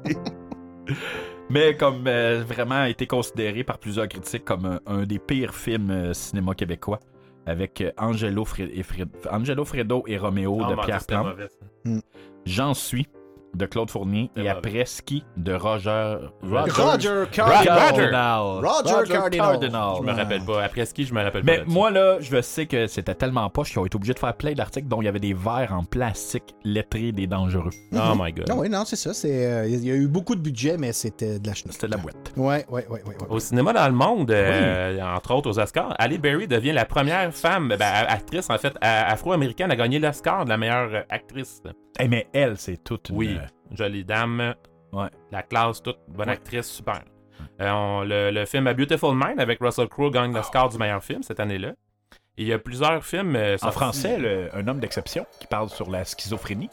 Mais comme vraiment été considéré par plusieurs critiques comme un, un des pires films cinéma québécois, avec euh, Angelo, Fre- et Angelo Fredo et Roméo
Oh,
de
mon
Pierre Plante.
Hmm.
J'en suis de Claude Fournier et
mauvais.
après Ski de Roger
Roger Cardinal.
Cardinal.
Roger Cardinal.
Je me rappelle pas. Après ski, je me rappelle
Mais
pas. là-dessus.
moi, là, je sais que c'était tellement poche qu'ils ont été obligés de faire plein d'articles dont il y avait des verres en plastique lettrés des dangereux.
Oh my god.
Non, oui, non, c'est ça. c'est, euh, Il y a eu beaucoup de budget, mais c'était de la chenille.
C'était de la boîte.
Ouais, ouais, ouais, ouais. ouais.
Au cinéma dans le monde, euh, entre autres aux Oscars, Halle Berry devient la première femme, ben, actrice en fait, afro-américaine à gagner l'Oscar de la meilleure actrice.
Eh, mais elle, c'est toute une...
Oui, jolie dame,
Ouais.
la classe, toute bonne
Ouais.
actrice, super. Euh, on- le, le film A Beautiful Mind avec Russell Crowe gagne l'Oscar du meilleur film cette année-là. Et il y a plusieurs films. euh,
En
sortis-
français, le- un homme d'exception qui parle sur la schizophrénie.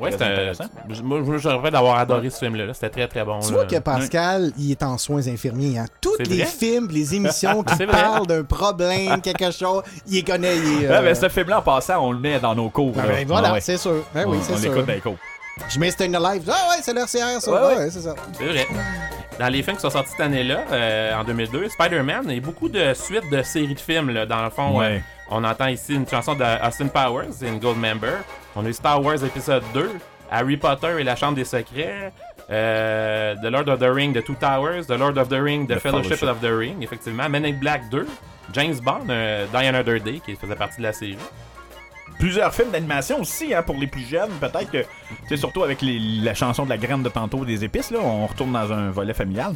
Ouais, c'était
intéressant.
je- Moi, je- rêvais d'avoir adoré ce film-là. là. C'était très très bon.
Tu
là.
vois que Pascal, il est en soins infirmiers. Hein? Tous les
vrai?
films, les émissions [LAUGHS] qui parlent d'un problème, quelque chose, il les connaît. Il, est,
Ouais,
euh,
mais ce film-là, en passant, on le met dans nos cours.
ben,
là.
ben, voilà,
Ah ouais.
c'est sûr. Ben oui,
On-
c'est
on
sûr.
l'écoute dans les cours.
Je mets Staying Alive. Ah ouais, c'est l'RCR, ça.
Ouais,
Ouais,
ouais.
ouais, c'est ça.
C'est vrai. Dans les films qui sont sortis cette année-là, euh, en 2002, Spider-Man et beaucoup de suites de séries de films. là. Dans le fond,
Ouais.
euh, on entend ici une chanson de Austin Powers, une Gold Member. On a eu Star Wars épisode 2, Harry Potter et la Chambre des Secrets, euh, The Lord of the Ring, The Two Towers, The Lord of the Ring, The,
The
Fellowship,
Fellowship.
of the Ring, effectivement. Men in Black 2, James Bond, euh, Die Another Day, qui faisait partie de la série.
Plusieurs films d'animation aussi, hein, pour les plus jeunes. Peut-être que, tu sais, surtout avec les- la chanson de la graine de tantôt des épices, là, on retourne dans un volet familial.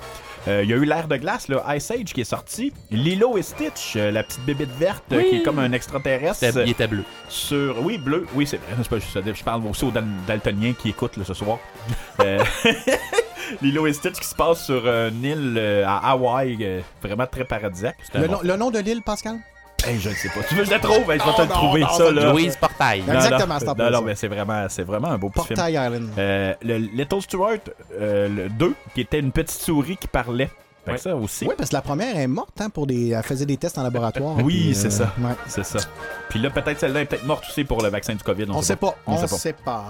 Euh, Il y a eu l'ère de glace, là, Ice Age, qui est sorti. Lilo et Stitch, euh, la petite bébite verte, euh,
Oui.
qui est comme un extraterrestre.
Il était bleu.
Sur... Oui, bleu. Oui, c'est vrai. C'est pas juste ça. Je parle aussi aux dal- daltoniens qui écoutent là, ce soir. Euh, [LAUGHS] Lilo et Stitch qui se passe sur une île à Hawaï, vraiment très paradisiaque.
Le,
bon.
nom, le nom de l'île, Pascal?
Hey, je ne sais pas. Tu veux que je le trouve? Hey, je vais te le
non,
trouver,
non,
ça, là.
Louise Portail.
Non,
Exactement, c'est
Non, non, mais c'est vraiment, c'est vraiment un beau petit film.
Portail Island.
Euh, le Little Stuart euh, le 2, qui était une petite souris qui parlait. Fait que
Ouais.
ça aussi.
Oui, parce que la première est morte hein, pour des. Elle faisait des tests en laboratoire.
Oui, c'est
euh,
ça.
ouais.
C'est ça. Puis là, peut-être celle-là est peut-être morte aussi pour le vaccin du COVID. On,
On sait pas. On
sait pas.
sait pas.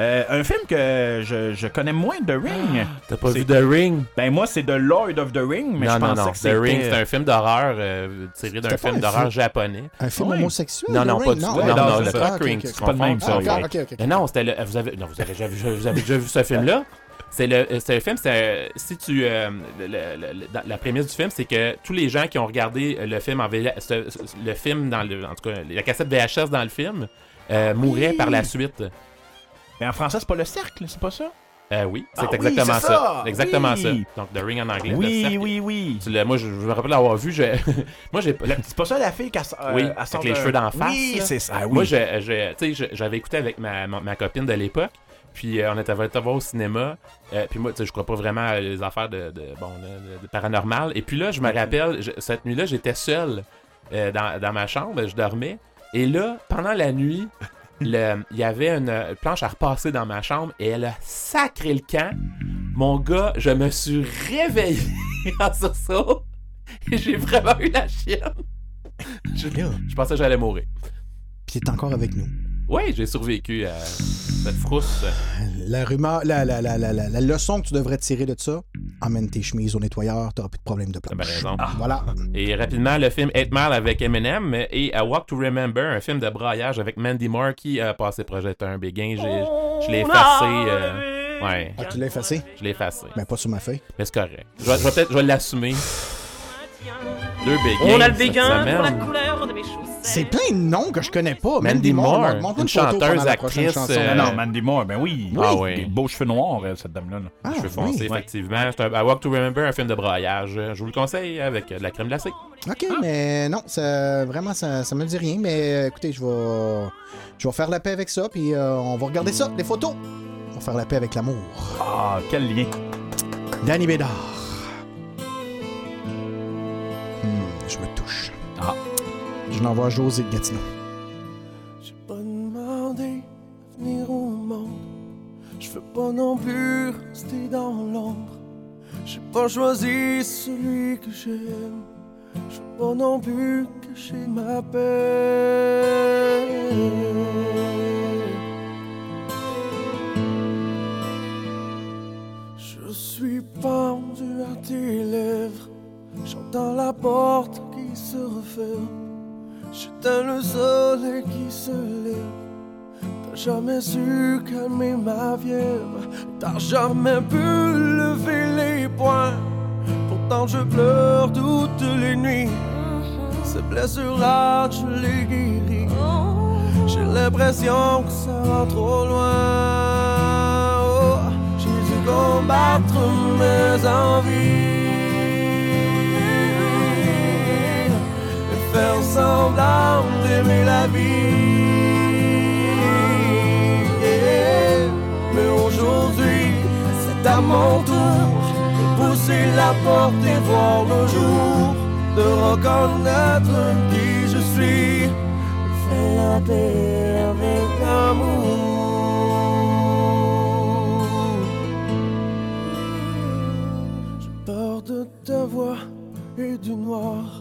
Euh, un film que je, je connais moins de Ring.
T'as pas vu The Ring?
Ben moi, c'est The Lord of the Ring, mais
non,
je
non,
pensais
non.
que
The. Ring, c'est un film d'horreur euh, tiré d'un film d'horreur japonais.
Un film homosexuel?
Non,
The
non, pas du tout.
Non,
Non,
ouais,
non, le Ring.
C'est pas le même.
Ah,
non, c'était le. Vous avez, non, vous avez déjà vu, vous avez déjà vu ce film-là. C'est le, c'est un film, c'est si tu, euh, le- le- le- la prémisse du film, c'est que tous les gens qui ont regardé le film en VH ce- ce- le film dans le, en tout cas, la cassette VHS dans le film, euh, mourraient par la suite.
Mais en français, c'est pas le cercle, c'est pas ça?
Euh, oui, c'est
Ah
exactement ça.
ça!
Exactement
Oui!
ça. Donc, The Ring en anglais. le
Oui, oui, oui.
Tu moi, je, je me rappelle l'avoir vu. je- [LAUGHS] moi, j'ai
C'est pas ça la fille qui a, euh,
Oui, avec les cheveux d'en face.
Oui, c'est ça. Ah oui.
Moi, j'avais écouté avec ma, ma, ma copine de l'époque. Puis euh, on était allé voir au cinéma. Euh, puis moi, tu sais, je crois pas vraiment à les affaires de, de, bon, de, de paranormal. Et puis là, je me rappelle, je- cette nuit-là, j'étais seul euh, dans, dans ma chambre, je dormais. Et là, pendant la nuit, [LAUGHS] il y avait une planche à repasser dans ma chambre et elle a sacré le camp. Mon gars, je me suis réveillé [LAUGHS] en sursaut. Et j'ai vraiment eu la chienne. je, je pensais que j'allais mourir.
Puis t'es encore avec nous.
Oui, j'ai survécu à cette frousse.
La rumeur, la, la, leçon que tu devrais tirer de ça, emmène tes chemises au nettoyeur, t'auras plus de problème de planche.
raison.
Voilà.
Et rapidement, le film 8 Mile avec Eminem et A Walk to Remember, un film de braillage avec Mandy Moore qui a passé projet un béguin. Je l'ai effacé. euh, ouais.
Ah, tu l'as effacé?
Je l'ai effacé.
Mais pas sur ma feuille.
Mais c'est correct. Je vais, peut-être je vais l'assumer. Deux béguins.
On a le béguin pour la couleur de mes chaussettes.
C'est plein de noms que je connais pas.
Mandy Moore,
montre
une chanteuse, actrice, euh,
Non, Mandy Moore, ben oui.
Ah oui.
Des beaux cheveux noirs, euh, cette dame-là. là.
Ah,
Cheveux foncés,
oui.
effectivement. C'est un A Walk to Remember, un film de braillage. Je vous le conseille avec de la crème glacée.
OK, mais non, ça, vraiment, ça, ça me dit rien. Mais euh, écoutez, je vais, je vais faire la paix avec ça, puis euh, on va regarder ça, les photos. On va faire la paix avec l'amour.
Ah, quel lien.
Danny Bédard. Je me touche.
Ah.
Je l'envoie à José de Gatineau.
J'ai pas demandé à venir au monde. Je veux pas non plus rester dans l'ombre. J'ai pas choisi celui que j'aime. Je veux pas non plus cacher ma peine. Je suis pendu à tes lèvres. J'entends la porte qui se referme. J'éteins le soleil qui se lève. T'as jamais su calmer ma fièvre. T'as jamais pu lever les poings. Pourtant je pleure toutes les nuits. Ces blessures-là, je les guéris. J'ai l'impression que ça va trop loin. Oh, j'ai dû combattre mes envies faire semblant d'aimer la vie. Mais aujourd'hui, c'est à mon tour de pousser la porte et voir le jour, de reconnaître qui je suis. Fais la paix avec l'amour. J'ai peur de ta voix et du noir.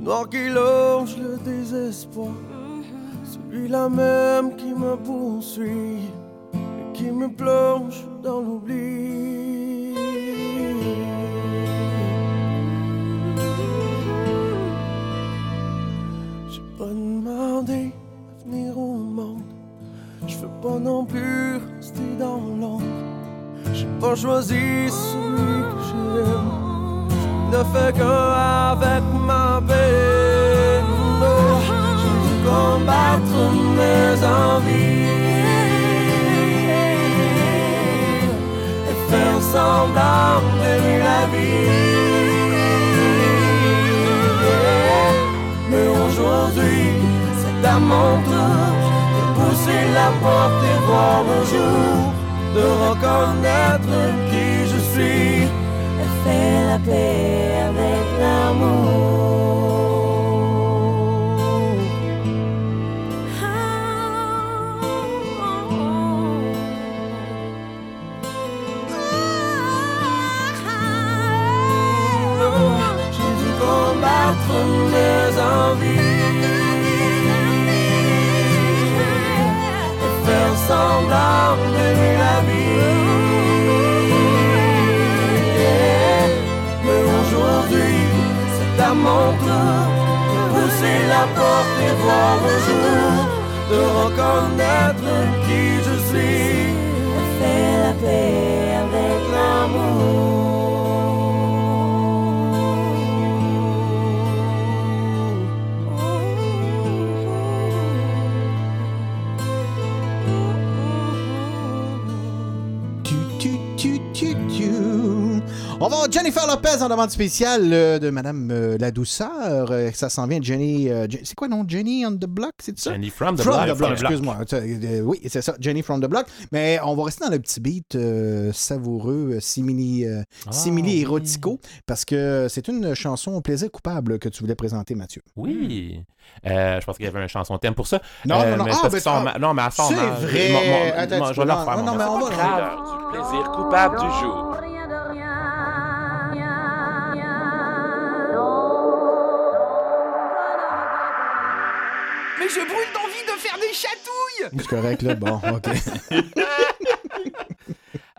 Noir qui longe le désespoir. Celui-là même qui me poursuit et qui me plonge dans l'oubli. J'ai pas demandé à venir au monde. Je veux pas non plus rester dans l'ombre. J'ai pas choisi celui que j'aime. Ne fais qu'un avec ma peine. Combattre mes envies et faire semblant d'aimer la vie. Mais aujourd'hui, c'est à mon tour de pousser la porte et voir le jour, de reconnaître qui je suis faire la paix avec l'amour. J'ai dû combattre mes envies et faire d'aimer la vie. C'est à mon tour de pousser la porte et voir le jour, de reconnaître qui je suis faire la paix avec l'amour.
On va Jennifer Lopez en demande spéciale euh, de Madame euh, La Douceur. Euh, ça s'en vient, Jenny. euh, Je- c'est quoi, non? Jenny on the Block, c'est ça?
Jenny from the
From
Block.
the excuse-moi. Euh, oui, c'est ça, Jenny from the Block. Mais on va rester dans le petit beat euh, savoureux, euh, simili, euh,
Ah,
simili érotico, parce que c'est une chanson au plaisir coupable que tu voulais présenter, Mathieu.
Oui. Euh, je pense qu'il y avait une chanson thème pour ça.
Non,
Euh,
non, non.
mais
Ah,
parce
ben,
qu'ils sont
ah,
ma- non, mais à son
c'est vrai.
Mon- mon-
Attends, tu
je vais
peux-
le refaire.
non,
mon
non, mais on va-
du plaisir coupable du jour.
Je brûle d'envie de faire des chatouilles
C'est correct, là. Bon, OK. [LAUGHS]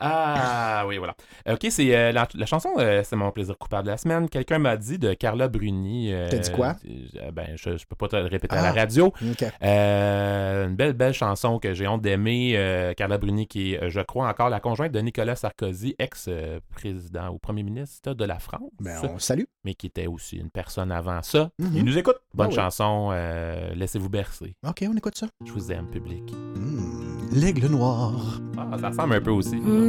Ah oui, voilà. Ok, c'est euh, la, la chanson, euh, c'est mon plaisir coupable de la semaine. Quelqu'un m'a dit de Carla Bruni. euh,
T'as dit quoi?
euh, ben, je, je peux pas te le répéter à
Ah,
la radio.
OK.
Euh, une belle, belle chanson que j'ai honte d'aimer. euh, Carla Bruni, qui est, euh, je crois, encore la conjointe de Nicolas Sarkozy, ex-président ou premier ministre de la France.
Ben, on salue.
Mais qui était aussi une personne avant ça.
Mhm.
Il nous écoute. Bonne
Ah oui.
chanson. euh, Laissez-vous bercer.
OK, on écoute ça.
Je vous aime, public.
L'aigle noir.
Ah, ça ressemble un peu aussi.
On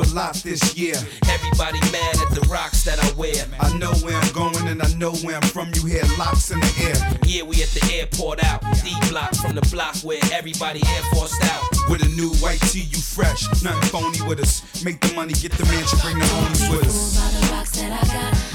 A
low to a lot this year.
Everybody mad at the rocks that I wear.
I know where I'm going and I know where I'm from. You hear locks in the air.
Yeah, we at the airport out. D block from the block where everybody air forced out.
With a new white tee, you fresh. Nothing phony with us. Make the money, get the mansion, bring the homies with us.
By the rocks that I got,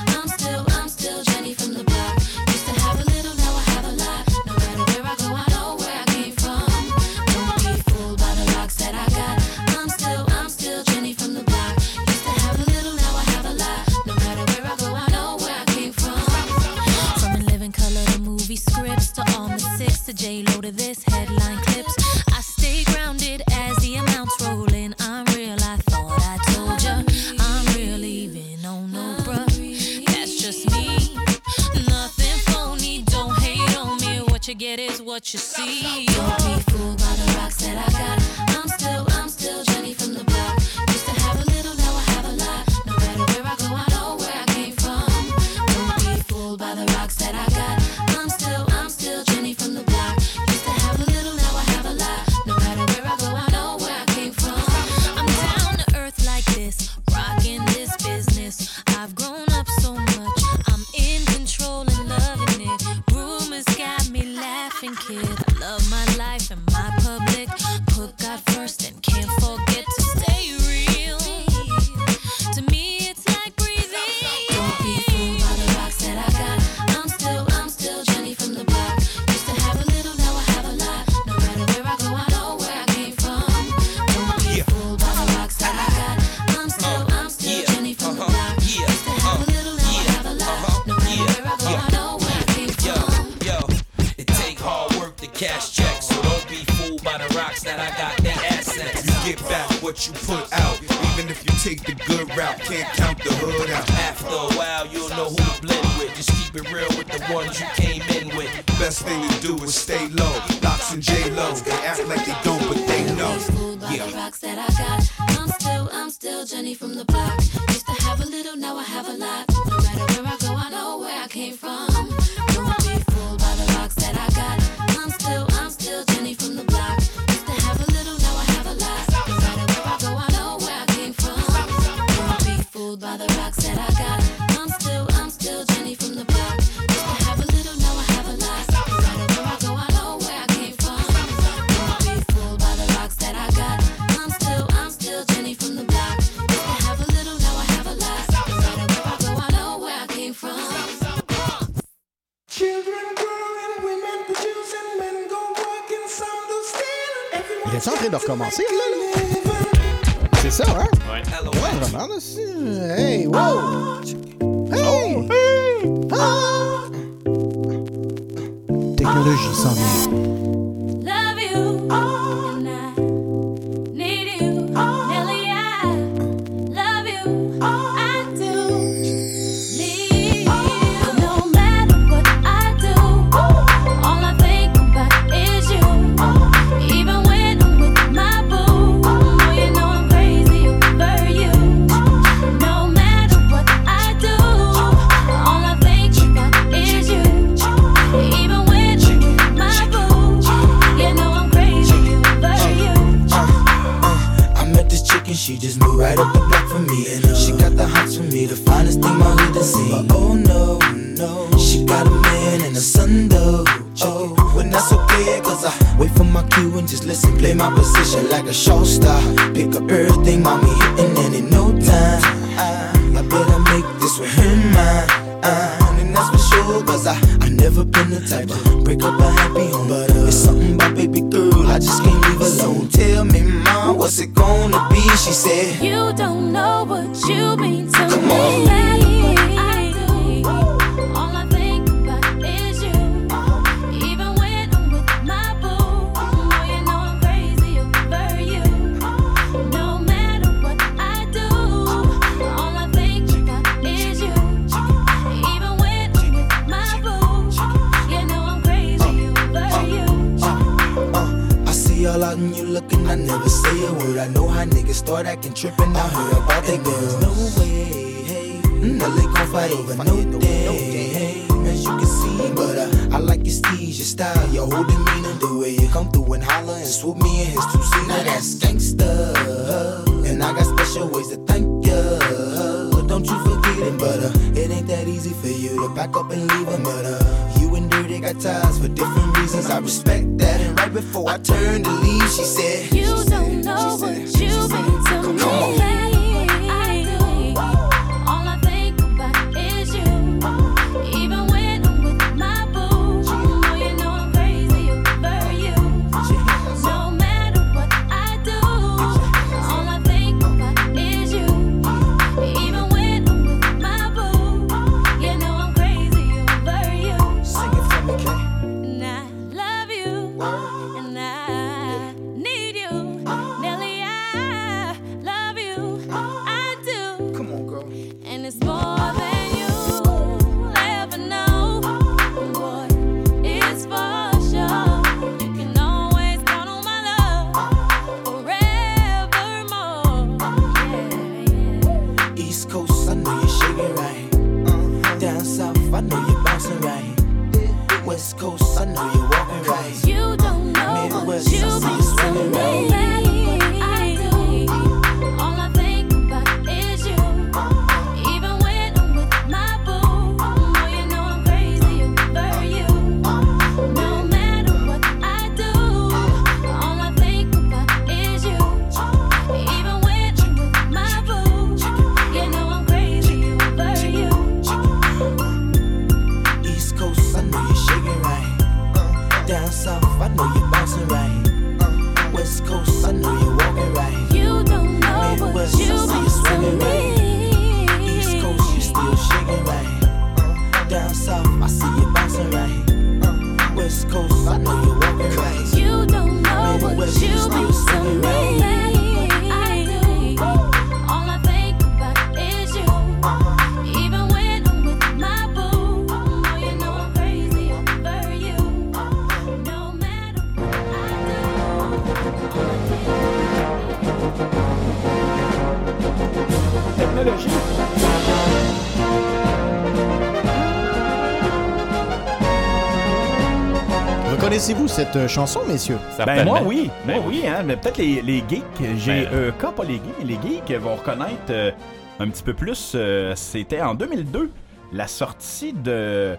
Cette euh, chanson, messieurs?
Ben moi oui, ben oui, hein, mais peut-être les, les geeks, j'ai euh, cas pas les geeks, mais les geeks vont reconnaître euh, un petit peu plus. euh, C'était en 2002 la sortie de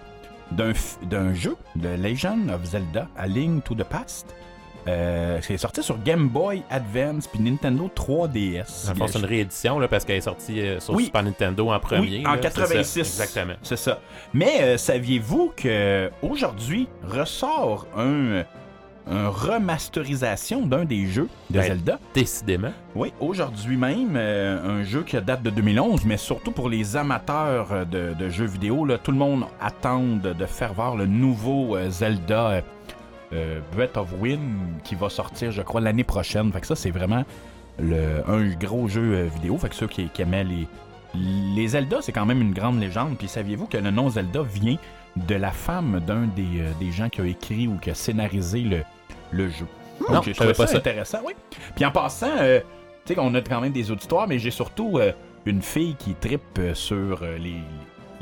d'un jeu de Legend of Zelda, A Link to the Past. Euh, c'est sorti sur Game Boy Advance puis Nintendo 3DS.
Dans le fond, c'est une réédition là, parce qu'elle est sortie euh, sur
Oui.
Super Nintendo en premier.
Oui, en
là, c'est ça.
86.
Exactement.
C'est ça. Mais euh, saviez-vous que aujourd'hui ressort un, un remasterisation d'un des jeux de
Ben,
Zelda?
Décidément.
Oui, aujourd'hui même, euh, un jeu qui date de 2011, mais surtout pour les amateurs de, de jeux vidéo, là, tout le monde attend de, voir le nouveau euh, Zelda euh, Breath of Wind qui va sortir, je crois, l'année prochaine. Fait que ça, c'est vraiment le, un gros jeu euh, vidéo. Fait que ceux qui, qui aimaient les, les Zelda, c'est quand même une grande légende. Puis saviez-vous que le nom Zelda vient de la femme d'un des, euh, des gens qui a écrit ou qui a scénarisé le, le jeu?
Non,
Donc,
je
trouvé
pas
ça,
ça.
intéressant, oui. Puis en passant, euh, tu sais qu'on a quand même des auditoires, mais j'ai surtout une fille qui tripe euh, sur les,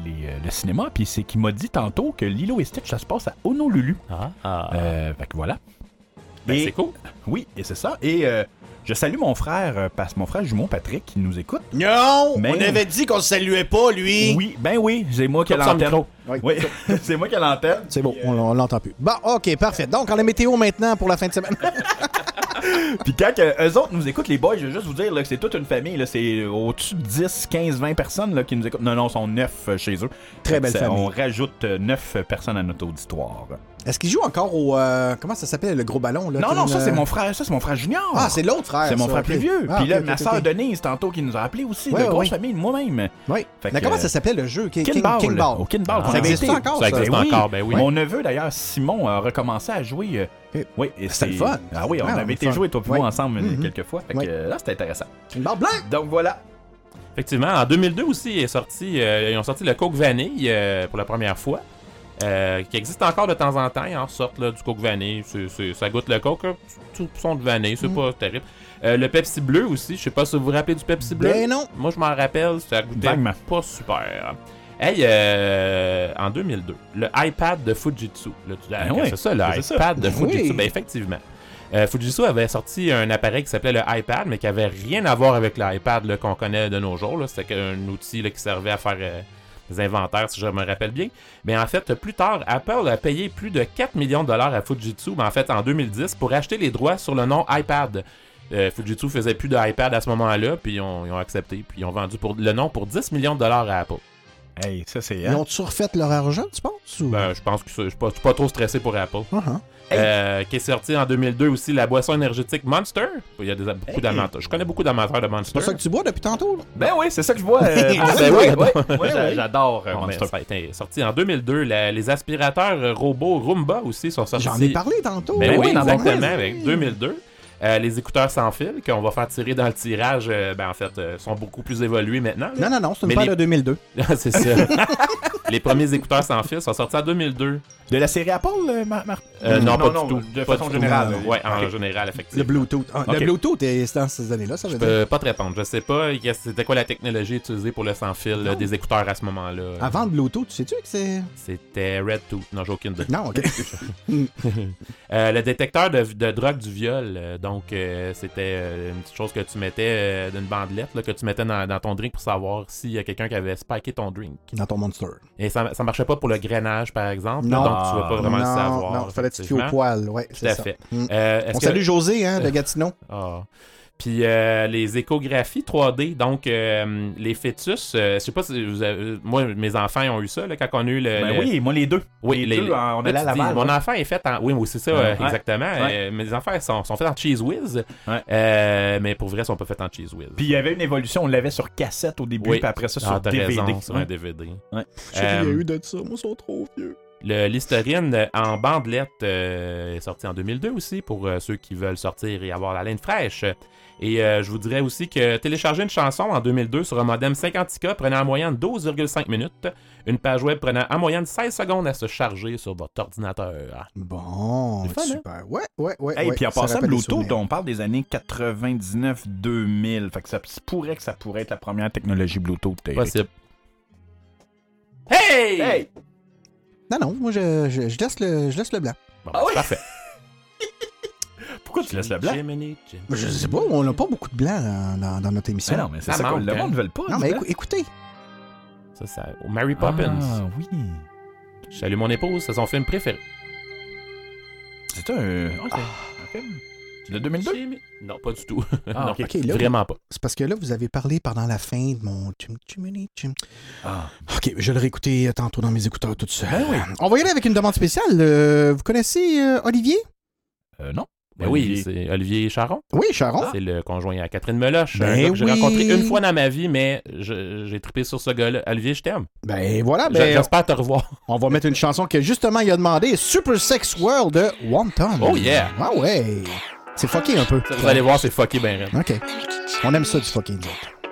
les, euh, le cinéma, puis c'est qui m'a dit tantôt que Lilo et Stitch, ça se passe à Honolulu.
Ah,
Euh, fait que voilà.
Ben, c'est cool.
Oui, et c'est ça. Et euh, je salue mon frère, euh, parce mon frère jumeau Patrick, qui nous écoute.
Non!
Mais-
On avait dit qu'on le saluait pas, lui!
Oui, ben oui, c'est moi qui ai l'antenne. Oui, [LAUGHS] c'est moi qui ai l'antenne.
C'est bon, on, on l'entend plus. Bon, OK, parfait. Donc, on a météo maintenant pour la fin de semaine. [LAUGHS]
Puis quand eux autres nous écoutent, les boys, je veux juste vous dire là, que c'est toute une famille. C'est au-dessus de 10, 15, 20 personnes là, qui nous écoutent. Non, non, ils sont 9 chez eux.
Très belle famille.
On rajoute 9 personnes à notre auditoire.
Est-ce qu'il joue encore au. euh, comment ça s'appelle, le gros ballon? Là,
Non, non, ça
euh,
c'est mon frère, ça c'est mon frère junior.
Ah, c'est l'autre frère.
C'est mon frère plus vieux.
Ah,
Puis là, ma soeur. Denise, tantôt, qui nous a appelé aussi,
Ouais,
de grosse
ouais.
famille, moi-même.
Oui. Mais
que,
comment
euh,
ça s'appelle le jeu? King- Kinball. Ah,
qu'on
ça existe
été.
encore,
Ça
ça?
existe
Oui.
encore, ben oui.
Mon neveu, d'ailleurs, Simon, a recommencé à jouer. euh, Oui,
C'était le
c'est-
fun.
Ah oui, on
Ouais,
avait été jouer, toi et moi, ensemble
Mhm.
quelques fois. Fait que euh, là, c'était intéressant.
Kinball blanc!
Donc voilà.
Effectivement, en 2002 aussi, est sorti, euh, ils ont sorti le Coke Vanille euh, pour la première fois. Euh, qui existe encore de temps en temps. Ils en sortent là, du Coke Vanille. Ça goûte le Coke, hein, tout son de vanille, c'est
Mm.
pas terrible. Euh, le Pepsi Bleu aussi, je sais pas si vous vous rappelez du Pepsi Bleu.
Ben non.
Moi, je m'en rappelle, ça goûtait
Vaguement.
pas super. Hey, euh, en 2002, le iPad de Fujitsu. Ah,
Ben oui,
c'est ça, le
ça.
iPad de
Ben
Fujitsu?
oui.
Ben, effectivement. Euh, Fujitsu avait sorti un appareil qui s'appelait le iPad, mais qui avait rien à voir avec l'iPad qu'on connaît de nos jours. C'était un outil là, qui servait à faire inventaires, si je me rappelle bien. Mais en fait, plus tard, Apple a payé plus de 4 millions de dollars à Fujitsu, mais en fait en 2010, pour acheter les droits sur le nom iPad. Euh, Fujitsu faisait plus d'iPad à ce moment-là, puis ils ont, ils ont accepté, puis ils ont vendu pour, le nom pour 10 millions de dollars à Apple.
Hey, ça c'est.
Ils ont-tu refait leur argent, tu penses? Ou...
Ben, je pense que ça- je suis pas, je suis pas trop stressé pour Apple. Euh, qui est sorti en 2002 aussi, la boisson énergétique Monster. Il y a des, beaucoup
Hey.
d'amateurs. Je connais beaucoup d'amateurs de Monster.
C'est ça que tu bois depuis tantôt? Là?
Ben oui, c'est ça que je vois. euh, [LAUGHS]
Ah, ben oui,
ouais, Ouais, [LAUGHS] J'adore euh, Monster.
ça a été sorti en 2002. La- les aspirateurs euh, robots Roomba aussi sont sortis.
J'en ai parlé tantôt.
Ben
Ben
oui,
oui,
exactement, avec 2002. Euh, les écouteurs sans fil qu'on va faire tirer dans le tirage, euh, ben en fait, euh, sont beaucoup plus évolués maintenant. là.
Non, non, non, c'est une
Mais
paire
les-
de 2002. [LAUGHS]
c'est ça. [LAUGHS] les premiers écouteurs sans fil sont sortis en 2002.
De la série Apple, euh, Mar- Mar-
Euh, non,
Non,
pas
non,
du tout.
de
Pas
façon générale.
Ouais, en général, effectivement.
Le Bluetooth. Ah. Le Bluetooth, est- c'est dans ces années-là, ça
Je
veut dire.
peux pas te répondre. Je sais pas c'était quoi la technologie utilisée pour le sans fil des écouteurs à ce moment-là?
Avant le Bluetooth, tu sais-tu que c'est?
C'était Red Tooth. Non, j'ai aucune idée.
Non, ok. [LAUGHS]
Euh, le détecteur de, de drogue du viol. euh, donc, euh, c'était euh, une petite chose que tu mettais euh, d'une bandelette là, que tu mettais dans, dans ton drink pour savoir s'il y a quelqu'un qui avait spiké ton drink.
Dans ton Monster.
Et ça, ça marchait pas pour le grainage, par exemple. là,
Non.
donc, tu vas pas vraiment
non,
le savoir.
Non, fallait que tu au poil. Ouais,
Tout
c'est
à
ça.
fait.
Mm.
Euh,
On
que-
salue José, hein, de [LAUGHS] Gatineau.
Ah. Puis euh, les échographies 3D, donc euh, les fœtus, euh, je sais pas si vous avez- moi mes enfants ont eu ça là, quand on a eu le,
Ben
le-
oui, moi les deux.
oui,
les deux, on
là,
allait à
dis,
Laval.
Mon enfant est fait en. Oui, oui, c'est ça,
Ouais.
euh, exactement.
Ouais.
Euh, mes enfants sont, sont faits en Cheese Whiz.
Ouais.
Euh, mais pour vrai, ils sont pas faits en Cheese Whiz.
Puis il y avait une évolution, on l'avait sur cassette au début,
Oui.
puis après ça
Ah,
sur DVD.
raison, sur un. DVD.
Ouais.
Je sais qu'il y a
Euh,
eu de ça. Moi, ils sont trop vieux.
Le Listerine en bandelette euh, est sorti en 2002 aussi pour euh, ceux qui veulent sortir et avoir la laine fraîche. Et euh, je vous dirais aussi que télécharger une chanson en 2002 sur un modem 50K prenait en moyenne 12,5 minutes. Une page web prenait en moyenne 16 secondes à se charger sur votre ordinateur.
Bon,
hein?
super. Ouais, ouais, ouais.
Hey,
ouais,
puis en passant, Bluetooth, on parle des années 99-2000. Fait que ça pourrait que ça pourrait être la première technologie Bluetooth. Eric.
Possible. Hey!
Hey!
Non, non, moi, je, je, je laisse, le, je laisse le blanc.
Bon, ben, c'est parfait. [LAUGHS]
Pourquoi tu laisses le blanc?
Je sais pas, on n'a pas beaucoup de blanc dans, dans- dans notre émission.
Mais non, mais c'est
Ça
ça,
manque,
le
hein.
monde ne veut pas.
Non,
du
mais
blanc.
écoutez,
Ça, ça. oh, Mary Poppins.
Ah, oui.
Je salue mon épouse, c'est son film préféré.
C'est un. ah, c'est un film de 2002?
Jimmy- Non, pas du tout. [LAUGHS]
Ah,
non,
ok.
OK, là,
vraiment pas.
c'est parce que là, vous avez parlé pendant la fin de mon.
Ah.
OK, je vais le réécouter tantôt dans mes écouteurs tout seul.
Ben oui.
On va y aller avec une demande spéciale. Euh, vous connaissez euh, Olivier?
Euh, non.
Ben oui, c'est Olivier Charon.
Oui, Charon.
C'est le conjoint à Catherine Meloche.
Ben
un gars que j'ai rencontré une fois dans ma vie, mais j'ai trippé sur ce gars-là. Olivier, je t'aime.
Ben voilà, ben,
J'espère te revoir. [LAUGHS]
on va mettre une chanson que justement il a demandé, Super Sex World de Wonton.
Oh yeah!
Ah ouais! C'est fucké un peu.
Vous allez voir, c'est fucké ben raide.
OK. On aime ça du fucking nous autres.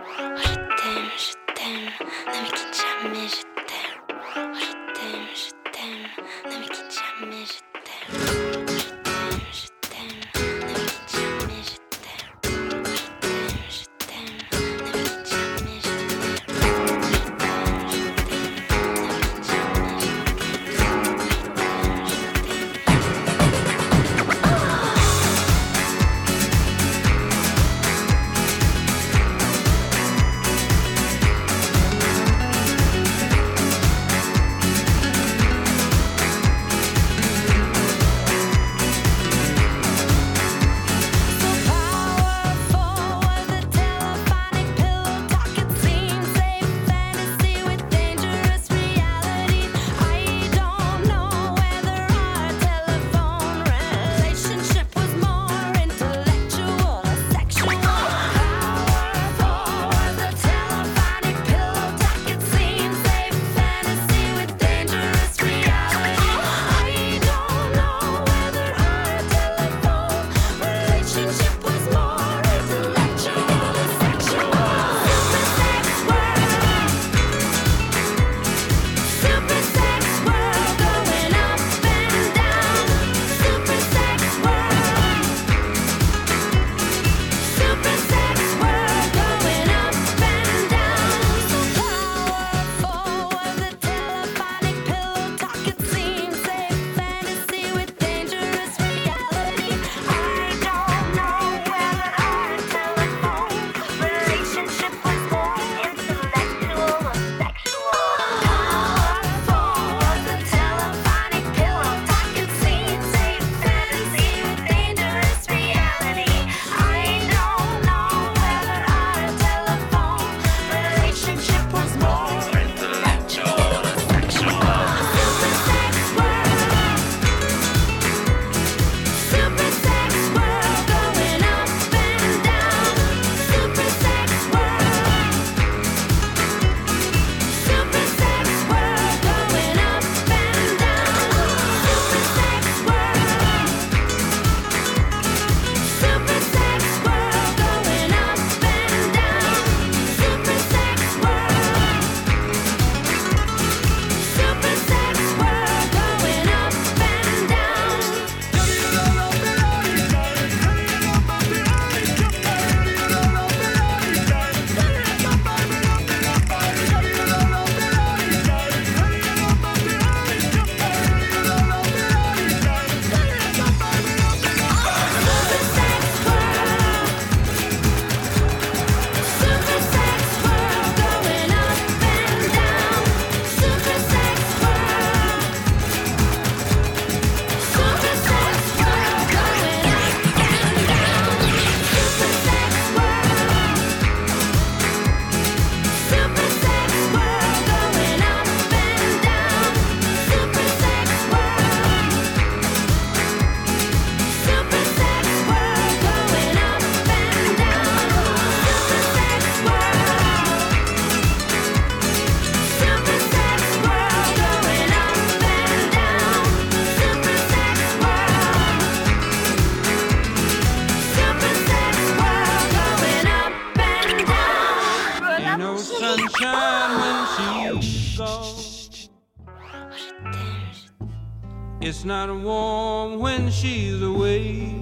It's not warm when she's away.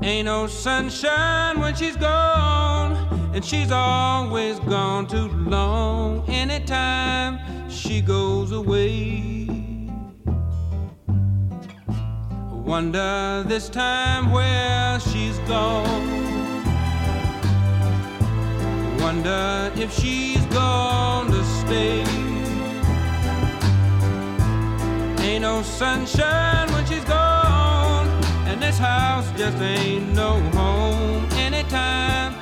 Ain't no sunshine when she's gone, and she's always gone too long. Anytime she goes away, I wonder this time where she's gone. I wonder if she's gone to stay. no sunshine when she's gone, and this house just ain't no home anytime.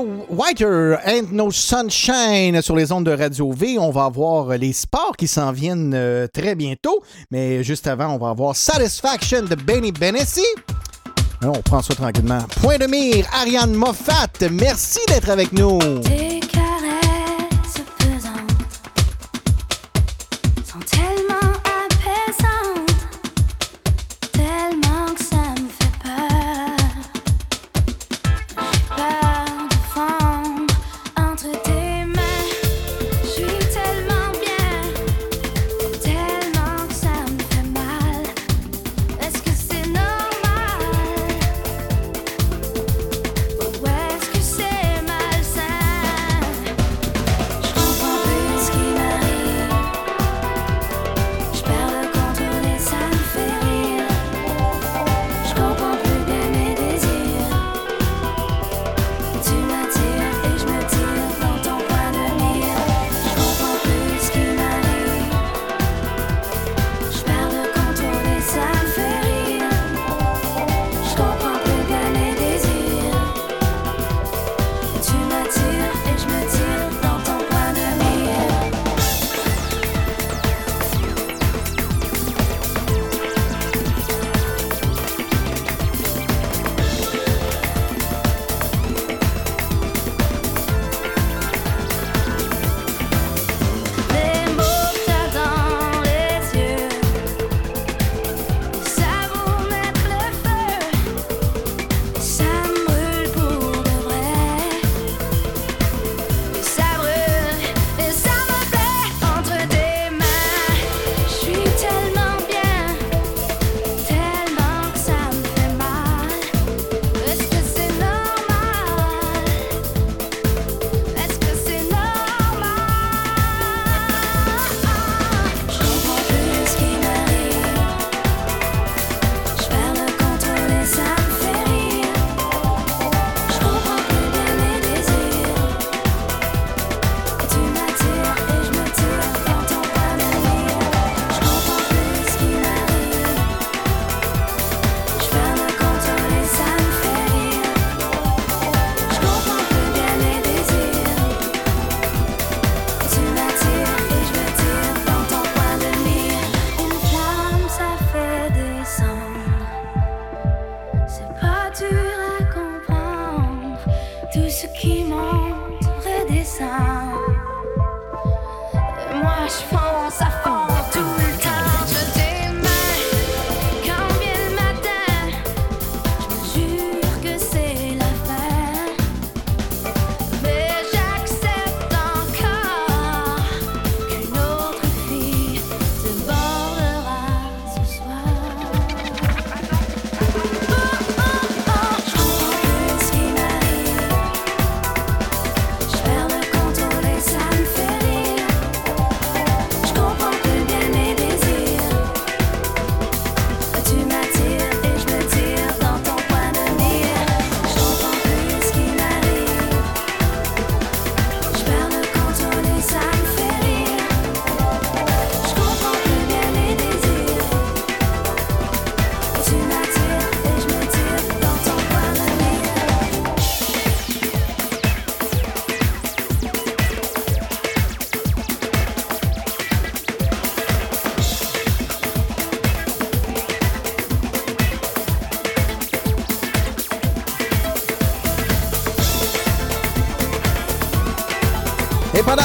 Whiter and No Sunshine sur les ondes de Radio V. On va avoir les sports qui s'en viennent euh, très bientôt. Mais juste avant, on va avoir Satisfaction de Benny Benessi. On prend ça tranquillement. Point de mire, Ariane Moffat. Merci d'être avec nous.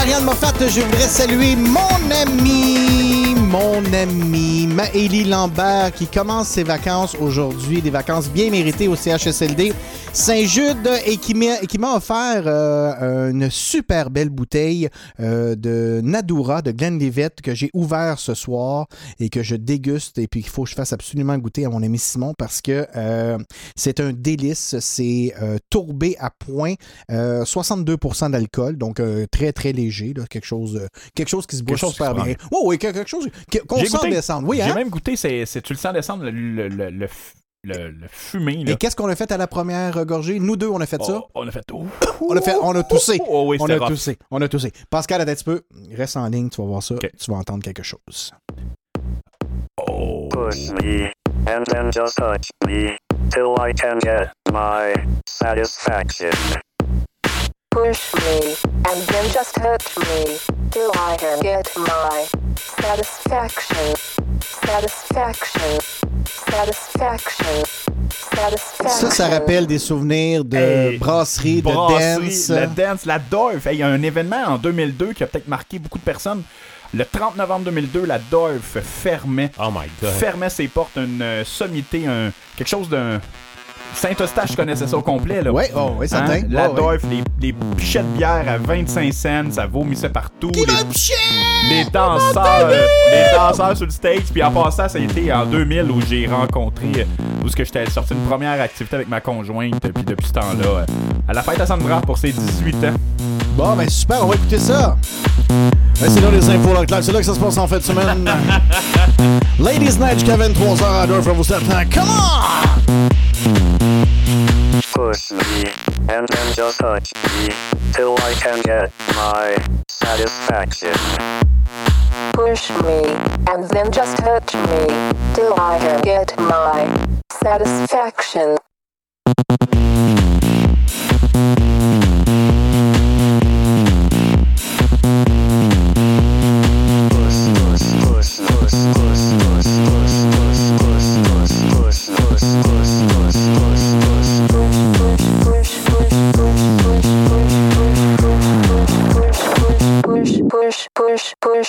Je
voudrais saluer mon ami, mon ami Maëlie Lambert qui commence ses vacances aujourd'hui, des vacances bien méritées au CHSLD Saint-Jude et qui m'a offert euh, une super belle bouteille euh, de Nadura de Glenlivet que j'ai ouvert ce soir et que je déguste et puis qu'il faut que je fasse absolument goûter à mon ami Simon parce que euh, c'est un délice, c'est euh, tourbé à point, euh, 62% d'alcool, donc euh, très très léger, là, quelque chose euh, quelque chose qui se
chose
super bien.
prend
Oui, oui, quelque chose qu'on
J'ai
sent
goûté.
descendre. Oui,
J'ai
hein?
même goûté, c'est, tu le sens descendre, le, le, le, le, f- le- le fumé. Là.
Et qu'est-ce qu'on a fait à la première gorgée? Nous deux, on a fait ça.
Oh, on a fait tout.
On a fait, on a toussé. [LAUGHS]
Oh, oui,
on a
rough.
toussé. On a toussé. Pascal, attends un petit peu. Reste en ligne, tu vas voir ça. Tu vas entendre quelque chose.
Push me, and then just touch me, till I can get my satisfaction.
Push me, and then just touch me, till I can get my satisfaction. Satisfaction. Satisfaction. Satisfaction.
Ça, ça rappelle des souvenirs de
Hey,
brasserie, de dance.
La dance, la. Hey, Il y a un événement en 2002 qui a peut-être marqué beaucoup de personnes. Le 30 novembre 2002, la Dorf fermait,
Oh my god.
fermait ses portes, une euh, sommité, un, quelque chose d'un... Saint-Eustache, je connaissais ça au complet. Là. Hein?
Ouais, oh, ouais, certain.
La
Oh.
Dorf, les, les pichettes de bière à 25 cents, ça vomissait partout. les, les danseurs, euh, les danseurs sur le stage. Puis en passant, ça a été en 2000 où j'ai rencontré, euh, où ce que j'étais sorti une première activité avec ma conjointe. Puis depuis ce temps-là, euh, à la fête à Sandra pour ses 18 ans.
Bon, ben super, on va écouter ça. Ben, c'est là les infos locales. C'est là que ça se passe en fin de semaine. [LAUGHS] Ladies Night jusqu'à 23h à Dorf, vous attend. Come on!
Push me, and then just touch me, till I can get my satisfaction. Push me, and then just touch me, till I can get my satisfaction.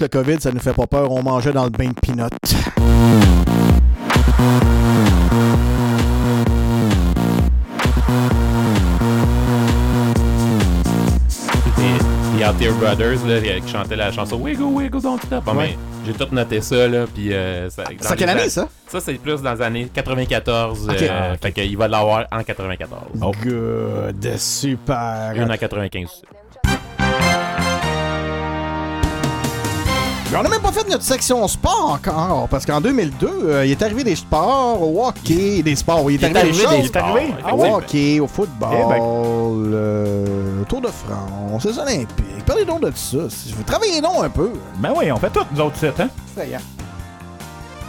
Le COVID, ça nous fait pas peur. On mangeait dans le bain de peanuts.
Les Out There Brothers là, qui chantaient la chanson Wiggle, Wiggle, Don't Stop. Bon,
Ouais.
j'ai tout noté ça, là, puis... Euh, ça,
en quelle année,
an-
ça?
Ça, c'est plus dans les années 94.
Ok.
euh,
Ah, ok.
Fait qu'il va l'avoir en 94.
Good, super.
Une en 95
Mais on n'a même pas fait notre section sport encore, parce qu'en 2002, euh, il est arrivé des sports, au hockey, des sports. oui, Il est,
Il est
arrivé,
arrivé
des
sports,
Au hockey, au football,
Eh ben.
euh, Tour de France, les Olympiques. Parlez donc de ça. Si vous travaillez donc un peu.
Ben oui, on fait tout, nous autres, c'est, hein?
Effrayant.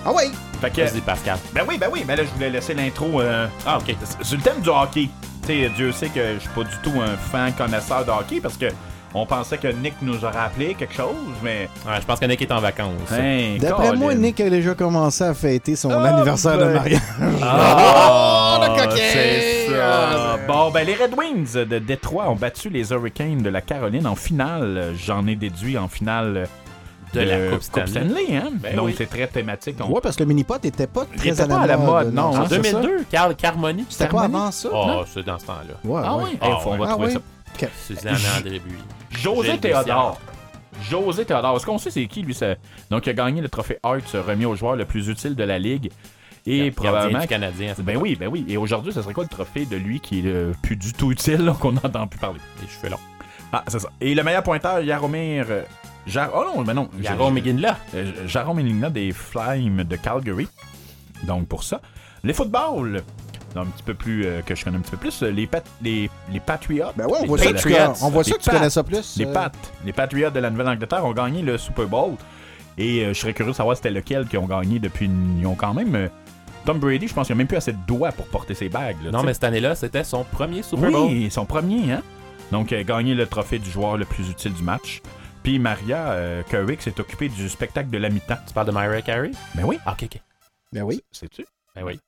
Ah oui.
Fait que,
Vas-y, Pascal.
ben oui, ben oui, mais là, je voulais laisser l'intro. euh, Ah, ok. Sur le thème du hockey. Tu sais, Dieu sait que je suis pas du tout un fan connaisseur de hockey parce que on pensait que Nick nous aurait appelé quelque chose, mais.
Ouais, je pense que Nick est en vacances.
Hein,
D'après moi. Nick a déjà commencé à fêter son
Ah,
anniversaire de
ben.
mariage.
Ah,
Oh, le coquin!
c'est ça.
Ah,
Bon, ben les Red Wings de Détroit ont battu les Hurricanes de la Caroline en finale. J'en ai déduit en finale
De la Coupe Stanley.
hein?
Ben
Donc
oui.
c'est très thématique. On-
Ouais, parce que le mini-pot était pas très
était
à la
pas à la
mode.
mode, non,
c'est
hein,
En
ça?
2002, Carl Carmoni.
C'était pas avant ça?
Oh, c'est dans ce temps-là.
Ouais,
Ah
ouais.
oui? Faut- on va
Ah
trouver
oui?
ça.
Ok.
Suzanne André Buis.
José Théodore. José Théodore. Est-ce qu'on sait c'est qui, lui? ça- Donc, il a gagné le trophée Hart, remis au joueur le plus utile de la Ligue? Et
Gardien
probablement.
du Canadien,
Ben oui, ben oui. Et aujourd'hui, ce serait quoi le trophée de lui qui est euh, plus du tout utile, qu'on n'entend plus parler?
Les cheveux longs.
Ah, c'est ça. Et le meilleur pointeur, Jaromir. euh, Jar- Oh non, mais non.
Jarome
Iginla. Iginla des Flames de Calgary. Donc, pour ça. Les footballs. Un petit peu plus, euh, que je connais un petit peu plus. euh, Les, pat- les, les Patriots. Ben
ouais, on voit ça que tu connais- on voit ça que tu connais ça plus,
Les
euh.
Pats. Les Patriots de la Nouvelle-Angleterre ont gagné le Super Bowl. Et euh, je serais curieux de savoir c'était lequel qui ont gagné depuis. une- Ils ont quand même. euh, Tom Brady, je pense qu'il n'a même plus assez de doigts pour porter ses bagues. là,
Non, mais cette année-là, c'était son premier Super Bowl.
Oui, son premier, hein? Donc, euh, gagné le trophée du joueur le plus utile du match. Puis Maria euh, Currick s'est occupée du spectacle de la mi-temps.
Tu parles de Mariah Carey?
Ben oui.
Ah, ok, ok.
Ben oui.
Sais-tu?
Ben oui.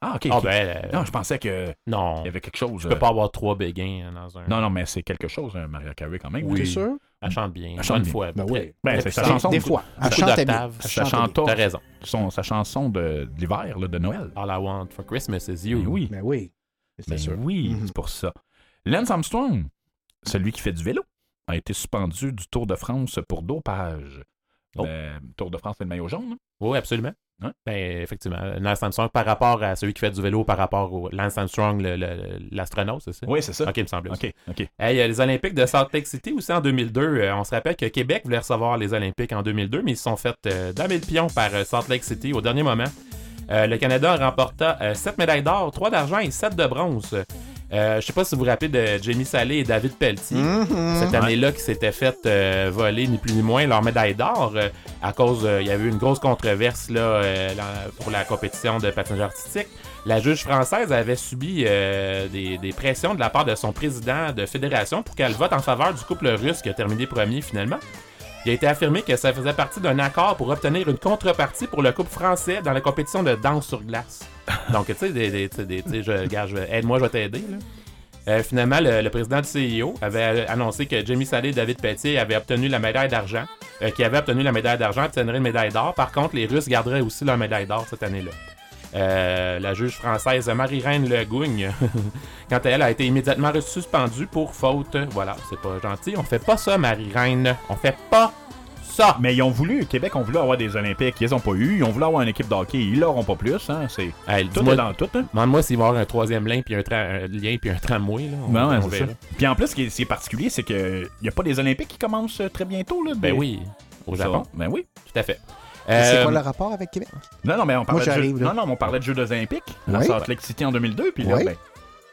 Ah, ok.
Ah, ben, euh,
Non, je pensais que.
Non.
Il y avait quelque chose.
Tu peux
euh,
pas avoir trois béguins dans un.
Non, non, mais c'est quelque chose, hein, Maria Carey, quand même.
Oui.
T'es sûr?
Elle chante bien.
Elle chante
Une fois.
Ben oui. Ben, c'est sa chanson.
Des fois. Elle bien. Elle
Sa chanson,
T'as raison.
son- sa chanson de, de l'hiver, là, de Noël.
All I want for Christmas is you.
Ben oui.
Ben oui. C'est
Ben
sûr.
oui,
Mhm.
c'est pour ça. Lance Armstrong, celui qui fait du vélo, a été suspendu du Tour de France pour dopage.
Oh.
Le Tour de France, c'est le maillot jaune. hein?
Oui, absolument.
Ouais.
Ben, effectivement. Lance Armstrong par rapport à celui qui fait du vélo, par rapport au Lance Armstrong, l'astronaute, c'est ça?
Oui, c'est ça.
Ok, il me semble.
OK, OK.
Hey, euh, les Olympiques de Salt Lake City aussi en 2002. euh, on se rappelle que Québec voulait recevoir les Olympiques en 2002, mais ils se sont fait euh, damer le pion par euh, Salt Lake City au dernier moment. Euh, le Canada remporta 7 médailles d'or, 3 d'argent et 7 de bronze. Euh, je sais pas si vous vous rappelez de Jamie Salé et David Pelletier.
Mhm.
Cette année-là, qui s'étaient fait euh, voler ni plus ni moins leur médaille d'or euh, à cause, il y avait eu une grosse controverse là, pour la compétition de patinage artistique. La juge française avait subi des, des pressions de la part de son président de fédération pour qu'elle vote en faveur du couple russe qui a terminé premier finalement. Il a été affirmé que ça faisait partie d'un accord pour obtenir une contrepartie pour le couple français dans la compétition de danse sur glace. [LAUGHS] Donc, tu sais, aide-moi, je vais t'aider. là. Euh, finalement, le, le président du CIO avait annoncé que Jamie Salé et David Pelletier avaient obtenu la médaille d'argent, euh, qui avaient obtenu la médaille d'argent, obtiendraient une médaille d'or. Par contre, les Russes garderaient aussi leur médaille d'or cette année-là. Euh, la juge française Marie-Reine Le Gougne, [LAUGHS] quant à elle, a été immédiatement suspendue pour faute. Voilà, c'est pas gentil. On fait pas ça, Marie-Reine. On fait pas ça.
Mais ils ont voulu, Québec ont voulu avoir des Olympiques, ils les ont pas eu. Ils ont voulu avoir une équipe de hockey, ils l'auront pas plus. Hein. C'est
Hey,
tout est dans tout. Hein.
Demande-moi s'il va y avoir un troisième lien puis un, tra- un lien puis un tramway. Là. On,
Ben
on
ça. Puis en plus, ce qui est, particulier, c'est que y a pas des Olympiques qui commencent euh, très bientôt. Là,
Ben oui, au
Ça,
Japon.
Ben oui.
Tout à fait.
C'est
Euh,
quoi le rapport avec Québec?
Non, non, mais on parlait, de, jeux... non, non, mais on parlait de Jeux olympiques à
Oui.
Salt Lake City en 2002. Puis là,
Oui.
ben,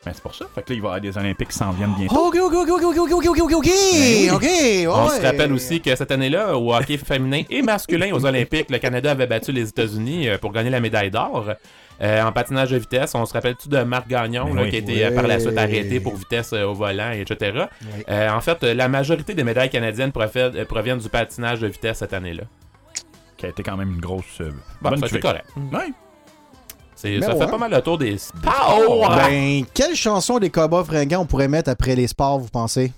ben, c'est pour ça. Fait que là, il va y avoir des Olympiques qui s'en viennent bientôt.
Ok, ok, ok, ok, ok, ok, ok, ok, ok, ok.
On se rappelle aussi que cette année-là, au hockey féminin et masculin aux Olympiques, le Canada avait battu les États-Unis euh, pour gagner la médaille d'or. Euh, en patinage de vitesse, on se rappelle-tu de Marc Gagnon,
Ben
là,
oui.
qui a été euh, par la suite arrêté pour vitesse euh, au volant, etc.
Oui.
Euh, en fait, euh, la majorité des médailles canadiennes euh, proviennent du patinage de vitesse cette année-là.
Qui a été quand même une grosse. euh,
Bon,
bonne
ça, c'est
tuerie.
correct.
Ouais.
C'est- ça fait pas mal le tour des sports.
Ben, quelle chanson des cowboys fringants on pourrait mettre après les sports, vous pensez?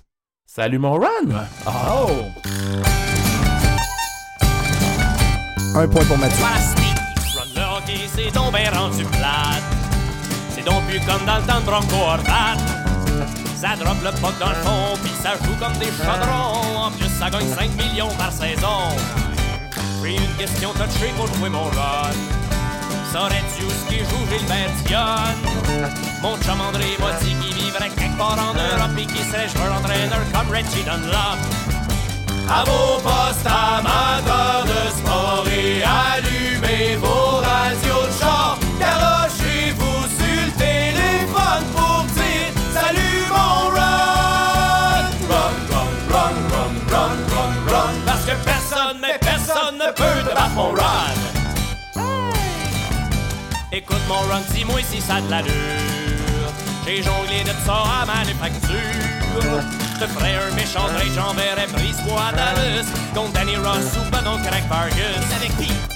Salut mon run!
Oh!
Un point pour Mathieu.
Voilà Steve, run le hockey, c'est donc ben rendu plate. C'est donc plus comme dans le temps de Bronco Horvat. Ça drop le puck dans le fond, puis ça joue comme des chaudrons. En plus, ça gagne 5 millions par saison. Puis une question touchée pour jouer mon run. Saurais-tu ce qui joue Gilbert Dionne? Mon chum André m'a dit qu'il vivrait quelque part en Europe et qu'il serait joueur entraîneur comme Reggie Dunlop. À vos postes amateurs de sport et allumez vos run. Écoute mon run, dis-moi si ça de l'allure. J'ai jonglé de ça à manufacture. Te ferais un méchant Drake, j'enverrais Brise-moi à Dallas. Contre Danny Ross ou ben donc Craig. Avec Pete.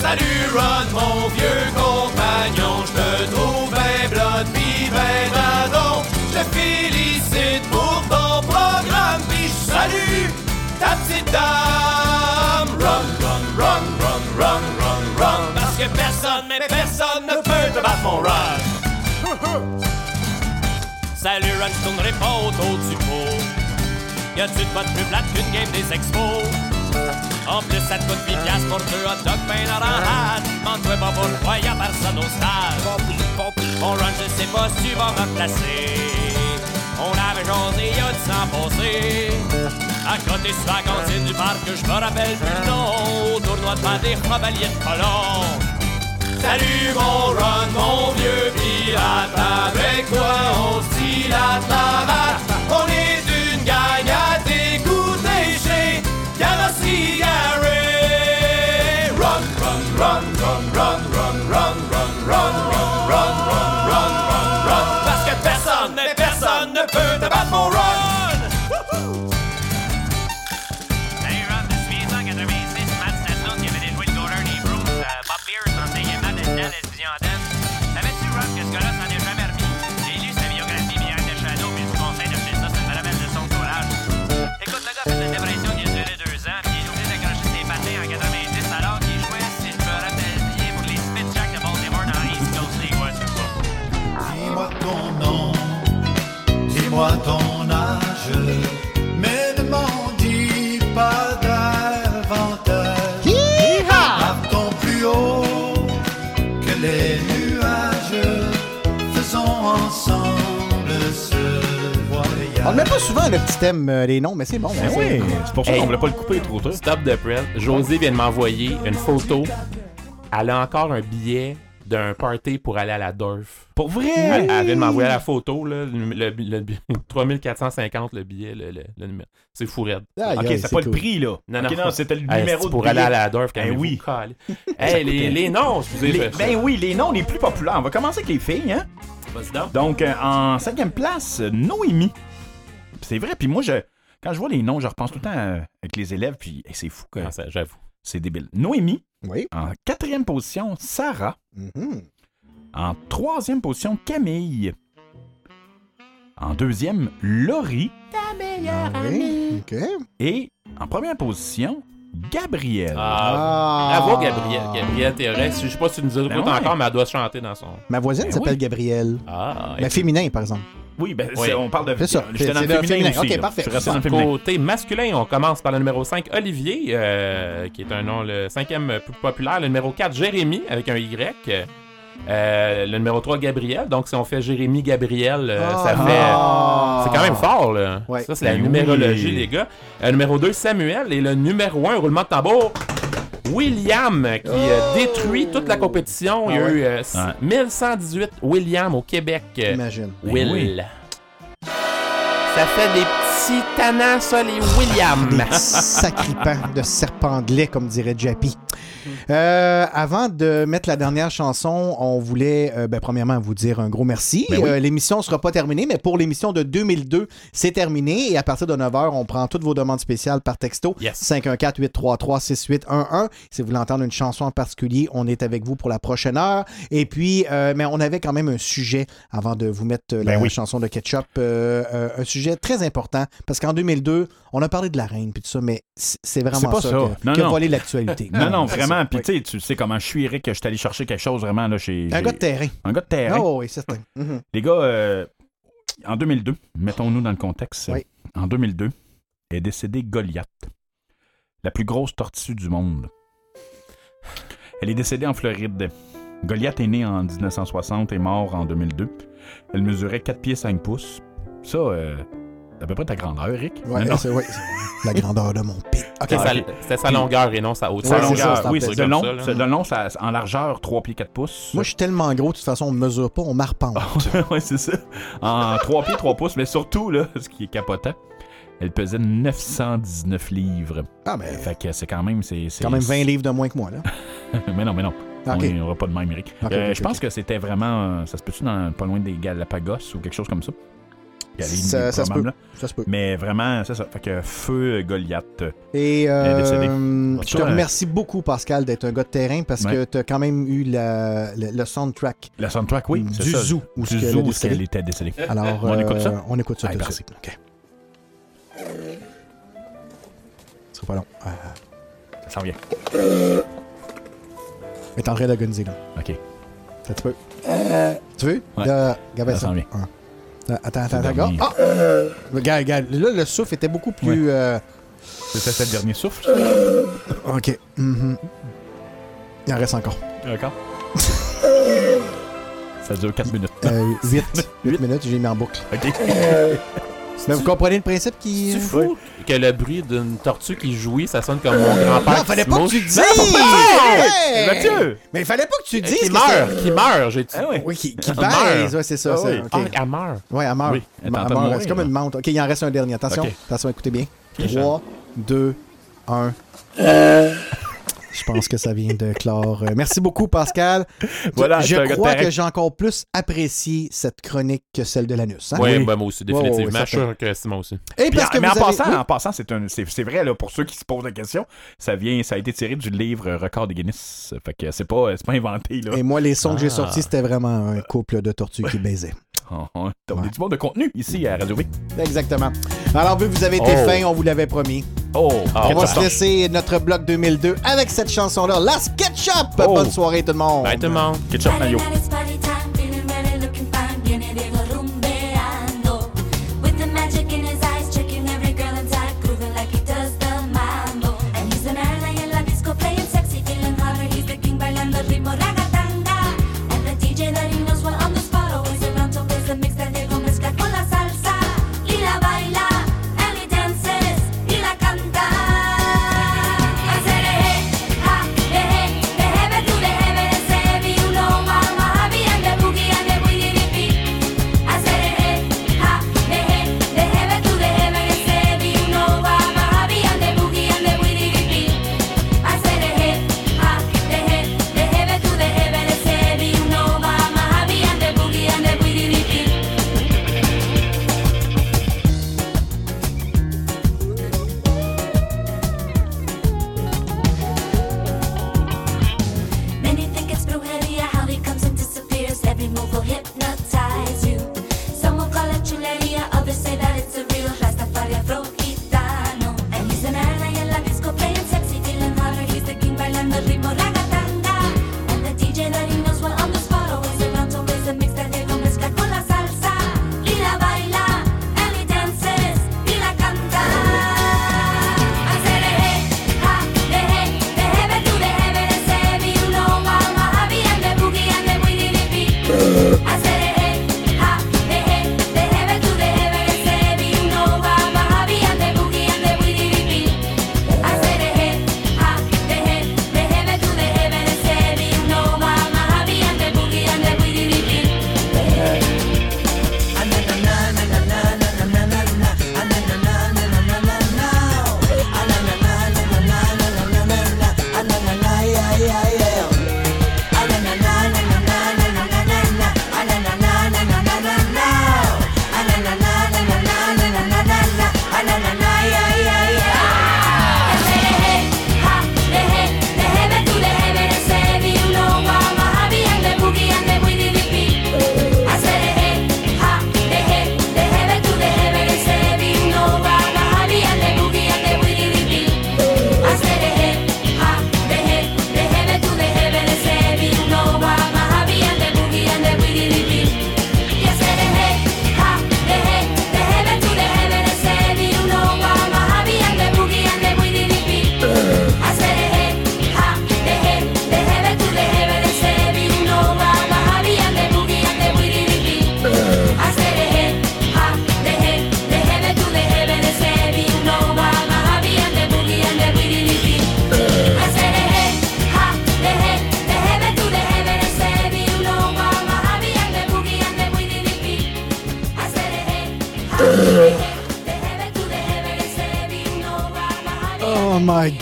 Salut Ron,
mon vieux compagnon, je te trouve ben blood pis ben dadon. Je te félicite pour ton programme pis je salue ta petite dame. Run, run, run, run, personne, mais personne ne peut te battre mon run. Salut Run, je tournerai pas autour du pot. Y'a-tu de votre plus plate qu'une game des expos? En plus, ça te coûte 8 piastres pour deux hot dogs ben orange. Demande-toi pas pourquoi y'a personne au stade. Mon run, je sais pas si tu vas me placer. On avait jasé y'a du sang passé. À côté sur la cantine du parc, je me rappelle plus le nom. Au tournoi de des chevaliers de colon. Salut mon run, mon vieux pirate, avec toi on se la marche. On est
On ne met pas souvent le petit thème, euh, les noms, mais c'est bon.
Ben oui, c'est pour ça qu'on voulait pas le couper trop tôt.
Stop the press. José vient de m'envoyer une photo. Elle a encore un billet d'un party pour aller à la Dorf.
Pour vrai?
Elle, elle vient de m'envoyer la photo, là, le, le- le- 3450 [LAUGHS] le billet, le, le- le numéro. C'est fou raide.
Aïe,
Ok,
aïe,
c'est pas le
cool.
prix, là.
Non,
Ok,
non.
non, c'était le
Hey,
numéro
c'est
de
pour
billet.
aller à la Dorf,
Ben
calmez-vous,
oui.
Hey, les,
coûtait.
les noms, excusez.
Les-
je-
ben oui, les noms les plus populaires. On va commencer avec les filles, hein?
Vas-y donc.
Donc, euh, en cinquième place, euh, Noémie. C'est vrai, puis moi, je, quand je vois les noms, je repense tout le temps euh, avec les élèves, puis hey, c'est fou que.
Ah, ça, J'avoue.
C'est débile. Noémie.
Oui.
En quatrième position, Sarah.
Mhm.
En troisième position, Camille. En deuxième, Laurie.
Ah oui, OK.
Et en première position, Gabrielle.
Ah,
Ah.
Bravo, Gabriel. Gabriel Thérèse. Je sais pas si tu nous écoutes
Ben ouais.
encore, mais elle doit chanter dans son.
Ma voisine
Ben
s'appelle
oui.
Gabrielle.
Ah,
Mais féminin, par exemple.
Oui, ben,
Oui.
on parle de.
C'est ça.
J'étais dans
C'est
le
le
féminin,
féminin.
aussi.
Ok,
là.
parfait.
Je suis resté dans le féminin.
Côté masculin, on commence par le numéro 5, Olivier, euh, qui est un nom, le cinquième plus populaire. Le numéro 4, Jérémy, avec un Y. Euh, le numéro 3, Gabriel. Donc, si on fait Jérémy, Gabriel, euh, ça
Ah.
fait. C'est quand même fort, là.
Ouais.
Ça, c'est la
Ben
numérologie,
oui.
les gars. Euh, numéro 2, Samuel. Et le numéro 1, roulement de tambour. William, qui euh, détruit toute la compétition. Il y a
Ah
eu euh,
Ouais.
1118 William au Québec. Euh,
Imagine.
Will.
Ben oui.
Ça fait des petits tannants, ça, les William.
Des sacripants de serpents de lait, comme dirait Jappy. Euh, avant de mettre la dernière chanson, on voulait, euh, ben, premièrement, vous dire un gros merci.
Ben oui.
Euh, l'émission ne sera pas terminée, mais pour l'émission de 2002, c'est terminé. Et à partir de 9h, on prend toutes vos demandes spéciales par texto.
Yes.
514-833-6811. Si vous voulez entendre une chanson en particulier, on est avec vous pour la prochaine heure. Et puis, mais on avait quand même un sujet avant de vous mettre euh, la
Ben oui.
chanson de Ketchup. un sujet très important parce qu'en 2002, on a parlé de la reine puis tout ça, mais c'est vraiment
pas
ça,
ça.
que-
Non,
qui a
non.
volé l'actualité.
Non, non, vraiment. Puis
Oui.
tu sais, comment je suis, Eric, que je suis allé chercher quelque chose vraiment là chez.
Un gars de terrain.
Un gars de terrain.
Oh, oui, certain. Mhm.
Les gars, euh, en 2002, mettons-nous dans le contexte.
Oui.
En 2002, est décédée Goliath, la plus grosse tortue du monde. Elle est décédée en Floride. Goliath est né en 1960 et mort en 2002. Elle mesurait 4 pieds 5 pouces. Ça, euh, à peu près ta grandeur.
Ouais,
Non, non.
c'est ouais, c'est la grandeur de mon pit. OK.
C'était sa- longueur et non sa hauteur.
Sa
Ouais, c'est ça,
longueur,
c'est
oui, c'est
c'est
de long.
ça,
c'est de long, ça- en largeur, 3 pieds 4 pouces.
Moi, je suis tellement gros, de toute façon, on ne mesure pas, on m'arpente. [LAUGHS]
ouais, c'est ça. En 3 pieds, 3 pouces, mais surtout, là, ce qui est capotant, elle pesait 919 livres.
Ah, ben,
Fait que c'est quand même. C'est c'est-
quand même 20 livres de moins que moi, là. [LAUGHS]
mais non, mais non.
Ok.
On n'aura pas de même, Eric. Euh, je pense que c'était vraiment. euh, Ça se peut-tu dans pas loin des Galapagos ou quelque chose comme ça?
Ça, ça se peut.
probablement, là.
Ça se peut.
Mais vraiment, c'est ça. Fait que feu Goliath. euh,
Et
Elle
euh, je te
Toi,
remercie beaucoup, Pascal, d'être un gars de terrain parce
Ouais.
que tu as quand même eu la- le, le soundtrack
La soundtrack, oui.
du
ça.
zoo où
Du zoo où qu'elle était décédée.
Alors,
on
euh,
écoute ça?
On écoute ça
Allez,
tout de
parti.
suite. OK. Ce sera pas long. Ah.
Ça s'en vient.
Elle est en train d'agoniser, là.
OK.
Ça tu peux.
Euh,
Tu veux?
Ouais.
Regarde
Ça
ça.
sent bien.
Ah. Attends, attends, attends. Ah! Regarde, regarde. Là, le souffle était beaucoup plus. euh,
C'est ça, le dernier souffle?
OK. Mhm. Il en reste encore.
D'accord. ça dure 4 minutes.
Euh, 8. 8 [LAUGHS] minutes, j'ai mis en boucle.
OK. [LAUGHS]
Mais vous comprenez le principe qui.
Fou que le bruit d'une tortue qui jouit, ça sonne comme mon grand-père.
Non, fallait pas que tu le dises! Hey!
Mathieu!
Mais il fallait pas que tu le dises!
Qui meurt, qui meurt, j'ai dit.
Ah oui.
Oui, qui, baise,
meurt.
ouais, c'est ça.
Ah oui. Ah, elle meurt.
Ouais, elle meurt.
Oui, elle
meurt. C'est comme une menthe. OK, il en reste un dernier. Attention. Attention, écoutez bien.
Ok,
3, 2, 1. Je pense que ça vient de clore. Euh, Merci beaucoup, Pascal.
Voilà,
Je crois que j'ai encore plus apprécié cette chronique que celle de l'anus. hein?
Oui,
Oui.
ben, moi aussi, définitivement. je suis sûr que c'est moi aussi.
Et parce
en-
que
mais
vous
en
avez-
passant,
oui.
en passant, c'est un- c'est c'est vrai là pour ceux qui se posent la question, ça vient, ça a été tiré du livre Record de Guinness. Fait que c'est pas, c'est pas inventé là.
Et moi, les sons que j'ai
Ah.
sortis, c'était vraiment un couple de tortues qui baisaient.
Oh, oh, On est du monde de contenu ici à Radio V.
Exactement. Alors, vu que vous avez été
Oh.
fin, on vous l'avait promis.
Oh,
Ah,
on va
ouais.
se laisser notre bloc 2002 avec cette chanson-là, La SketchUp.
Oh.
Bonne soirée, tout le monde.
Bye tout le monde.
ketchup mayo.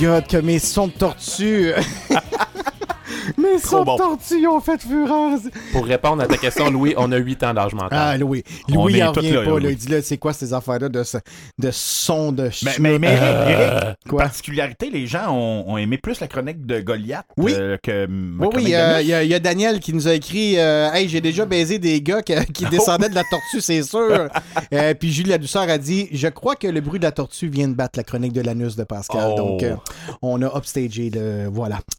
God, que mes sons de tortue. [LAUGHS] mes sons
bon.
de tortue ont fait fureur.
Pour répondre à ta question, Louis, on a 8 ans d'âge mental.
Ah, Louis.
On
Louis, il revient pas. Là. Il dit là, c'est quoi ces affaires-là de, ce- de son de
Mais,
chute?
mais, mais Eric,
Euh,
Eric,
Quoi?
particularité, les gens ont, ont aimé plus la chronique de Goliath
Oui.
euh, que ma
Oui, oui,
chronique
euh, il y, a- il y a Daniel qui nous a écrit euh, Hey, j'ai déjà baisé des gars qui, qui [LAUGHS]
Oh.
descendaient de la tortue, c'est sûr. Puis Julie La Douceur a dit Je crois que le bruit de la tortue vient de battre la chronique de l'anus de Pascal.
Oh.
Donc, on a upstagé le. Voilà.